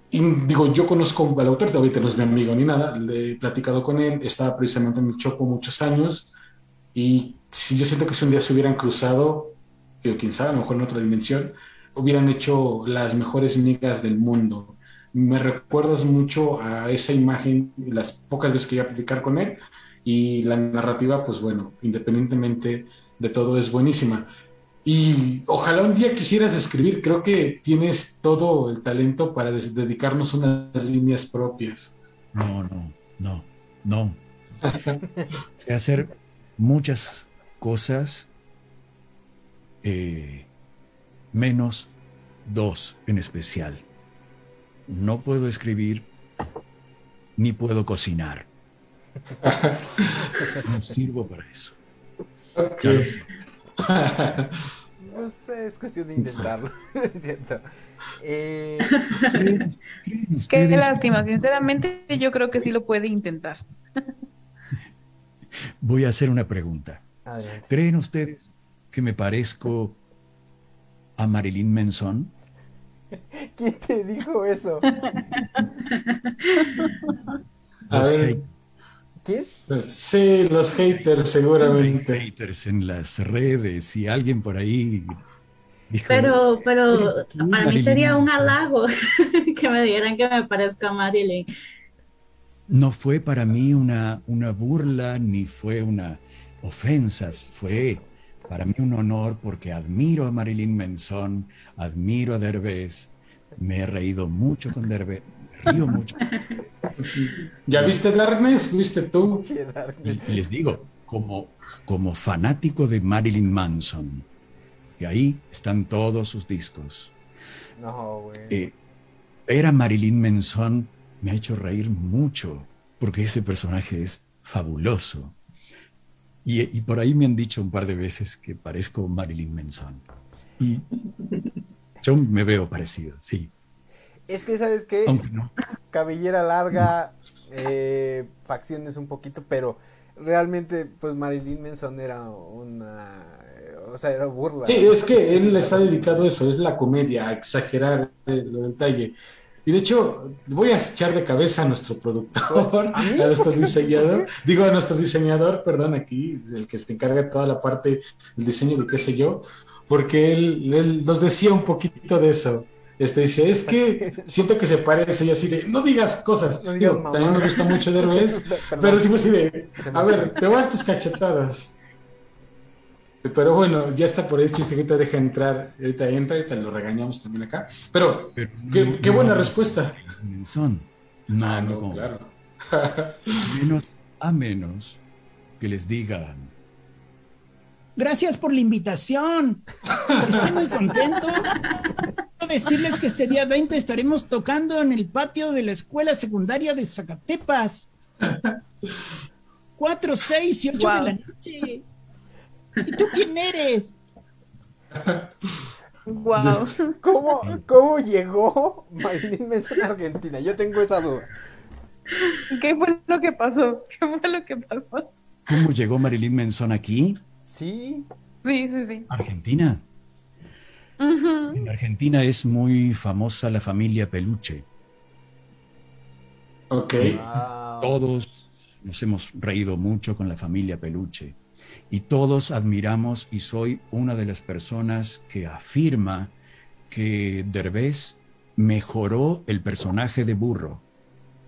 Y digo, yo conozco al autor, ahorita no es mi amigo ni nada, le he platicado con él, estaba precisamente en el Chopo muchos años y si yo siento que si un día se hubieran cruzado, quién sabe, a lo mejor en otra dimensión, hubieran hecho las mejores migas del mundo. Me recuerdas mucho a esa imagen las pocas veces que iba a platicar con él y la narrativa, pues bueno, independientemente de todo, es buenísima. Y ojalá un día quisieras escribir, creo que tienes todo el talento para dedicarnos unas líneas propias. No, no, no, no. sé hacer muchas cosas, eh, menos dos en especial. No puedo escribir ni puedo cocinar. No sirvo para eso. No sé, es cuestión de intentarlo. es cierto. Eh... Qué lástima, sinceramente yo creo que sí lo puede intentar. Voy a hacer una pregunta. ¿Creen ustedes que me parezco a Marilyn Manson? ¿Quién te dijo eso? A ver. ¿Quién? Sí, los haters seguramente. Los haters en las redes y alguien por ahí pero, pero para mí sería un halago que me dijeran que me parezco a Marilyn. No fue para mí una, una burla ni fue una ofensa, fue para mí un honor porque admiro a Marilyn Manson, admiro a Derbez, me he reído mucho con Derbez, río mucho. ¿Ya viste Darkness? ¿Viste tú? Y, les digo, como, como fanático de Marilyn Manson, y ahí están todos sus discos. No, güey. Eh, ver Marilyn Manson me ha hecho reír mucho, porque ese personaje es fabuloso. Y, por ahí me han dicho un par de veces que parezco Marilyn Manson. Y yo me veo parecido, sí. Es que, ¿sabes qué? Cabellera larga, eh, facciones un poquito, pero realmente, pues Marilyn Manson era una o sea, era burla. Sí, es que él está dedicado a eso, es la comedia, a exagerar lo del talle. Y de hecho, voy a echar de cabeza a nuestro productor, a, nuestro diseñador, digo a nuestro diseñador, perdón, aquí, el que se encarga de toda la parte del diseño de qué sé yo, porque él, nos decía un poquito de eso. Este dice, es que siento que se parece y así de, no digas cosas. también me gusta mucho Derbez, pero sí fue así de, a ver, te voy a dar tus cachetadas. Pero bueno, ya está por hecho, ahorita deja entrar, ahorita entra, ahorita lo regañamos también acá. Pero, qué, buena respuesta. Son. No, ah, no, claro. menos a menos que les digan. Gracias por la invitación. Estoy muy contento. Quiero decirles que este día 20 estaremos tocando en el patio de la escuela secundaria de Zacatepas. 4, 6 y 8 de la noche. ¿Y tú quién eres? Wow. ¿Cómo, ¿Cómo llegó Marilyn Manson a Argentina? Yo tengo esa duda. ¿Qué fue lo que pasó? ¿Qué fue lo que pasó? ¿Cómo llegó Marilyn Manson aquí? Sí. Sí, sí, sí. Argentina. En Argentina es muy famosa la familia Peluche. Ok. Todos nos hemos reído mucho con la familia Peluche y todos admiramos y soy una de las personas que afirma que Derbez mejoró el personaje de burro.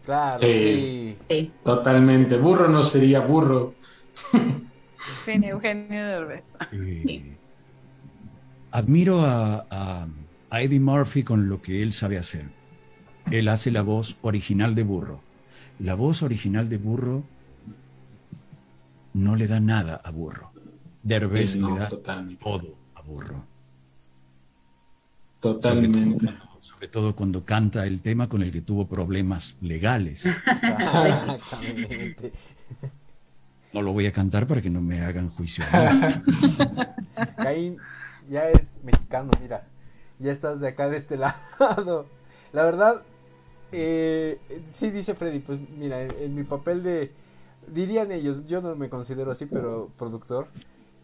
Claro, sí. Totalmente. Burro no sería burro. Eugenio Derbez. admiro a, a Eddie Murphy con lo que él sabe hacer. Él hace la voz original de burro. La voz original de burro no le da nada a Burro. Derbez le da todo a Burro. Totalmente. Sobre todo, cuando canta el tema con el que tuvo problemas legales. No lo voy a cantar para que no me hagan juicio. Ahí ya es mexicano, mira. Ya estás de acá de este lado. La verdad, eh, sí dice Freddy, pues mira, en mi papel de dirían ellos, yo no me considero así, pero productor.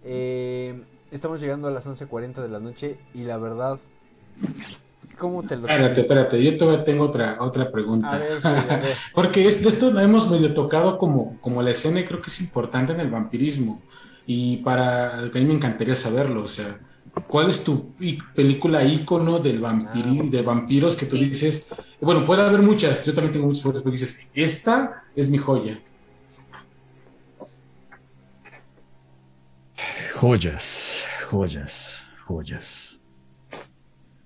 Eh, estamos llegando a las 11.40 de la noche y la verdad, ¿cómo te lo Espérate, espérate, yo todavía tengo otra, otra pregunta. Porque esto lo hemos medio tocado como, como la escena y creo que es importante en el vampirismo. Y para, a mí me encantaría saberlo, o sea, ¿cuál es tu película ícono del vampiri, ah, de vampiros que tú dices? Bueno, puede haber muchas, yo también tengo muchas fotos, pero dices, esta es mi joya. Joyas, joyas, joyas,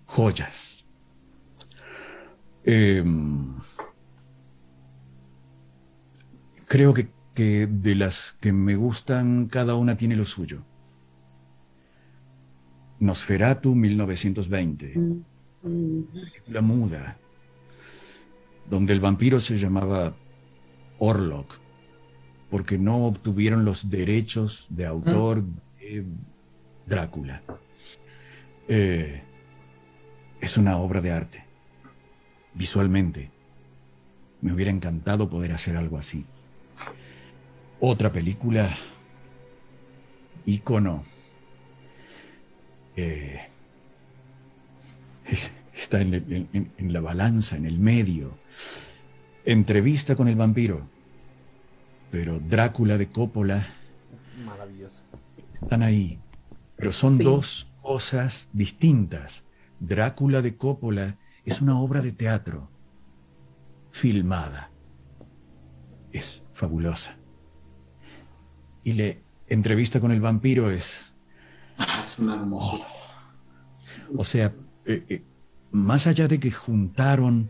joyas. Em, creo que, de las que me gustan, cada una tiene lo suyo. Nosferatu 1920, la muda, donde el vampiro se llamaba Orlok, porque no obtuvieron los derechos de autor de Drácula. Eh, es una obra de arte, visualmente. Me hubiera encantado poder hacer algo así. Otra película, ícono, eh, está en, la balanza, en el medio. Entrevista con el vampiro, pero Drácula de Coppola. Están ahí, pero son dos cosas distintas. Drácula de Coppola es una obra de teatro filmada. Es fabulosa. Y la entrevista con el vampiro es... Es una hermosura. Oh. o sea, eh, eh, más allá de que juntaron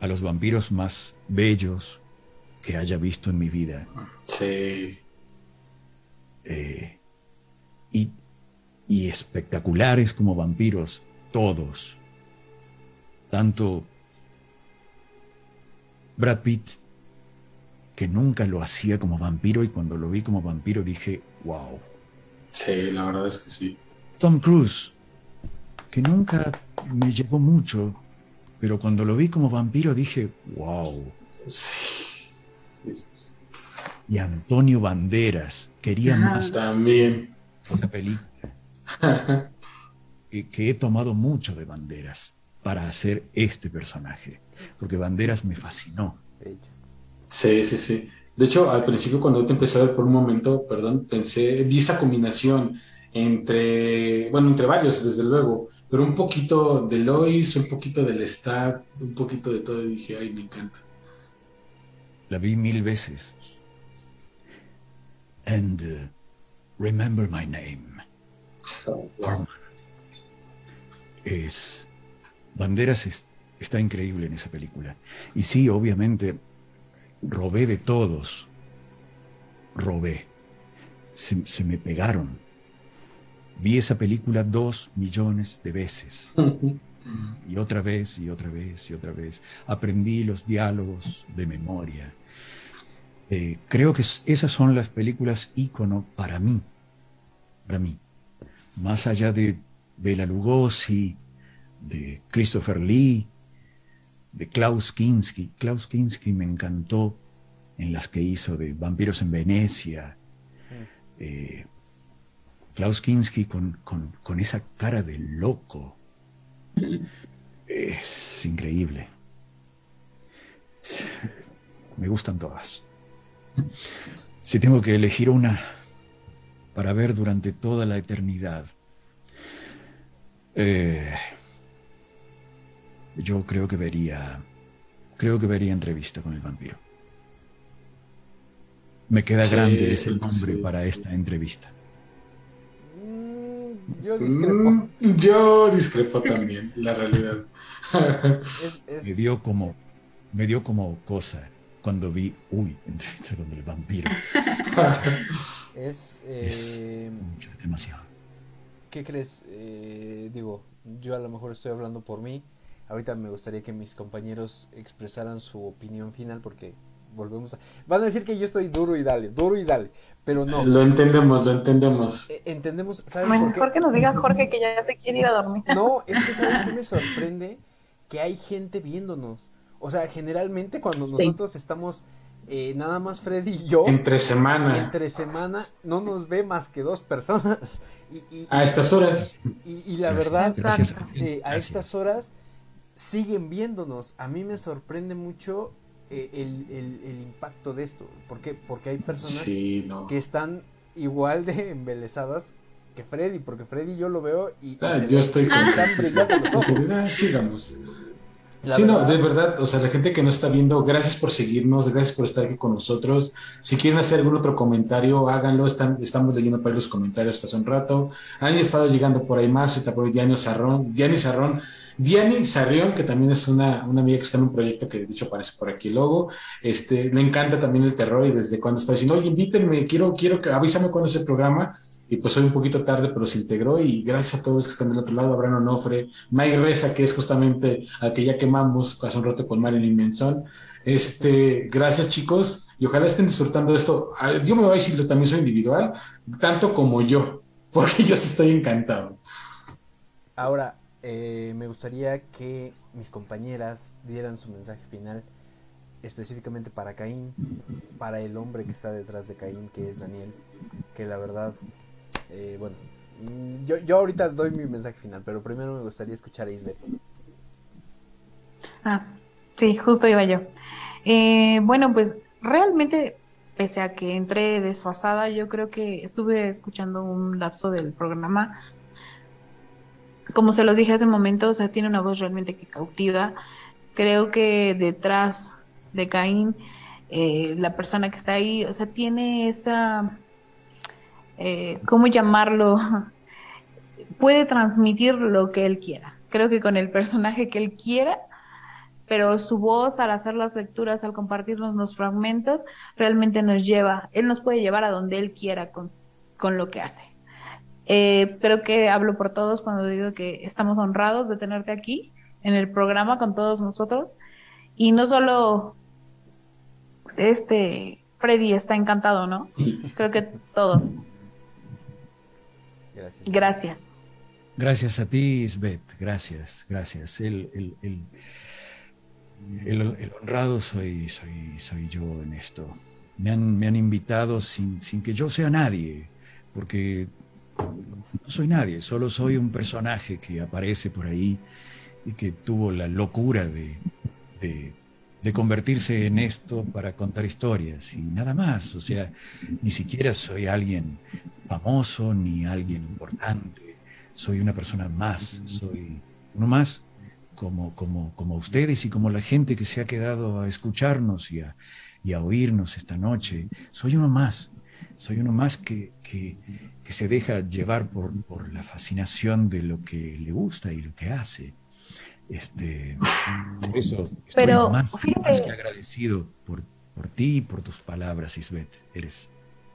a los vampiros más bellos que haya visto en mi vida. Sí. Eh, y, y espectaculares como vampiros, todos. Tanto Brad Pitt, que nunca lo hacía como vampiro y cuando lo vi como vampiro dije, wow. Sí, la verdad es que sí. Tom Cruise, que nunca me llegó mucho, pero cuando lo vi como vampiro dije, wow. Sí. Y Antonio Banderas, quería más. También. Esa película. que he tomado mucho de Banderas para hacer este personaje, porque Banderas me fascinó. Sí, sí, sí. De hecho, al principio cuando te empecé a ver por un momento, perdón, pensé, vi esa combinación entre, bueno, entre varios, desde luego, pero un poquito de Lois, un poquito del Stat, un poquito de todo, y dije, ay, me encanta. La vi mil veces. And uh, remember my name. Oh, es. Banderas está increíble en esa película. Y sí, obviamente, robé de todos. Robé. se me pegaron Vi esa película dos millones de veces. Y otra vez, y otra vez, y otra vez. Aprendí los diálogos de memoria. Eh, creo que esas son las películas ícono para mí. Para mí. Más allá de Bela Lugosi, de Christopher Lee, de Klaus Kinski. Klaus Kinski me encantó en las que hizo de Vampiros en Venecia. Eh, Klaus Kinski con, esa cara de loco. Es increíble. Me gustan todas. Si tengo que elegir una para ver durante toda la eternidad, eh, yo creo que vería, creo que vería entrevista con el vampiro. Me queda grande ese nombre para esta entrevista. Yo discrepo. Mm, yo discrepo también, la realidad. Me dio como, me dio como cosa cuando vi, uy, entrevista con el vampiro. es, eh, demasiado. ¿Qué crees? Eh, digo, yo a lo mejor estoy hablando por mí. Ahorita me gustaría que mis compañeros expresaran su opinión final porque volvemos a... Van a decir que yo estoy duro y dale, duro y dale, pero no. Lo entendemos, lo entendemos. E, entendemos, ¿sabes Mejor que nos diga Jorge que ya se quiere ir a dormir. No, es que ¿sabes qué me sorprende? Que hay gente viéndonos. O sea, generalmente cuando nosotros estamos eh, nada más Freddy y yo. Entre semana. Entre semana no nos ve más que dos personas. Y, a estas horas. Y, la verdad, eh, a estas horas siguen viéndonos. A mí me sorprende mucho eh, el, impacto de esto. ¿Por Porque hay personas que están igual de embelesadas que Freddy, porque Freddy yo lo veo y... Ah, yo estoy con... Ah, sigamos. Sí, no, de verdad, o sea, la gente que nos está viendo, gracias por seguirnos, gracias por estar aquí con nosotros. Si quieren hacer algún otro comentario, háganlo. Están, estamos leyendo para los comentarios hasta hace un rato. Han estado llegando por ahí más, ahorita por Diani Sarrón. Diani Sarrón Diani Sarrión, que también es una, una, amiga que está en un proyecto que de hecho aparece por aquí el logo, este, le encanta también el terror y desde cuando está diciendo, oye, invítenme, quiero, quiero que, avísame cuándo es el programa, y pues hoy un poquito tarde, pero se integró y gracias a todos que están del otro lado, Abraham Onofre, Mike Reza, que es justamente al que ya quemamos hace un rato con Marilyn Menzón. Este, gracias chicos y ojalá estén disfrutando esto. Ah, yo me voy a decir, también soy individual, tanto como yo, porque yo sí estoy encantado. Ahora, eh, me gustaría que mis compañeras dieran su mensaje final específicamente para Caín, para el hombre que está detrás de Caín, que es Daniel, que la verdad eh, bueno, mm, yo, yo ahorita doy mi mensaje final, pero primero me gustaría escuchar a Isbeth. Ah, sí, justo iba yo. Eh, bueno, pues realmente, pese a que entré desfasada, yo creo que estuve escuchando un lapso del programa. Como se los dije hace un momento, o sea, tiene una voz realmente que cautiva. Creo que detrás de Caín, eh, la persona que está ahí, o sea, tiene esa eh, ¿cómo llamarlo? Puede transmitir lo que él quiera. Creo que con el personaje que él quiera, pero su voz al hacer las lecturas, al compartirnos los fragmentos, realmente nos lleva, él nos puede llevar a donde él quiera con, con lo que hace. Eh, creo que hablo por todos cuando digo que estamos honrados de tenerte aquí en el programa con todos nosotros. Y no solo este Freddy está encantado, ¿no? Creo que todos. Gracias. Gracias. a ti, Svet. Gracias, gracias. El, el, honrado soy, soy, soy yo en esto. Me han, me han invitado sin, sin que yo sea nadie, porque no soy nadie, solo soy un personaje que aparece por ahí y que tuvo la locura de, de, de, convertirse en esto para contar historias y nada más. O sea, ni siquiera soy alguien famoso ni alguien importante, soy una persona más, soy uno más como, como, como ustedes y como la gente que se ha quedado a escucharnos y a, y a oírnos esta noche, soy uno más, soy uno más que, que, que se deja llevar por, por, la fascinación de lo que le gusta y lo que hace. Este, por eso estoy Pero, más, más, que agradecido por, por ti y por tus palabras, Isbeth. Eres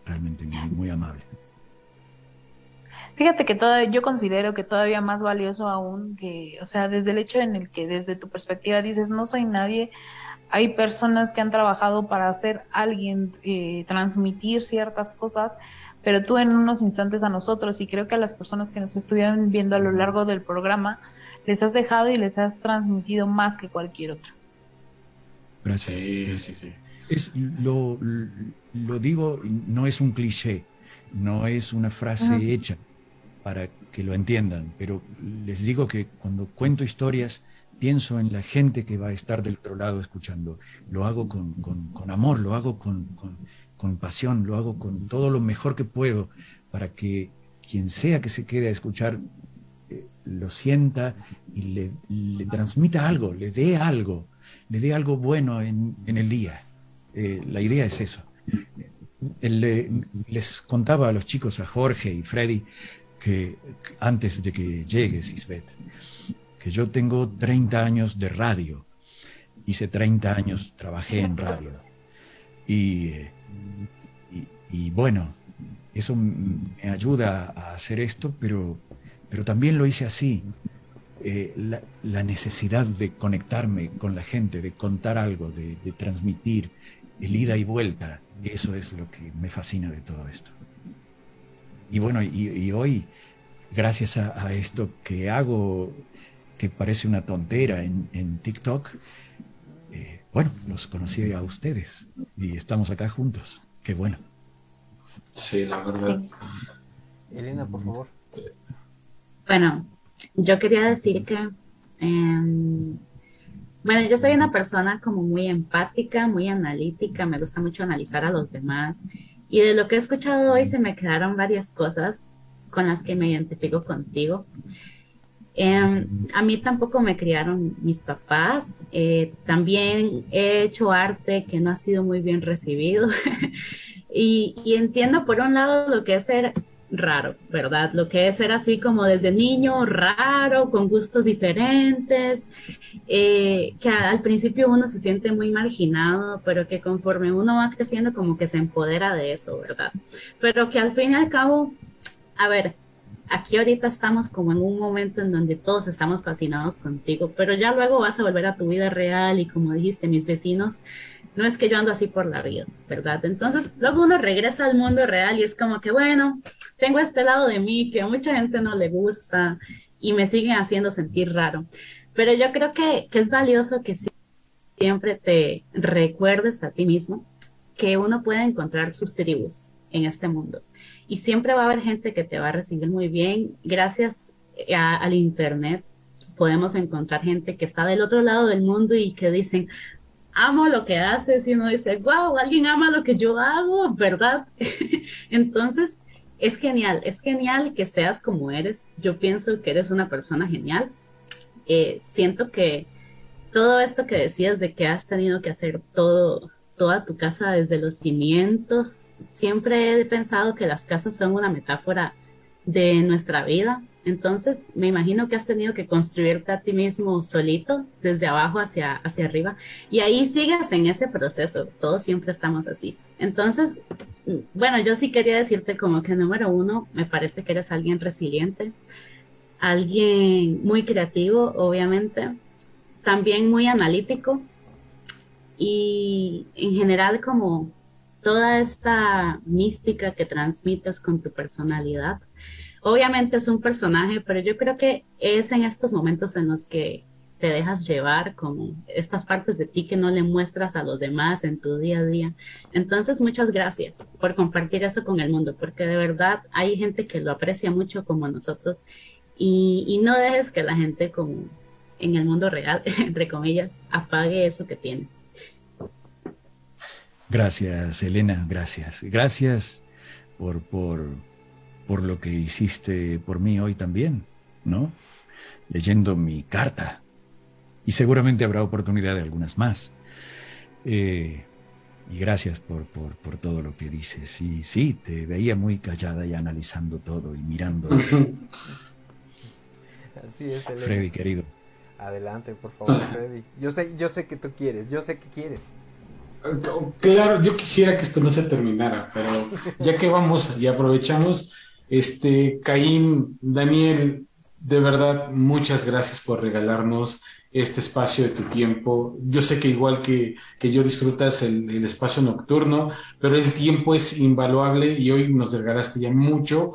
realmente muy, muy amable. Fíjate que todo, yo considero que todavía más valioso aún que, o sea, desde el hecho en el que desde tu perspectiva dices, no soy nadie, hay personas que han trabajado para hacer alguien, eh, transmitir ciertas cosas, pero tú en unos instantes a nosotros y creo que a las personas que nos estuvieron viendo a lo largo del programa, les has dejado y les has transmitido más que cualquier otro. Gracias. Sí, sí, sí. Es, lo, lo digo, no es un cliché, no es una frase hecha para que lo entiendan, pero les digo que cuando cuento historias pienso en la gente que va a estar del otro lado escuchando. Lo hago con, amor, lo hago con, pasión, lo hago con todo lo mejor que puedo para que quien sea que se quede a escuchar eh, lo sienta y le, transmita algo, le dé algo, le dé algo bueno en, el día. Eh, la idea es eso. les contaba a los chicos, a Jorge y Freddy, que antes de que llegues, Isbeth, que yo tengo 30 años de radio. Hice 30 años, trabajé en radio. Y, y, bueno, eso me ayuda a hacer esto, pero, pero también lo hice así. Eh, la, necesidad de conectarme con la gente, de contar algo, de, de transmitir el ida y vuelta, eso es lo que me fascina de todo esto. Y bueno, y, hoy, gracias a, esto que hago, que parece una tontera en, TikTok, eh, bueno, los conocí a ustedes y estamos acá juntos. Qué bueno. Sí, la verdad. Elena, por favor. Bueno, yo quería decir que, em, bueno, yo soy una persona como muy empática, muy analítica, me gusta mucho analizar a los demás y de lo que he escuchado hoy se me quedaron varias cosas con las que me identifico contigo. Em, a mí tampoco me criaron mis papás. Eh, también he hecho arte que no ha sido muy bien recibido. y, y, entiendo por un lado lo que es ser raro, ¿verdad? Lo que es ser así como desde niño, raro, con gustos diferentes, eh, que al principio uno se siente muy marginado, pero que conforme uno va creciendo como que se empodera de eso, ¿verdad? Pero que al fin y al cabo a ver, aquí ahorita estamos como en un momento en donde todos estamos fascinados contigo, pero ya luego vas a volver a tu vida real y como dijiste, mis vecinos, no es que yo ando así por la vida, ¿verdad? Entonces, luego uno regresa al mundo real y es como que, bueno, tengo este lado de mí que a mucha gente no le gusta y me siguen haciendo sentir raro. Pero yo creo que, que es valioso que siempre te recuerdes a ti mismo que uno puede encontrar sus tribus en este mundo. Y siempre va a haber gente que te va a recibir muy bien. Gracias al Internet podemos encontrar gente que está del otro lado del mundo y que dicen, amo lo que haces y uno dice, wow, alguien ama lo que yo hago, ¿verdad? Entonces, es genial, es genial que seas como eres. Yo pienso que eres una persona genial. Eh, siento que todo esto que decías de que has tenido que hacer todo, toda tu casa desde los cimientos, siempre he pensado que las casas son una metáfora de nuestra vida. Entonces, me imagino que has tenido que construirte a ti mismo solito, desde abajo hacia, hacia arriba, y ahí sigues en ese proceso. Todos siempre estamos así. Entonces, bueno, yo sí quería decirte como que número uno, me parece que eres alguien resiliente, alguien muy creativo, obviamente, también muy analítico y en general como toda esta mística que transmites con tu personalidad Obviamente es un personaje, pero yo creo que es en estos momentos en los que te dejas llevar como estas partes de ti que no le muestras a los demás en tu día a día. Entonces, muchas gracias por compartir eso con el mundo, porque de verdad hay gente que lo aprecia mucho como nosotros y, y no dejes que la gente como en el mundo real, entre comillas, apague eso que tienes. Gracias, Elena, gracias. Gracias por, por por lo que hiciste por mí hoy también, ¿no? Leyendo mi carta. Y seguramente habrá oportunidad de algunas más. Eh, y gracias por, por, todo lo que dices. Y sí, te veía muy callada y analizando todo y mirando. Así es, Freddy, querido. Adelante, por favor, Freddy. Yo sé, yo sé que tú quieres, yo sé que quieres. Claro, yo quisiera que esto no se terminara, pero ya que vamos y aprovechamos, este, Caín, Daniel, de verdad, muchas gracias por regalarnos este espacio de tu tiempo. Yo sé que igual que, que yo disfrutas el, espacio nocturno, pero el tiempo es invaluable y hoy nos regalaste ya mucho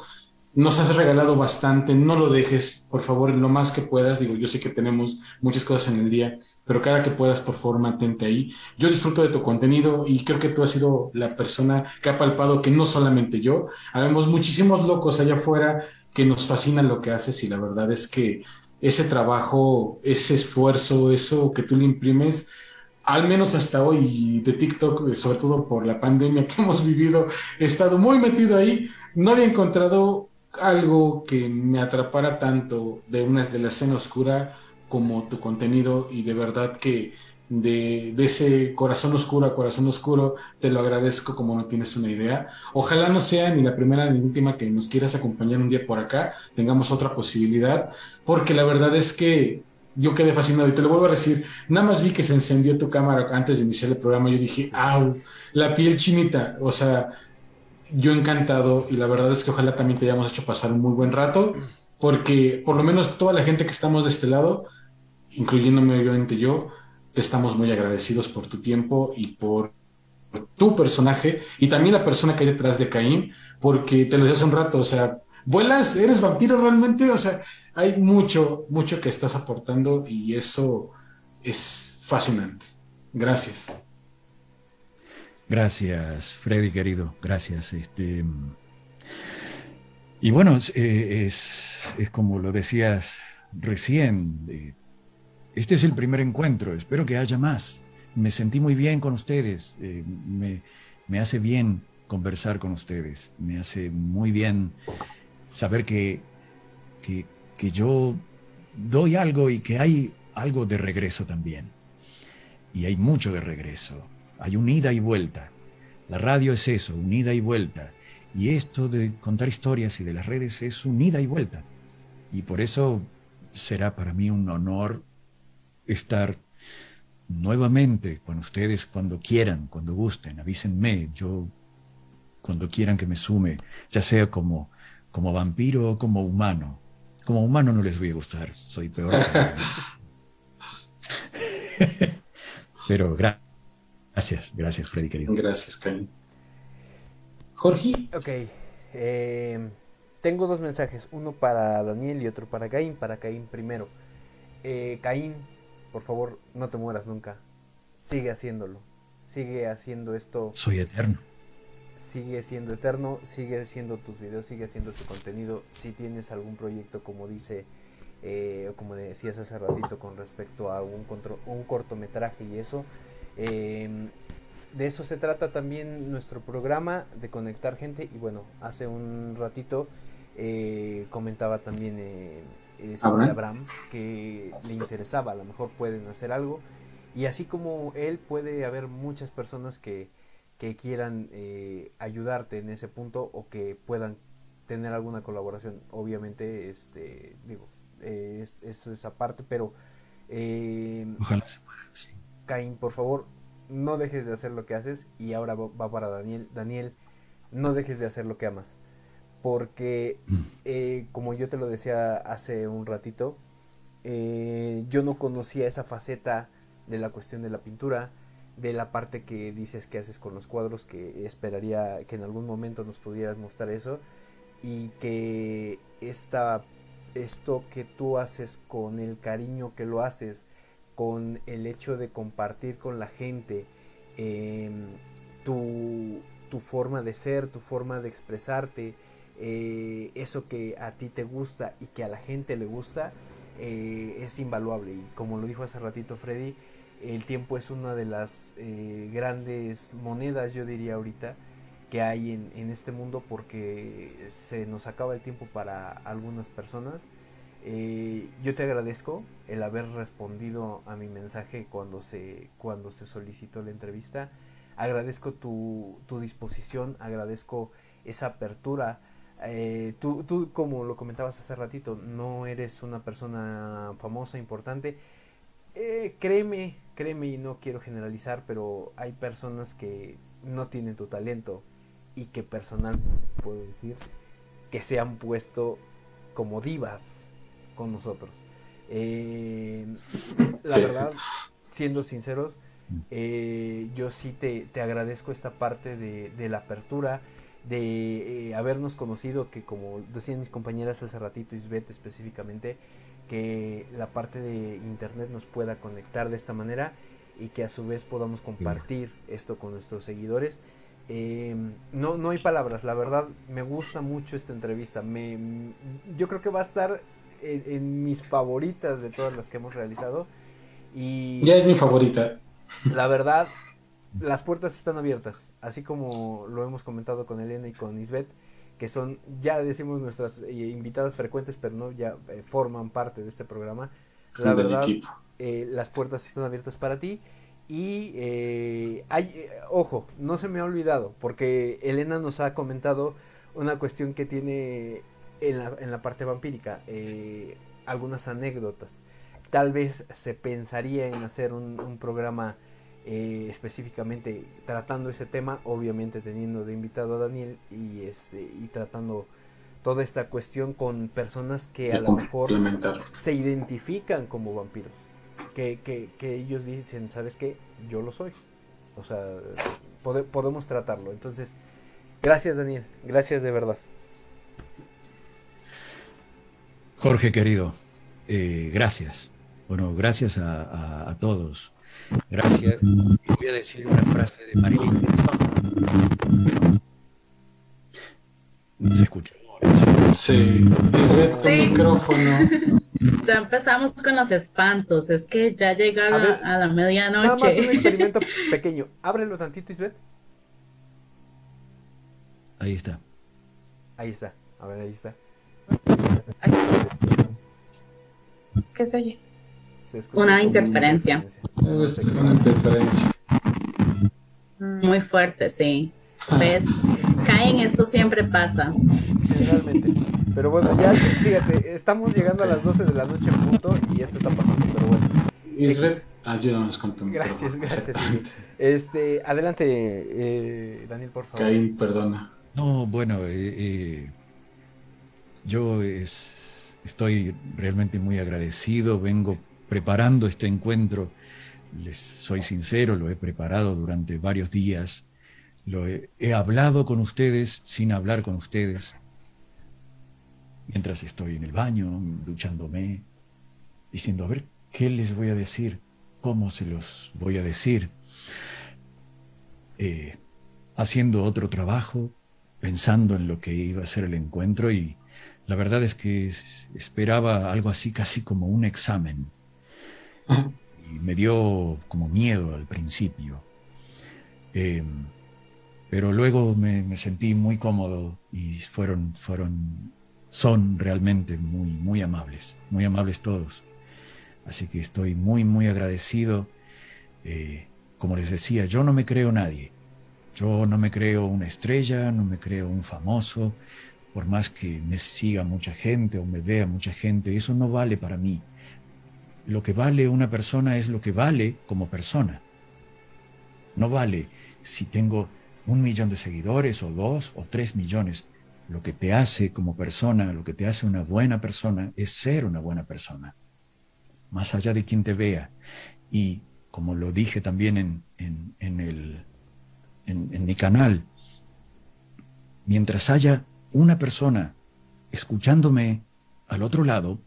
nos has regalado bastante, no lo dejes, por favor, lo más que puedas. Digo, yo sé que tenemos muchas cosas en el día, pero cada que puedas, por favor, mantente ahí. Yo disfruto de tu contenido y creo que tú has sido la persona que ha palpado que no solamente yo, habemos muchísimos locos allá afuera que nos fascina lo que haces y la verdad es que ese trabajo, ese esfuerzo, eso que tú le imprimes, al menos hasta hoy de TikTok, sobre todo por la pandemia que hemos vivido, he estado muy metido ahí. No había encontrado algo que me atrapara tanto de una de la escena oscura como tu contenido y de verdad que de, ese corazón oscuro a corazón oscuro te lo agradezco como no tienes una idea. Ojalá no sea ni la primera ni última que nos quieras acompañar un día por acá, tengamos otra posibilidad, porque la verdad es que yo quedé fascinado y te lo vuelvo a decir, nada más vi que se encendió tu cámara antes de iniciar el programa, yo dije, ¡au! La piel chinita, o sea, yo encantado y la verdad es que ojalá también te hayamos hecho pasar un muy buen rato, porque por lo menos toda la gente que estamos de este lado, incluyéndome obviamente yo, te estamos muy agradecidos por tu tiempo y por tu personaje y también la persona que hay detrás de Caín, porque te lo decía hace un rato, o sea, vuelas, eres vampiro realmente, o sea, hay mucho, mucho que estás aportando y eso es fascinante. Gracias. Gracias, Freddy, querido. Gracias. Este, y bueno, eh, es, es, como lo decías recién. Este es el primer encuentro. Espero que haya más. Me sentí muy bien con ustedes. Eh, me, me hace bien conversar con ustedes. Me hace muy bien saber que, que, que yo doy algo y que hay algo de regreso también. Y hay mucho de regreso hay un ida y vuelta. La radio es eso, un ida y vuelta. Y esto de contar historias y de las redes es un ida y vuelta. Y por eso será para mí un honor estar nuevamente con ustedes cuando quieran, cuando gusten, avísenme, yo cuando quieran que me sume, ya sea como, como vampiro o como humano. Como humano no les voy a gustar, soy peor. Pero gracias, gracias Freddy querido. Gracias, Caín. Jorge. Ok. Eh, tengo dos mensajes, uno para Daniel y otro para Caín. Para Caín primero. Eh, Caín, por favor, no te mueras nunca. Sigue haciéndolo. Sigue haciendo esto. Soy eterno. Sigue siendo eterno, sigue siendo tus videos, sigue haciendo tu contenido. Si tienes algún proyecto, como dice, eh, como decías hace ratito, con respecto a un, un cortometraje y eso, em, de eso se trata también nuestro programa de conectar gente. Y bueno, hace un ratito eh, comentaba también eh, este, ¿Abraham? que le interesaba, a lo mejor pueden hacer algo. Y así como él, puede haber muchas personas que, que quieran eh, ayudarte en ese punto o que puedan tener alguna colaboración. Obviamente, este, digo, eso es aparte, pero... Ojalá se pueda, Caín, por favor, no dejes de hacer lo que haces y ahora va para Daniel. Daniel, no dejes de hacer lo que amas. Porque, mm. eh, como yo te lo decía hace un ratito, eh, yo no conocía esa faceta de la cuestión de la pintura, de la parte que dices que haces con los cuadros, que esperaría que en algún momento nos pudieras mostrar eso, y que esta, esto que tú haces con el cariño que lo haces, con el hecho de compartir con la gente em, tu, forma de ser, tu forma de expresarte, eh, eso que a ti te gusta y que a la gente le gusta, eh, es invaluable. Y como lo dijo hace ratito Freddy, el tiempo es una de las eh, grandes monedas, yo diría ahorita, que hay en, en, este mundo porque se nos acaba el tiempo para algunas personas eh, yo te agradezco el haber respondido a mi mensaje cuando se, cuando se solicitó la entrevista. Agradezco tu, tu disposición, agradezco esa apertura. Eh, tú, tú, como lo comentabas hace ratito, no eres una persona famosa, importante. Eh, créeme, créeme y no quiero generalizar, pero hay personas que no tienen tu talento y que personal puedo decir que se han puesto como divas con nosotros. Eh, la verdad, siendo sinceros, eh, yo sí te, agradezco esta parte de, la apertura, de eh, habernos conocido, que como decían mis compañeras hace ratito, Isbeth específicamente, que la parte de internet nos pueda conectar de esta manera y que a su vez podamos compartir esto con nuestros seguidores. no, no hay palabras, la verdad me gusta mucho esta entrevista. Me, yo creo que va a estar en, mis favoritas de todas las que hemos realizado. Y ya es mi favorita. La verdad, las puertas están abiertas, así como lo hemos comentado con Elena y con Isbeth, que son, ya decimos nuestras eh, invitadas frecuentes, pero no, ya eh, forman parte de este programa. La verdad, eh, las puertas están abiertas para ti. Y hay, ojo, no se me ha olvidado, porque Elena nos ha comentado una cuestión que tiene en la, en la parte vampírica eh, algunas anécdotas. Tal vez se pensaría en hacer un, programa eh, específicamente tratando ese tema, obviamente teniendo de invitado a Daniel y, este, y tratando toda esta cuestión con personas que a lo mejor se identifican como vampiros. Que, que, que, ellos dicen, ¿sabes qué? Yo lo soy. O sea, podemos tratarlo. Entonces, gracias Daniel, gracias de verdad. Jorge querido, eh, gracias. Bueno, gracias a, todos. Gracias. voy a decir una frase de Marilyn Manson. ¿Se escucha? Sí, es tu micrófono. Ya empezamos con los espantos, es que ya llega a, la medianoche. Nada más un experimento pequeño. Ábrelo tantito, Isbeth. Ahí está. Ahí está. A ver, ahí está. ¿Qué se oye? una interferencia. Una interferencia. Muy fuerte, sí. Ah. ¿Ves? Caen, esto siempre pasa. Generalmente. Pero bueno, ya fíjate, estamos llegando a las 12 de la noche en punto y esto está pasando, pero bueno. Israel, ayúdanos con tu Gracias, gracias. Este, adelante, eh, Daniel, por favor. Caín, perdona. No, bueno, eh, eh yo estoy realmente muy agradecido, vengo preparando este encuentro, les soy sincero, lo he preparado durante varios días, lo he, hablado con ustedes sin hablar con ustedes, mientras estoy en el baño, duchándome, diciendo, a ver, ¿qué les voy a decir? ¿Cómo se los voy a decir? Eh, haciendo otro trabajo, pensando en lo que iba a ser el encuentro y la verdad es que esperaba algo así casi como un examen. Y me dio como miedo al principio. Em, pero luego me, sentí muy cómodo y fueron, fueron, son realmente muy, muy amables, muy amables todos. Así que estoy muy, muy agradecido. Eh, como les decía, yo no me creo nadie. Yo no me creo una estrella, no me creo un famoso, por más que me siga mucha gente o me vea mucha gente, eso no vale para mí. Lo que vale una persona es lo que vale como persona. No vale si tengo un millón de seguidores o dos o tres millones. Lo que te hace como persona, lo que te hace una buena persona es ser una buena persona, más allá de quien te vea. Y como lo dije también en, en el en, mi canal, mientras haya una persona escuchándome al otro lado,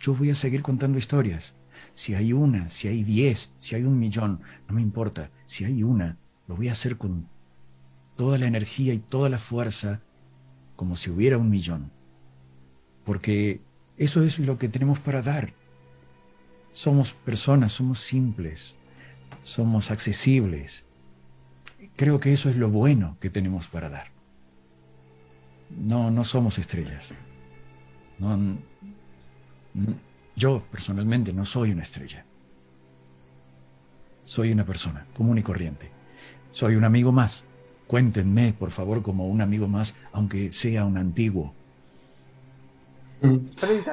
yo voy a seguir contando historias. Si hay una, si hay diez, si hay un millón, no me importa. Si hay una, lo voy a hacer con toda la energía y toda la fuerza, como si hubiera un millón. Porque eso es lo que tenemos para dar. Somos personas, somos simples, somos accesibles, creo que eso es lo bueno que tenemos para dar. No, no somos estrellas. yo personalmente no soy una estrella. Soy una persona común y corriente. Soy un amigo más. Cuéntenme, por favor, como un amigo más, aunque sea un antiguo.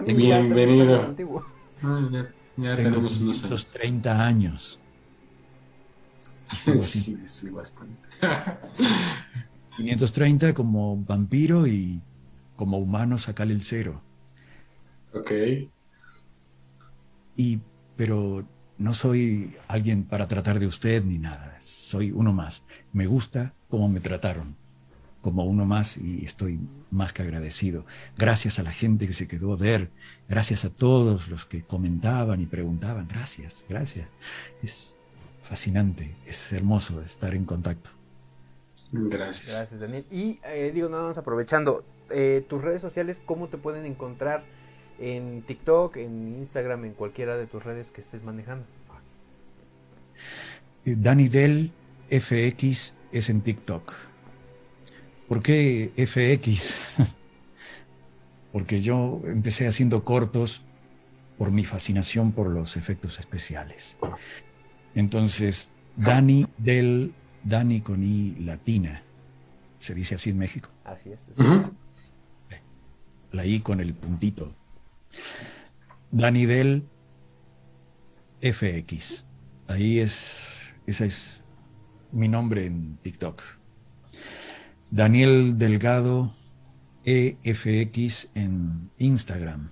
Bienvenido. Ah, ya, tenemos unos 30 años. Sí, sí, bastante. 530 como vampiro y como humano sacarle el cero. Ok. Y, pero no soy alguien para tratar de usted ni nada. Soy uno más. Me gusta cómo me trataron como uno más y estoy más que agradecido. Gracias a la gente que se quedó a ver, gracias a todos los que comentaban y preguntaban. Gracias, gracias. Es, fascinante, es hermoso estar en contacto. Gracias. Gracias, Daniel. Y eh, digo, nada más aprovechando, eh, tus redes sociales, ¿cómo te pueden encontrar en TikTok, en Instagram, en cualquiera de tus redes que estés manejando? Eh, Dani Del FX es en TikTok. ¿Por qué FX? Porque yo empecé haciendo cortos por mi fascinación por los efectos especiales. Entonces, Dani del, Dani con I latina, se dice así en México. Así es. La I con el puntito. Dani del FX. Ahí es, ese es mi nombre en TikTok. Daniel Delgado EFX en Instagram.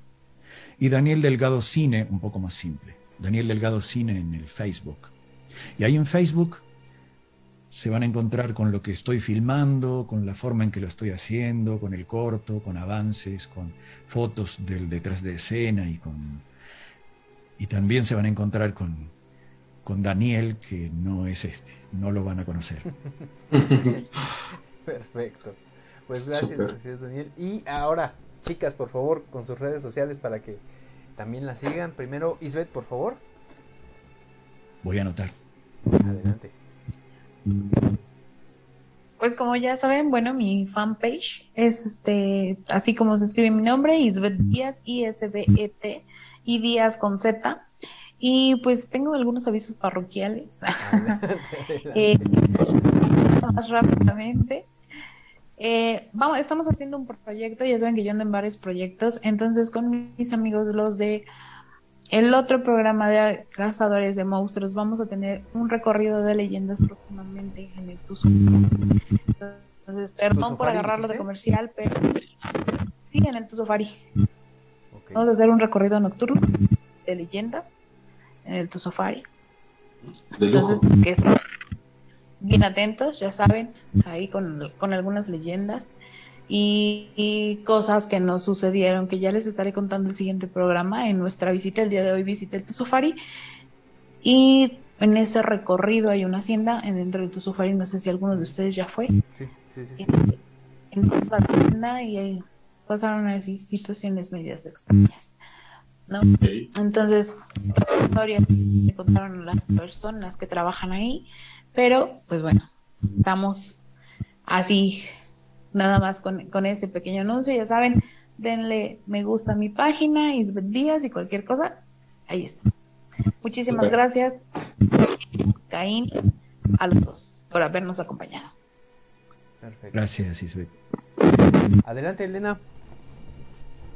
Y Daniel Delgado Cine, un poco más simple. Daniel Delgado Cine en el Facebook. Y ahí en Facebook se van a encontrar con lo que estoy filmando, con la forma en que lo estoy haciendo, con el corto, con avances, con fotos del detrás de escena y con y también se van a encontrar con, con Daniel, que no es este, no lo van a conocer. Perfecto. Pues gracias, gracias Daniel. Y ahora, chicas, por favor, con sus redes sociales para que también la sigan. Primero, Isbeth, por favor. Voy a anotar. Adelante. Pues como ya saben, bueno, mi fanpage es este, así como se escribe mi nombre, Isbeth Díaz, I-S-B-E-T, y Díaz con Z. Y pues tengo algunos avisos parroquiales. eh, más rápidamente. Eh, vamos, estamos haciendo un proyecto, ya saben que yo ando en varios proyectos, entonces con mis amigos los de el otro programa de Cazadores de Monstruos vamos a tener un recorrido de leyendas próximamente en el Tuzo. Entonces, perdón por agarrarlo de comercial, pero Sí, en el Tusofari. Vamos a hacer un recorrido nocturno de leyendas en el Tusofari. Entonces, que bien atentos, ya saben, ahí con, con algunas leyendas y, cosas que nos sucedieron, que ya les estaré contando el siguiente programa en nuestra visita. El día de hoy visité el Tusofari y en ese recorrido hay una hacienda en dentro del Tusofari, no sé si alguno de ustedes ya fue. Sí, sí, sí. En, la hacienda y pasaron así situaciones medias extrañas. ¿no? Entonces, toda la historia que contaron las personas que trabajan ahí, pero pues bueno, estamos así nada más con, con, ese pequeño anuncio. Ya saben, denle me gusta a mi página, Isbeth Díaz y cualquier cosa. Ahí estamos. Muchísimas gracias, Caín, a los dos por habernos acompañado. Perfecto. Gracias, Isbeth. Adelante, Elena.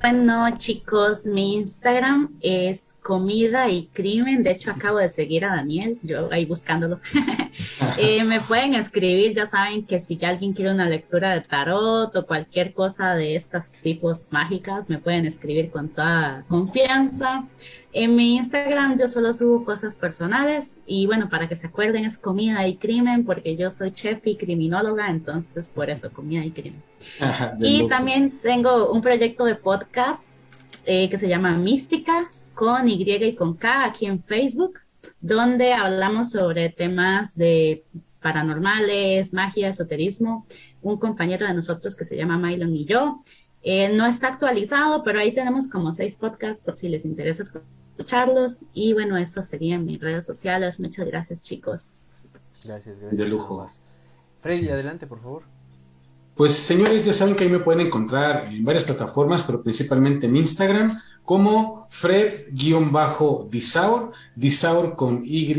Bueno, chicos, mi Instagram es comida y crimen. De hecho, acabo de seguir a Daniel, yo ahí buscándolo. eh, me pueden escribir, ya saben que si alguien quiere una lectura de tarot o cualquier cosa de estos tipos mágicas, me pueden escribir con toda confianza. En mi Instagram yo solo subo cosas personales y bueno, para que se acuerden es comida y crimen porque yo soy chef y criminóloga, entonces por eso comida y crimen. y también tengo un proyecto de podcast eh, que se llama Mística, con Y y con K aquí en Facebook, donde hablamos sobre temas de paranormales, magia, esoterismo. Un compañero de nosotros que se llama Mylon y yo. Eh, no está actualizado, pero ahí tenemos como seis podcasts por si les interesa escucharlos. Y bueno, eso sería en mis redes sociales. Muchas gracias, chicos. Gracias, gracias. De lujo. Freddy, adelante, por favor. Pues señores, ya saben que ahí me pueden encontrar en varias plataformas, pero principalmente en Instagram como Fred-Disaur, Disaur con Y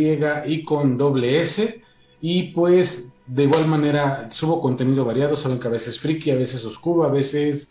y con doble S. Y pues de igual manera subo contenido variado, saben que a veces friki, a veces oscuro, a veces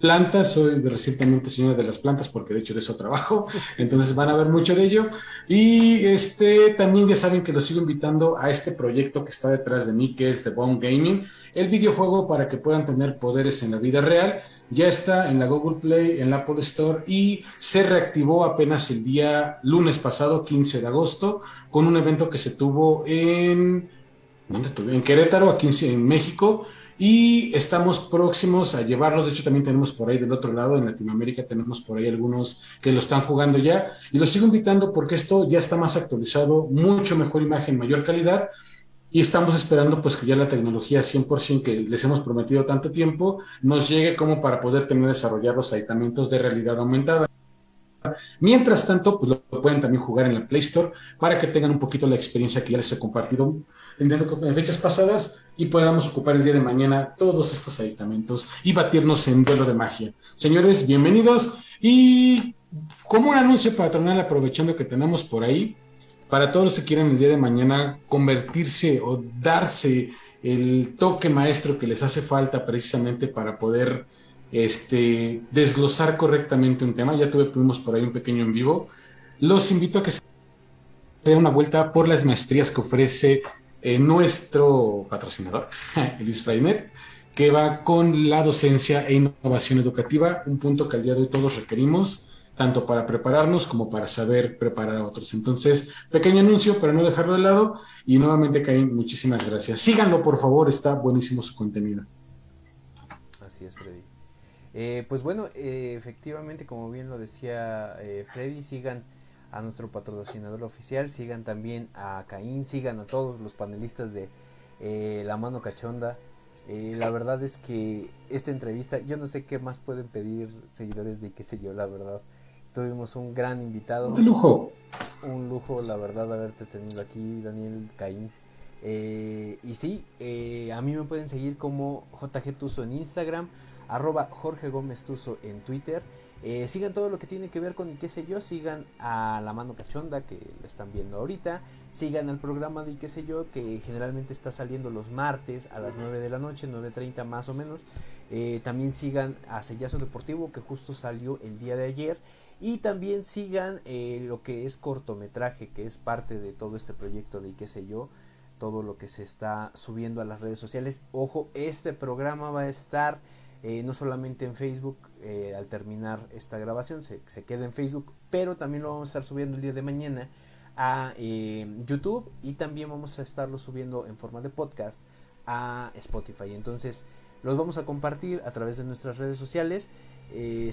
plantas, soy recientemente señora de las plantas porque de hecho de eso trabajo, entonces van a ver mucho de ello. Y este también ya saben que los sigo invitando a este proyecto que está detrás de mí, que es The Bone Gaming, el videojuego para que puedan tener poderes en la vida real. Ya está en la Google Play, en la Apple Store y se reactivó apenas el día lunes pasado, 15 de agosto, con un evento que se tuvo en, ¿dónde? En Querétaro, aquí en México, y estamos próximos a llevarlos. De hecho, también tenemos por ahí del otro lado, en Latinoamérica, tenemos por ahí algunos que lo están jugando ya. Y los sigo invitando porque esto ya está más actualizado, mucho mejor imagen, mayor calidad. Y estamos esperando pues que ya la tecnología 100% que les hemos prometido tanto tiempo nos llegue como para poder tener desarrollar los aditamentos de realidad aumentada. Mientras tanto, pues lo pueden también jugar en la Play Store para que tengan un poquito la experiencia que ya les he compartido en fechas pasadas y podamos ocupar el día de mañana todos estos aditamentos y batirnos en duelo de magia. Señores, bienvenidos y como un anuncio patronal aprovechando que tenemos por ahí, para todos los que quieran el día de mañana convertirse o darse el toque maestro que les hace falta precisamente para poder este, desglosar correctamente un tema. Ya tuvimos por ahí un pequeño en vivo. Los invito a que se den una vuelta por las maestrías que ofrece eh, nuestro patrocinador, el Isfrainet, que va con la docencia e innovación educativa, un punto que al día de hoy todos requerimos, tanto para prepararnos como para saber preparar a otros. Entonces, pequeño anuncio para no dejarlo de lado y nuevamente, Caín, muchísimas gracias. Síganlo, por favor, está buenísimo su contenido. Así es, Freddy. Eh, pues bueno, eh, efectivamente, como bien lo decía Freddy, sigan a nuestro patrocinador oficial, sigan también a Caín, sigan a todos los panelistas de eh, La Mano Cachonda. Eh, la verdad es que esta entrevista, yo no sé qué más pueden pedir seguidores de qué sé yo, la verdad. Tuvimos un gran invitado. Un lujo. Un lujo, la verdad, haberte tenido aquí, Daniel Caín. Eh, y sí, a mí me pueden seguir como JG Tuso en Instagram, arroba Jorge Gómez Tuso en Twitter. Eh, sigan todo lo que tiene que ver con y qué sé yo, sigan a La Mano Cachonda que lo están viendo ahorita, sigan al programa de y qué sé yo que generalmente está saliendo los martes a las 9 de la noche, 9.30 más o menos. Eh, también sigan a Sellazo Deportivo que justo salió el día de ayer. Y también sigan eh, lo que es cortometraje, que es parte de todo este proyecto de y qué sé yo, todo lo que se está subiendo a las redes sociales. Ojo, este programa va a estar no solamente en Facebook, eh, al terminar esta grabación se, queda en Facebook, pero también lo vamos a estar subiendo el día de mañana a YouTube y también vamos a estarlo subiendo en forma de podcast a Spotify. Entonces los vamos a compartir a través de nuestras redes sociales.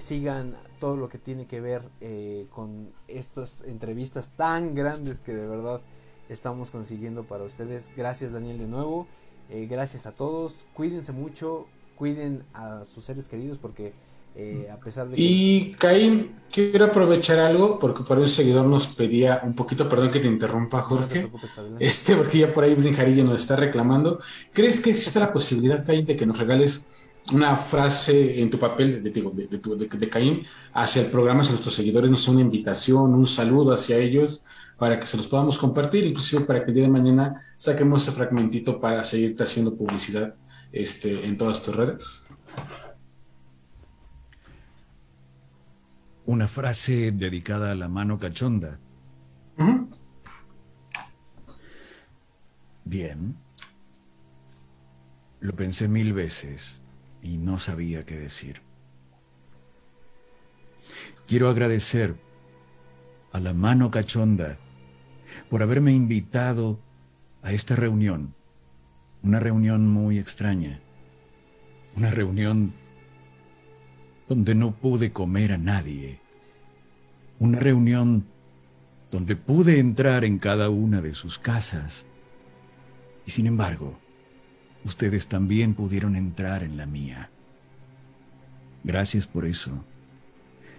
sigan todo lo que tiene que ver con estas entrevistas tan grandes que de verdad estamos consiguiendo para ustedes. Gracias Daniel de nuevo. Eh, gracias a todos. Cuídense mucho. Cuiden a sus seres queridos porque eh, a pesar de... Y Caín, quiero aprovechar algo porque por ahí un seguidor nos pedía un poquito, perdón que te interrumpa Jorge, este porque ya por ahí Brinjarillo nos está reclamando. ¿Crees que existe la posibilidad, Caín, de que nos regales una frase en tu papel de, de, de, de, Caín hacia el programa, hacia nuestros seguidores, no sé, una invitación, un saludo hacia ellos? para que se los podamos compartir, inclusive para que el día de mañana saquemos ese fragmentito para seguirte haciendo publicidad este, en todas tus redes. Una frase dedicada a la mano cachonda. Bien. Lo pensé mil veces y no sabía qué decir. Quiero agradecer a la mano cachonda por haberme invitado a esta reunión, una reunión muy extraña, una reunión donde no pude comer a nadie, una reunión donde pude entrar en cada una de sus casas y sin embargo, ustedes también pudieron entrar en la mía. Gracias por eso.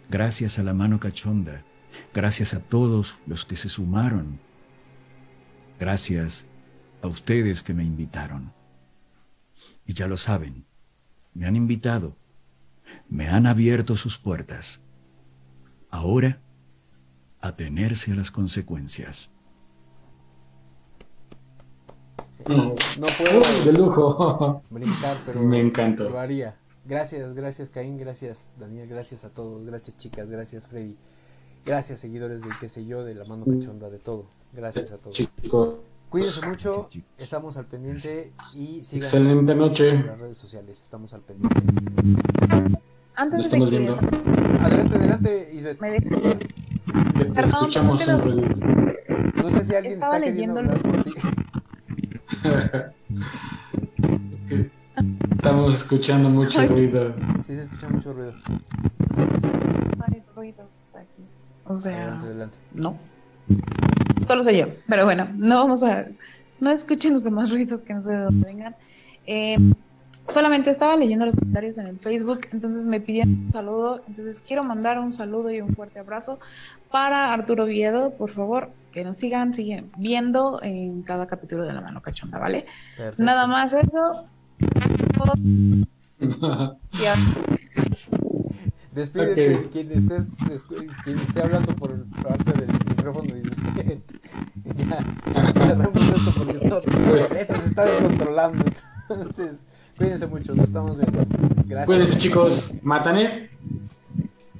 Gracias a la mano cachonda. Gracias a todos los que se sumaron Gracias a ustedes que me invitaron. Y ya lo saben, me han invitado, me han abierto sus puertas. Ahora, atenerse a las consecuencias. No, puedo de lujo brincar, pero me encantó. Lo haría. Gracias, gracias Caín, gracias Daniel, gracias a todos, gracias chicas, gracias Freddy, gracias seguidores de qué sé yo, de la mano cachonda, de todo. Gracias a todos. Chicos. Cuídense mucho, estamos al pendiente y sigan Excelente noche. en las redes sociales, estamos al pendiente. Antes estamos viendo. Adelante, adelante, Isbeth. Me dejo. Te, escuchamos un ruido. No sé si alguien Estaba está queriendo leyendo hablar por ti. Estamos escuchando mucho ruido. Sí, se escucha mucho ruido. Hay ruidos aquí. O sea, Adelante, adelante. no. Solo soy yo, pero bueno, no vamos a, no escuchen los demás ruidos que no sé de dónde vengan. Eh, solamente estaba leyendo los comentarios en el Facebook, entonces me pidieron un saludo, entonces quiero mandar un saludo y un fuerte abrazo para Arturo Viedo, por favor, que nos sigan, siguen viendo en cada capítulo de La Mano Cachonda, ¿vale? Perfecto. Nada más eso. Ya. Despídete quien, estés, quien esté hablando por parte del micrófono Pues- cuídense mucho, nos estamos viendo. Gracias. Cuídense chicos. Matané.